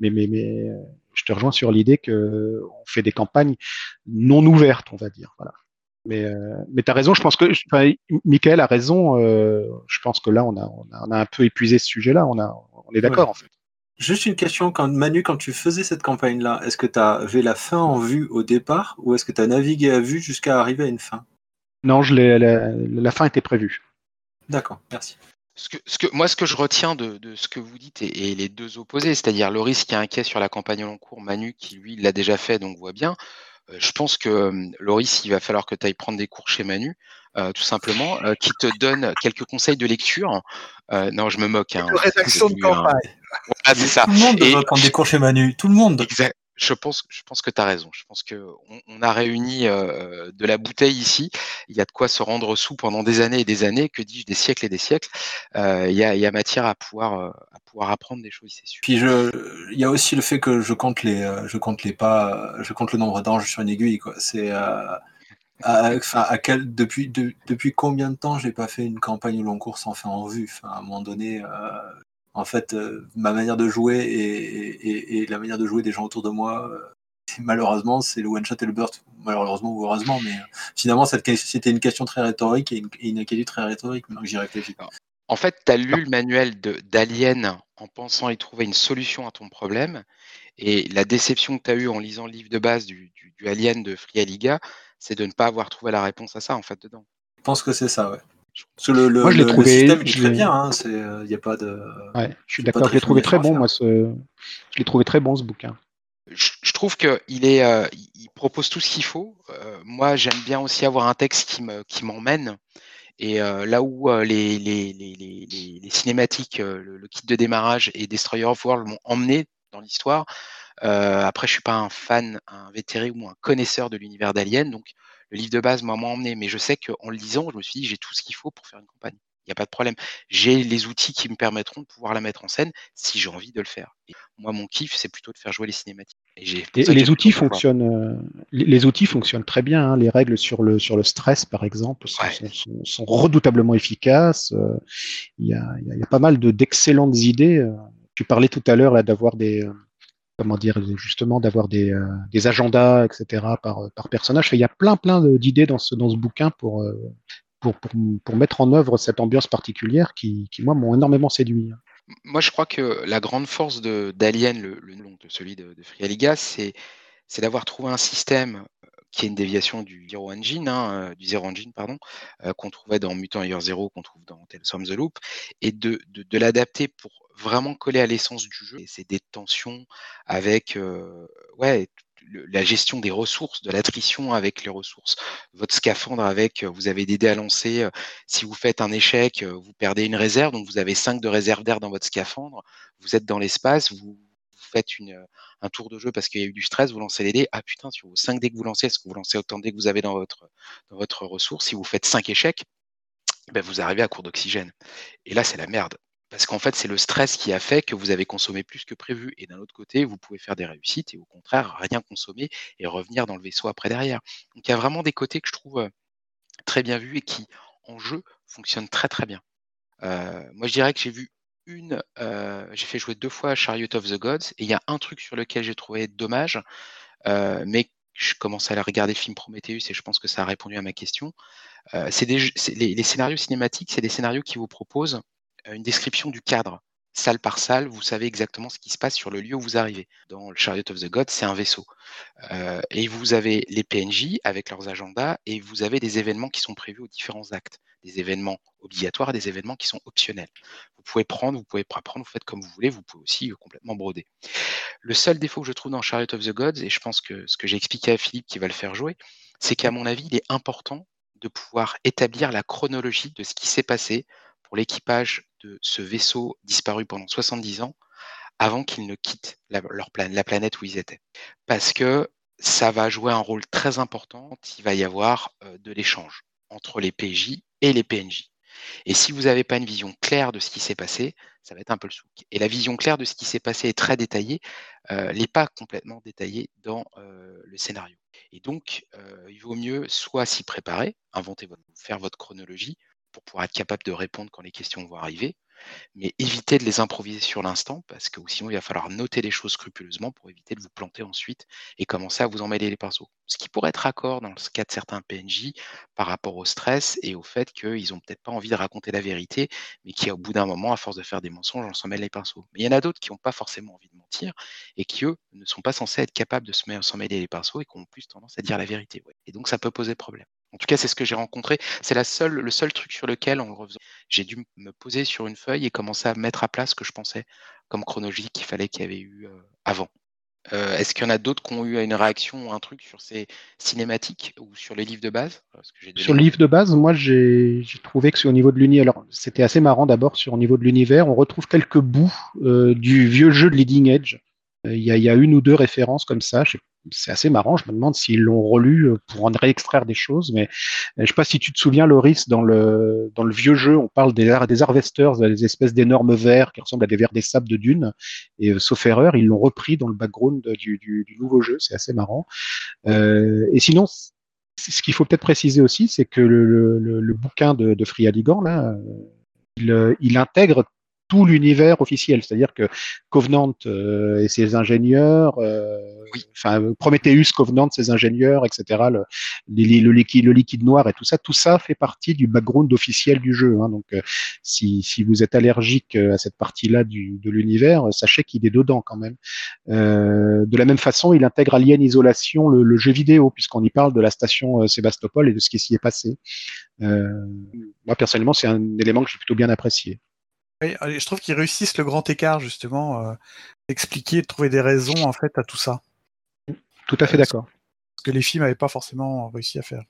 mais, mais, mais je te rejoins sur l'idée que on fait des campagnes non ouvertes, on va dire. Voilà. Mais, euh, mais tu as raison, je pense que enfin, Michael a raison. Euh, je pense que là, on a, on a, un peu épuisé ce sujet-là. On, a, on est d'accord, en fait. Juste une question, quand, Manu, quand tu faisais cette campagne-là, est-ce que tu avais la fin en vue au départ ou est-ce que tu as navigué à vue jusqu'à arriver à une fin? Non, je la, la, fin était prévue. D'accord, merci. Ce que, ce que, moi, ce que je retiens de, de ce que vous dites et, les deux opposés, c'est-à-dire Loris qui est inquiet sur la campagne en cours, Manu qui, lui, l'a déjà fait, donc voit bien. Euh, je pense que Loris, il va falloir que tu ailles prendre des cours chez Manu, euh, tout simplement, euh, qui te donne quelques conseils de lecture. non, je me moque. Hein, de rédaction de campagne. Ah, c'est ça. Tout le monde devrait prendre des cours chez Manu. Tout le monde. Exact je pense, que tu as raison. Je pense qu'on on a réuni euh, de la bouteille ici. Il y a de quoi se rendre sous pendant des années et des années, que dis-je, des siècles et des siècles. Euh, il, y a, matière à pouvoir, euh, à pouvoir apprendre des choses, c'est sûr. Puis il y a aussi le fait que je compte les, je compte les pas, je compte le nombre d'anges sur une aiguille. Depuis, combien de temps j'ai pas fait une campagne au long cours sans faire en vue? Enfin, À un moment donné, en fait, euh, ma manière de jouer et, la manière de jouer des gens autour de moi, euh, malheureusement, c'est le one-shot et le burst. Malheureusement ou heureusement, mais euh, finalement, c'était une question très rhétorique et une, une très rhétorique, maintenant que j'y réfléchis. En fait, tu as lu le manuel d'Alien en pensant y trouver une solution à ton problème. Et la déception que tu as eue en lisant le livre de base du, Alien de Free Liga, c'est de ne pas avoir trouvé la réponse à ça, en fait, dedans. Je pense que c'est ça, ouais. Parce que le, le, Moi, je l'ai trouvé- système il est je très bien. hein, c'est, euh, Il n'y a pas de. Ouais, je suis d'accord. Je l'ai trouvé très bon, moi. Ce... Je l'ai trouvé très bon ce bouquin. je, je trouve qu'il est, euh, il propose tout ce qu'il faut. Euh, moi, j'aime bien aussi avoir un texte qui me, qui m'emmène. Et euh, là où euh, les, les, les, les, les- les cinématiques, euh, le, le kit de démarrage et Destroyer of World m'ont emmené dans l'histoire. euh, après, je suis pas un fan, un vétéré ou un connaisseur de l'univers d'Alien, donc le livre de base m'a moins emmené. Mais je sais qu'en le lisant, je me suis dit, j'ai tout ce qu'il faut pour faire une campagne. Il n'y a pas de problème. J'ai les outils qui me permettront de pouvoir la mettre en scène si j'ai envie de le faire. Et moi, mon kiff, c'est plutôt de faire jouer les cinématiques. Et, les outils fonctionnent. euh, les, outils fonctionnent très bien. hein. Les règles sur le sur le stress, par exemple, sont, Ouais. sont, sont- sont redoutablement efficaces. Euh, Il y, a, y a- il y a pas mal de d'excellentes idées. euh. Tu parlais tout à l'heure là d'avoir des comment dire justement d'avoir des, euh, agendas, etc. par par personnage. Il y a plein plein d'idées dans ce dans ce bouquin pour euh, pour, pour, pour mettre en œuvre cette ambiance particulière qui, qui moi, m'ont énormément séduit. Moi, je crois que la grande force d'Alien, le, nom de celui de, de Free Aliga, c'est d'avoir trouvé un système euh, qui est une déviation du Zero Engine, hein, euh, du Zero Engine, pardon, euh, qu'on trouvait dans Mutant Year Zero, qu'on trouve dans Tales from the Loop, et de, de l'adapter pour vraiment coller à l'essence du jeu. C'est des tensions avec euh, ouais, la gestion des ressources, de l'attrition avec les ressources. Votre scaphandre avec, euh, vous avez des dés à lancer. euh, Si vous faites un échec, euh, vous perdez une réserve, donc vous avez 5 de réserve d'air dans votre scaphandre. Vous êtes dans l'espace, vous, faites une, un tour de jeu parce qu'il y a eu du stress, vous lancez les dés. Ah putain, sur vos 5 dés que vous lancez, est-ce que vous lancez autant de dés que vous avez dans votre, dans votre ressource? Si vous faites 5 échecs, ben vous arrivez à court d'oxygène. Et là, c'est la merde. Parce qu'en fait, c'est le stress qui a fait que vous avez consommé plus que prévu. Et d'un autre côté, vous pouvez faire des réussites et au contraire, rien consommer et revenir dans le vaisseau après derrière. Donc il y a vraiment des côtés que je trouve très bien vus et qui, en jeu, fonctionnent très très bien. Moi, je dirais que j'ai vu une, j'ai fait jouer deux fois Chariot of the Gods et il y a un truc sur lequel j'ai trouvé dommage, mais je commence à aller regarder le film Prometheus et je pense que ça a répondu à ma question. Des, les, scénarios cinématiques, c'est des scénarios qui vous proposent une description du cadre. Salle par salle, vous savez exactement ce qui se passe sur le lieu où vous arrivez. Dans le Chariot of the Gods, c'est un vaisseau. Euh, et vous avez les PNJ avec leurs agendas et vous avez des événements qui sont prévus aux différents actes. Des événements obligatoires des événements qui sont optionnels. Vous pouvez prendre, vous pouvez pas prendre, vous faites comme vous voulez, vous pouvez aussi euh, complètement broder. Le seul défaut que je trouve dans Chariot of the Gods, et je pense que ce que j'ai expliqué à Philippe qui va le faire jouer, c'est qu'à mon avis, il est important de pouvoir établir la chronologie de ce qui s'est passé pour l'équipage de ce vaisseau disparu pendant 70 ans avant qu'ils ne quittent la, leur plan- la planète où ils étaient. Parce que ça va jouer un rôle très important, il va y avoir euh, de l'échange entre les PJ et les PNJ. Et si vous n'avez pas une vision claire de ce qui s'est passé, ça va être un peu le souk. Et la vision claire de ce qui s'est passé est très détaillée, euh, n'est pas complètement détaillée dans euh, le scénario. Et donc, euh, il vaut mieux soit s'y préparer, inventer faire votre chronologie pour pouvoir être capable de répondre quand les questions vont arriver, mais éviter de les improviser sur l'instant parce que sinon il va falloir noter les choses scrupuleusement pour éviter de vous planter ensuite et commencer à vous emmêler les pinceaux. Ce qui pourrait être raccord dans le cas de certains PNJ par rapport au stress et au fait qu'ils n'ont peut-être pas envie de raconter la vérité, mais qui au bout d'un moment, à force de faire des mensonges, on s'en mêle les pinceaux. Mais il y en a d'autres qui n'ont pas forcément envie de mentir et qui, eux, ne sont pas censés être capables de s'en mêler les pinceaux et qui ont plus tendance à dire la vérité. Et donc ça peut poser problème. En tout cas, c'est ce que j'ai rencontré. C'est la seule, le seul truc sur lequel, en refaisant, j'ai dû me poser sur une feuille et commencer à mettre à place ce que je pensais comme chronologie qu'il fallait qu'il y avait eu euh, avant. Euh, Est-ce qu'il y en a d'autres qui ont eu une réaction ou un truc sur ces cinématiques ou sur les livres de base? Parce que Sur le livre de base, moi j'ai trouvé que c'est au niveau de l'univers. Alors c'était assez marrant d'abord sur au niveau de l'univers. On retrouve quelques bouts euh, du vieux jeu de Leading Edge. Euh, Il y, a, il y a une ou deux références comme ça. Je sais- C'est assez marrant. Je me demande s'ils l'ont relu euh, pour en réextraire des choses. Mais euh, je sais pas si tu te souviens, Loris, dans le dans le vieux jeu, on parle des, des harvesters, des espèces d'énormes vers qui ressemblent à des vers des sables de dunes. Et euh, sauf erreur, ils l'ont repris dans le background du, du, nouveau jeu. C'est assez marrant. Et sinon, ce qu'il faut peut-être préciser aussi, c'est que le, le, bouquin de, de Free là, il intègre tout l'univers officiel. C'est-à-dire que Covenant euh, et ses ingénieurs, euh, enfin Prometheus, Covenant, ses ingénieurs, etc., le, le, liquide, le liquide noir et tout ça, tout ça fait partie du background officiel du jeu. Hein. Donc, euh, si, si, vous êtes allergique à cette partie-là de l'univers, sachez qu'il est dedans quand même. de la même façon, il intègre Alien Isolation, le, le jeu vidéo, puisqu'on y parle de la station Sébastopol et de ce qui s'y est passé. moi, personnellement, c'est un élément que j'ai plutôt bien apprécié je trouve qu'ils réussissent le grand écart, justement, euh, d'expliquer, de trouver des raisons, en fait, à tout ça. Tout à fait d'accord. Ce que les films n'avaient pas forcément réussi à faire.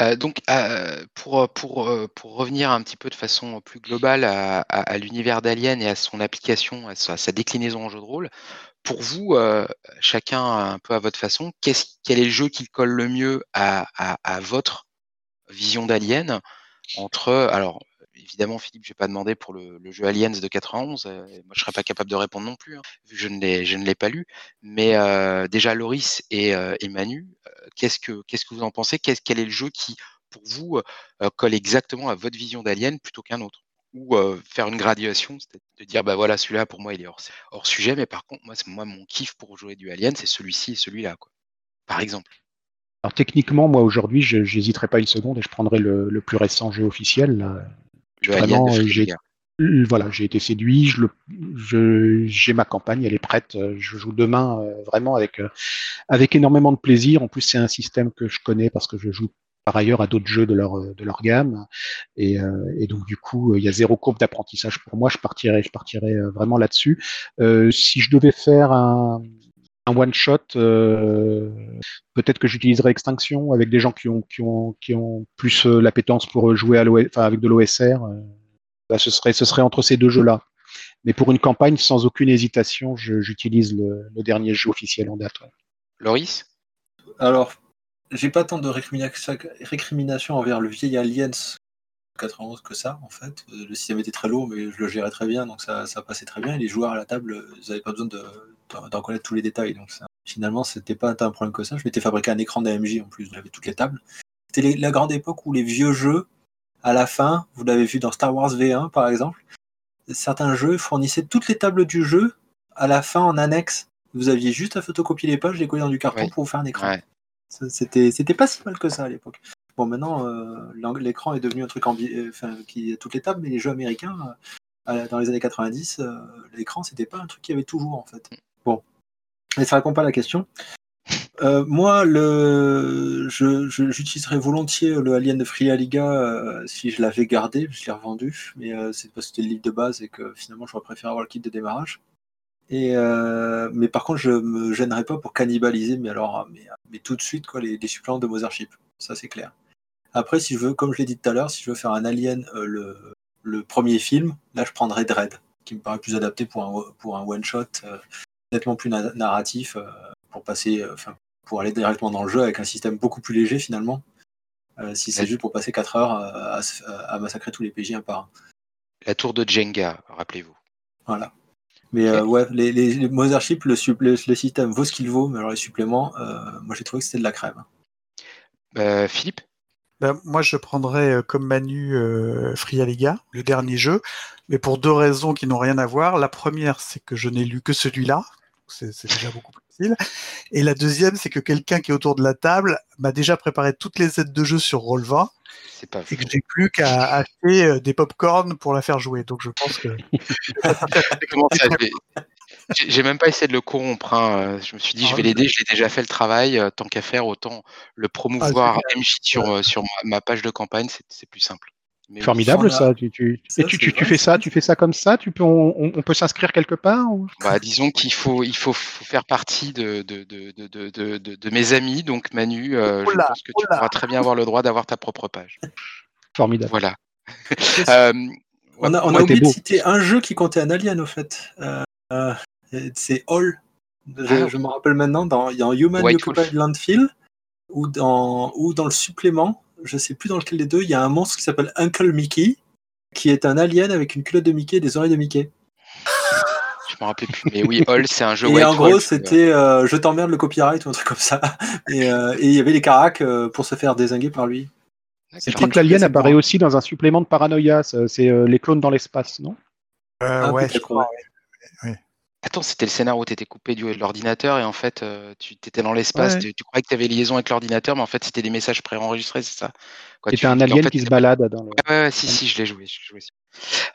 Euh, donc, euh, pour, pour, pour revenir un petit peu de façon plus globale à, l'univers d'Alien et à son application, à sa, déclinaison en jeu de rôle, pour vous, chacun un peu à votre façon, quel est le jeu qui colle le mieux à, à votre vision d'Alien entre, alors, évidemment, Philippe, je vais pas demander pour le, jeu Aliens de 91. Euh, moi, je serais pas capable de répondre non plus, hein, vu que je ne l'ai, ne pas lu. Mais euh, déjà, Loris et, euh, Manu, qu'est-ce que, vous en pensez? Quel est le jeu qui, pour vous, colle exactement à votre vision d'Alien plutôt qu'un autre? Ou faire une graduation, c'est de dire, bah voilà, celui-là, pour moi, il est hors, sujet. Mais par contre, moi, c'est, moi, mon kiff pour jouer du Alien, c'est celui-ci et celui-là. Par exemple. Alors techniquement, moi aujourd'hui, je n'hésiterai pas une seconde et je prendrai le plus récent jeu officiel, Vraiment, j'ai voilà, j'ai été séduit. Je j'ai ma campagne, elle est prête. Je joue demain euh, vraiment avec euh, avec énormément de plaisir. En plus, c'est un système que je connais parce que je joue par ailleurs à d'autres jeux de leur de leur gamme. Et, euh, et donc du coup, il y a zéro courbe d'apprentissage pour moi. Je partirais je partirais vraiment là-dessus. si je devais faire un un one shot, peut-être que j'utiliserais Extinction avec des gens qui ont, qui ont, qui ont plus euh, l'appétence pour jouer à enfin, avec de l'OSR. Euh, bah, ce, serait, ce serait entre ces deux jeux-là. Mais pour une campagne, sans aucune hésitation, j'utilise le, le, dernier jeu officiel en date. Loris? Alors, j'ai pas tant de récrimination envers le vieil Aliens 91 que ça, en fait. Le système était très lourd, mais je le gérais très bien, donc ça, ça passait très bien. Et les joueurs à la table, ils n'avaient pas besoin d'en connaître tous les détails. Donc ça, finalement, c'était pas un problème que ça. Je m'étais fabriqué un écran d'AMJ en plus, j'avais toutes les tables. C'était la grande époque où les vieux jeux, à la fin, vous l'avez vu dans Star Wars V1 par exemple, certains jeux fournissaient toutes les tables du jeu à la fin en annexe. Vous aviez juste à photocopier les pages, les coller dans du carton pour vous faire un écran. C'était pas si mal que ça à l'époque. Bon, maintenant, euh, l'écran est devenu un truc euh, qui est toutes les tables, mais les jeux américains, euh, dans les années 90, l'écran, c'était pas un truc qui avait toujours, en fait. Bon. Mais ça répond pas à la question. moi, le, j'utiliserais volontiers le Alien de Free Liga si je l'avais gardé, je l'ai revendu, mais c'est parce que c'était le livre de base et que finalement j'aurais préféré avoir le kit de démarrage. Et mais par contre, je me gênerais pas pour cannibaliser, mais alors, mais, tout de suite quoi, les, les suppléments de Mothership, ça c'est clair. Après, si je veux, comme je l'ai dit tout à l'heure, si je veux faire un Alien, euh, le, premier film, là je prendrais Dread, qui me paraît plus adapté pour un, pour un one-shot, euh, nettement plus narratif, euh, pour passer, enfin, pour aller directement dans le jeu avec un système beaucoup plus léger finalement. si c'est juste pour passer 4 heures à, massacrer tous les PJ un par un. La tour de Jenga, rappelez-vous. Voilà. Mais ouais, les, les, Mothership, le, le, système vaut ce qu'il vaut, mais alors les suppléments, moi j'ai trouvé que c'était de la crème. Philippe? Ben, moi, je prendrais euh, comme Manu euh, Free Liga, le dernier jeu, mais pour deux raisons qui n'ont rien à voir. La première, c'est que je n'ai lu que celui-là, c'est déjà beaucoup plus facile. Et la deuxième, c'est que quelqu'un qui est autour de la table m'a déjà préparé toutes les aides de jeu sur Roll20 et que j'ai plus qu'à acheter euh, des pop-corn pour la faire jouer. Donc je pense que. <laughs> J'ai même pas essayé de le corrompre. Hein. Je me suis dit, je ah vais l'aider, je l'ai déjà fait le travail. Euh, tant qu'à faire, autant le promouvoir ah, sur, euh, sur ma, page de campagne, c'est plus simple. Formidable ça. Tu, tu... Et tu, tu, fais ça, tu fais ça comme ça. Tu peux, on, peut s'inscrire quelque part bah, disons qu'il faut, il faut, faire partie de, de, de, de, mes amis. Donc Manu, euh, je pense que tu pourras très bien avoir le droit d'avoir ta propre page. Formidable. Voilà. <laughs> on a, on a oublié de citer un jeu qui comptait un alien au fait. C'est All. Ah. Je, me rappelle maintenant, dans, il y a Human Occupied Landfill, ou dans, ou dans le supplément, je sais plus dans lequel des deux, il y a un monstre qui s'appelle Uncle Mickey, qui est un alien avec une culotte de Mickey et des oreilles de Mickey. <laughs> je me rappelle plus. Mais oui, All, c'est un jeu Et en gros, c'était euh, Je t'emmerde le copyright ou un truc comme ça. <laughs> Euh, et il y avait les caracs euh, pour se faire désinguer par lui. Je crois que l'alien apparaît aussi dans un supplément de paranoïa. C'est les clones dans l'espace, non? Euh, Ah, ouais, je crois. ouais. ouais. Attends, c'était le scénar où tu étais coupé du, de l'ordinateur et en fait, euh, tu étais dans l'espace, Ouais. tu, tu croyais que tu avais liaison avec l'ordinateur, mais en fait, c'était des messages préenregistrés, c'est ça C'était un en alien fait, qui se balade dans le. Ouais, ouais, si, si, je l'ai joué. je.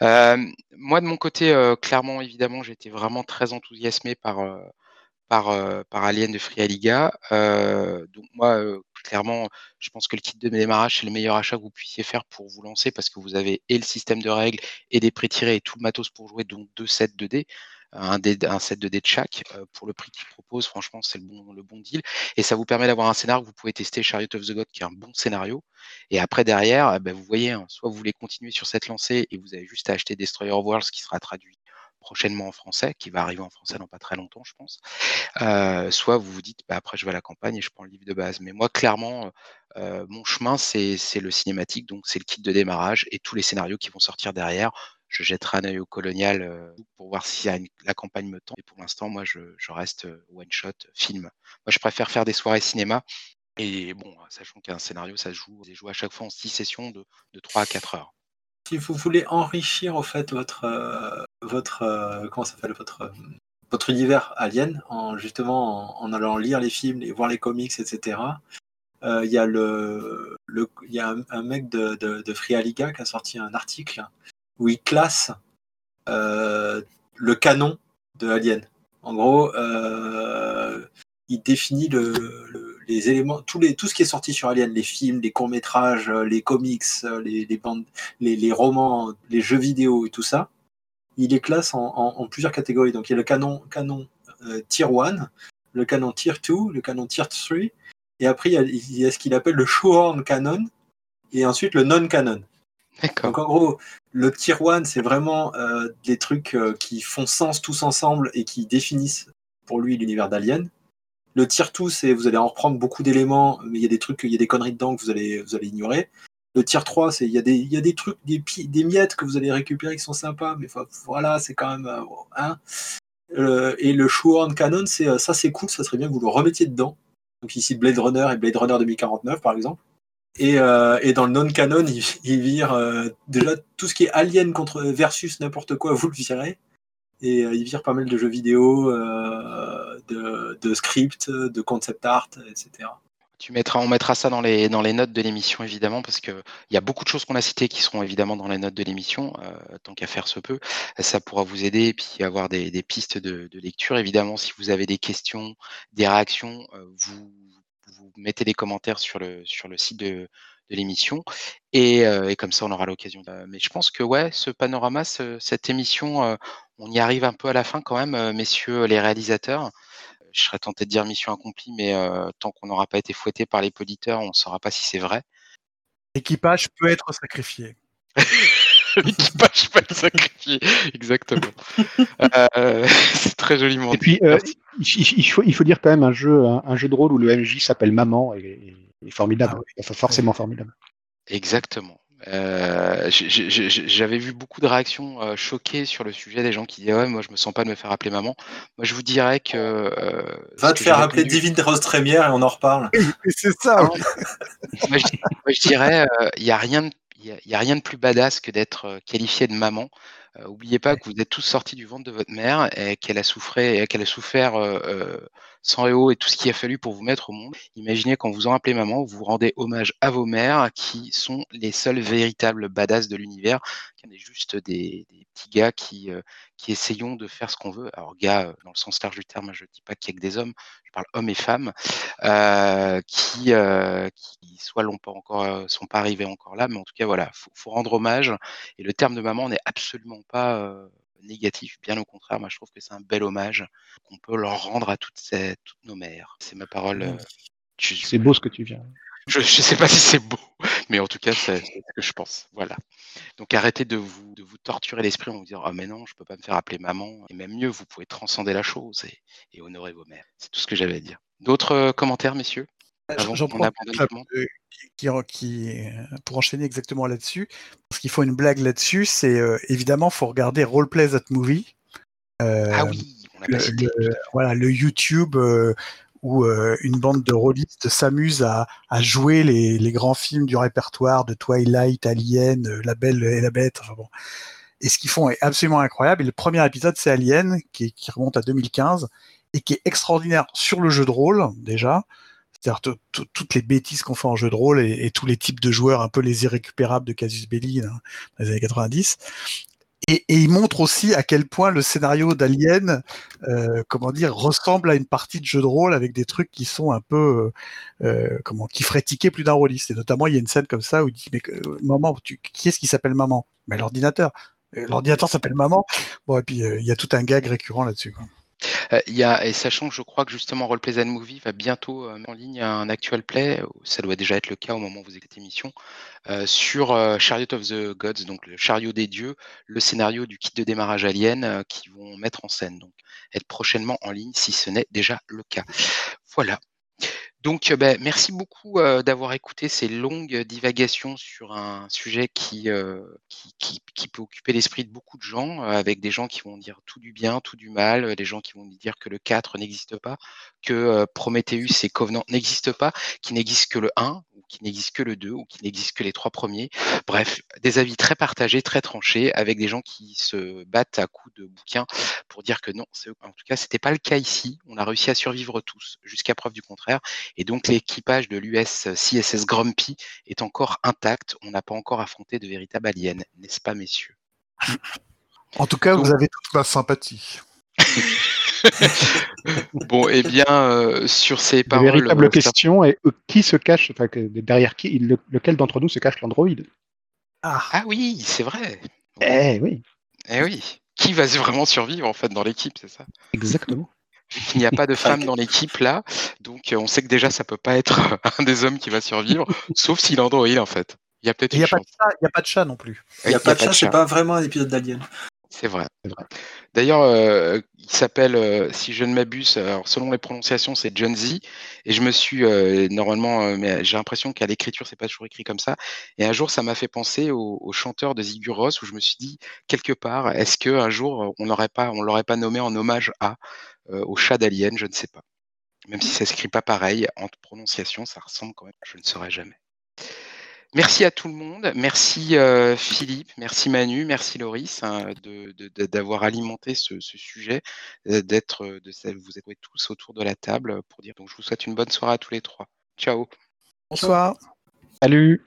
Euh, moi, de mon côté, euh, clairement, évidemment, été vraiment très enthousiasmé par, par, par Alien de Free Aliga. Donc, moi, clairement, je pense que le kit de démarrage, c'est le meilleur achat que vous puissiez faire pour vous lancer parce que vous avez et le système de règles et des pré-tirés et tout le matos pour jouer, donc deux sets de dés. Un, set de dés de chaque euh, pour le prix qu'ils proposent. Franchement, c'est le bon, le bon deal. Et ça vous permet d'avoir un scénario que vous pouvez tester, Chariot of the God, qui est un bon scénario. Et après, derrière, eh ben, vous voyez, hein, soit vous voulez continuer sur cette lancée et vous avez juste à acheter Destroyer of Worlds qui sera traduit prochainement en français, qui va arriver en français dans pas très longtemps, je pense. Euh, soit vous vous dites, bah, après, je vais à la campagne et je prends le livre de base. Mais moi, clairement, euh, mon chemin, c'est le cinématique, donc c'est le kit de démarrage et tous les scénarios qui vont sortir derrière. Je jetterai un œil au colonial euh, pour voir si la campagne me tend. Et pour l'instant, moi, je, reste euh, one shot film. Moi, je préfère faire des soirées cinéma. Et bon, sachant qu'un scénario, ça se joue, joue à chaque fois en six sessions de, de 3 à 4 heures. Si vous voulez enrichir au fait votre euh, votre euh, comment s'appelle votre euh, univers alien en justement en, allant lire les films, et voir les comics, etc. Il euh, y a un, mec de, de, qui a sorti un article où il classe euh, le canon de Alien. En gros, euh, il définit le, le, les éléments, les, tout ce qui est sorti sur Alien, les films, les courts métrages, les comics, les, les bandes, les, les, romans, les jeux vidéo et tout ça. Il les classe en, en, en plusieurs catégories. Donc il y a le canon, canon euh, tier 1, le canon tier 2, le canon tier 3, et après il y a, il y a ce qu'il appelle le shoehorn canon, et ensuite le non-canon. Donc en gros, le tier 1, c'est vraiment euh, des trucs euh, qui font sens tous ensemble et qui définissent pour lui l'univers d'Alien. Le tier 2, c'est vous allez en reprendre beaucoup d'éléments, mais il y a des trucs, il y a des conneries dedans que vous allez, ignorer. Le tier 3, c'est il y a des, trucs, des, miettes que vous allez récupérer qui sont sympas, mais voilà, c'est quand même euh, hein. Et le shoehorn canon, c'est ça, c'est cool, ça serait bien que vous le remettiez dedans. Donc ici Blade Runner et Blade Runner 2049 par exemple. Et, euh, et dans le non-canon, il, il vire euh, déjà tout ce qui est Alien contre versus n'importe quoi, vous le virez. Et euh, il vire pas mal de jeux vidéo, euh, de, scripts, de concept art, etc. Tu mettras, on mettra ça dans les, dans les notes de l'émission, évidemment, parce qu'il y a beaucoup de choses qu'on a citées qui seront évidemment dans les notes de l'émission, tant qu'à faire se peut. Ça pourra vous aider et puis avoir des, pistes de, lecture. Évidemment, si vous avez des questions, des réactions, vous, vous mettez des commentaires sur le, sur le site de, de l'émission et, euh, et, comme ça on aura l'occasion. Mais je pense que ouais, ce panorama, ce, cette émission, euh, on y arrive un peu à la fin quand même, euh, messieurs les réalisateurs. Je serais tenté de dire mission accomplie, mais euh, tant qu'on n'aura pas été fouetté par les poditeurs, on ne saura pas si c'est vrai. L'équipage peut être sacrifié. <laughs> <laughs> L'équipage peut être sacrifié, exactement. Euh, <laughs> c'est très joliment Et puis, euh, il, il, faut, il faut dire quand même un jeu, un, un jeu de rôle où le MJ s'appelle Maman et, est formidable, ah, oui. forcément formidable. Exactement. Euh, J'avais vu beaucoup de réactions euh, choquées sur le sujet des gens qui disaient ouais moi je me sens pas de me faire appeler maman. Moi je vous dirais que euh, va te faire appeler Divine Rose Trémière et on en reparle. C'est ça. Oui. <laughs> moi, je, moi, je, dirais il y a rien de n'y a, a, rien de plus badass que d'être qualifié de maman. Euh, oubliez pas que vous êtes tous sortis du ventre de votre mère et qu'elle a souffert, qu'elle a souffert euh, sang et eau et tout ce qu'il a fallu pour vous mettre au monde. Imaginez quand vous en appelez maman, vous rendez hommage à vos mères qui sont les seuls véritables badass de l'univers. On est juste des, des, petits gars qui, euh, qui essayons de faire ce qu'on veut. Alors gars, dans le sens large du terme, je ne dis pas qu'il n'y a que des hommes, je parle hommes et femmes euh, qui, qui soit l'ont pas encore, sont pas arrivés encore là, mais en tout cas voilà, faut, faut rendre hommage. Et le terme de maman n'est absolument pas euh, négatif, bien au contraire. Moi, je trouve que c'est un bel hommage qu'on peut leur rendre à toutes, ces, toutes nos mères. C'est ma parole. Euh, c'est beau ce que tu viens. Je ne sais pas si c'est beau, mais en tout cas, c'est ce que je pense. Voilà. Donc arrêtez de vous, de vous torturer l'esprit en vous disant Ah, mais non, je ne peux pas me faire appeler maman. Et même mieux, vous pouvez transcender la chose et, et honorer vos mères. C'est tout ce que j'avais à dire. D'autres euh, commentaires, messieurs? J'en prends euh, qui, qui, pour enchaîner exactement là-dessus, parce qu'il faut une blague là-dessus, c'est euh, évidemment, faut regarder Roleplay That Movie. Euh, ah oui, on le, le, voilà, le YouTube euh, où une bande de rôlistes s'amuse à, jouer les, grands films du répertoire de Twilight, Alien, La Belle et la Bête. Et ce qu'ils font est absolument incroyable. Et le premier épisode, c'est Alien, qui, remonte à 2015 et qui est extraordinaire sur le jeu de rôle déjà. C'est-à-dire toutes les bêtises qu'on fait en jeu de rôle et, et, tous les types de joueurs, un peu les irrécupérables de Casus Belli hein, dans les années 90. Et, et, il montre aussi à quel point le scénario d'Alien, euh, comment dire, ressemble à une partie de jeu de rôle avec des trucs qui sont un peu, euh, euh comment, qui feraient tiquer plus d'un rôliste. Et notamment, il y a une scène comme ça où il dit, mais euh, maman, tu, qui est-ce qui s'appelle maman? Mais l'ordinateur. L'ordinateur s'appelle maman. Bon, et puis il y a tout un gag récurrent là-dessus. Euh, y a, et sachant que je crois que justement Roleplay Movie va bientôt euh, mettre en ligne un actual play, ça doit déjà être le cas au moment où vous écoutez l'émission, euh, sur Chariot of the Gods, donc le chariot des dieux, le scénario du kit de démarrage alien euh, qui vont mettre en scène, donc être prochainement en ligne si ce n'est déjà le cas. Voilà. Donc, ben, merci beaucoup euh, d'avoir écouté ces longues divagations sur un sujet qui, euh, qui, qui, qui, peut occuper l'esprit de beaucoup de gens, euh, avec des gens qui vont dire tout du bien, tout du mal, des gens qui vont dire que le 4 n'existe pas, que Prometheus et Covenant n'existent pas, qu'il n'existe que le 1, qui n'existe que le 2 ou qui n'existe que les trois premiers. Bref, des avis très partagés, très tranchés, avec des gens qui se battent à coups de bouquins pour dire que non, en tout cas, c'était pas le cas ici. On a réussi à survivre tous, jusqu'à preuve du contraire. Et donc, l'équipage de l'US CSS Grumpy est encore intact. On n'a pas encore affronté de véritables aliens, n'est-ce pas, messieurs? En tout cas, donc, vous avez toute ma sympathie. <laughs> bon, eh bien, euh, sur ces paroles. La véritable euh, question est euh, qui se cache, enfin, derrière qui, le, lequel d'entre nous se cache l'Android ah. ah. oui, c'est vrai. Eh oui. Eh oui. Qui va vraiment survivre en fait dans l'équipe, c'est ça? Exactement. Il n'y a pas de <laughs> femme dans l'équipe là, donc on sait que déjà ça peut pas être <laughs> un des hommes qui va survivre, sauf s'il est Android en fait. Il y a peut-être. Il n'y a, a, pas de chat non plus. Il n'y a, a, pas de chat, c'est pas vraiment un épisode d'Alien. C'est vrai. vrai. D'ailleurs, euh, il s'appelle, euh, si je ne m'abuse, selon les prononciations, c'est John Z. Et je me suis, euh, normalement, euh, mais j'ai l'impression qu'à l'écriture, c'est pas toujours écrit comme ça. Et un jour, ça m'a fait penser au, au, chanteur de Ross, où je me suis dit, quelque part, est-ce qu'un jour, on n'aurait pas, on l'aurait pas nommé en hommage à, au chat d'Alien Je ne sais pas. Même si ça s'écrit pas pareil, en prononciation, ça ressemble quand même. Je ne saurais jamais. Merci à tout le monde. Merci euh, Philippe, merci Manu, merci Loris hein, d'avoir alimenté ce, ce sujet, d'être, de vous êtes tous autour de la table pour dire. Donc je vous souhaite une bonne soirée à tous les trois. Ciao. Bonsoir. Salut.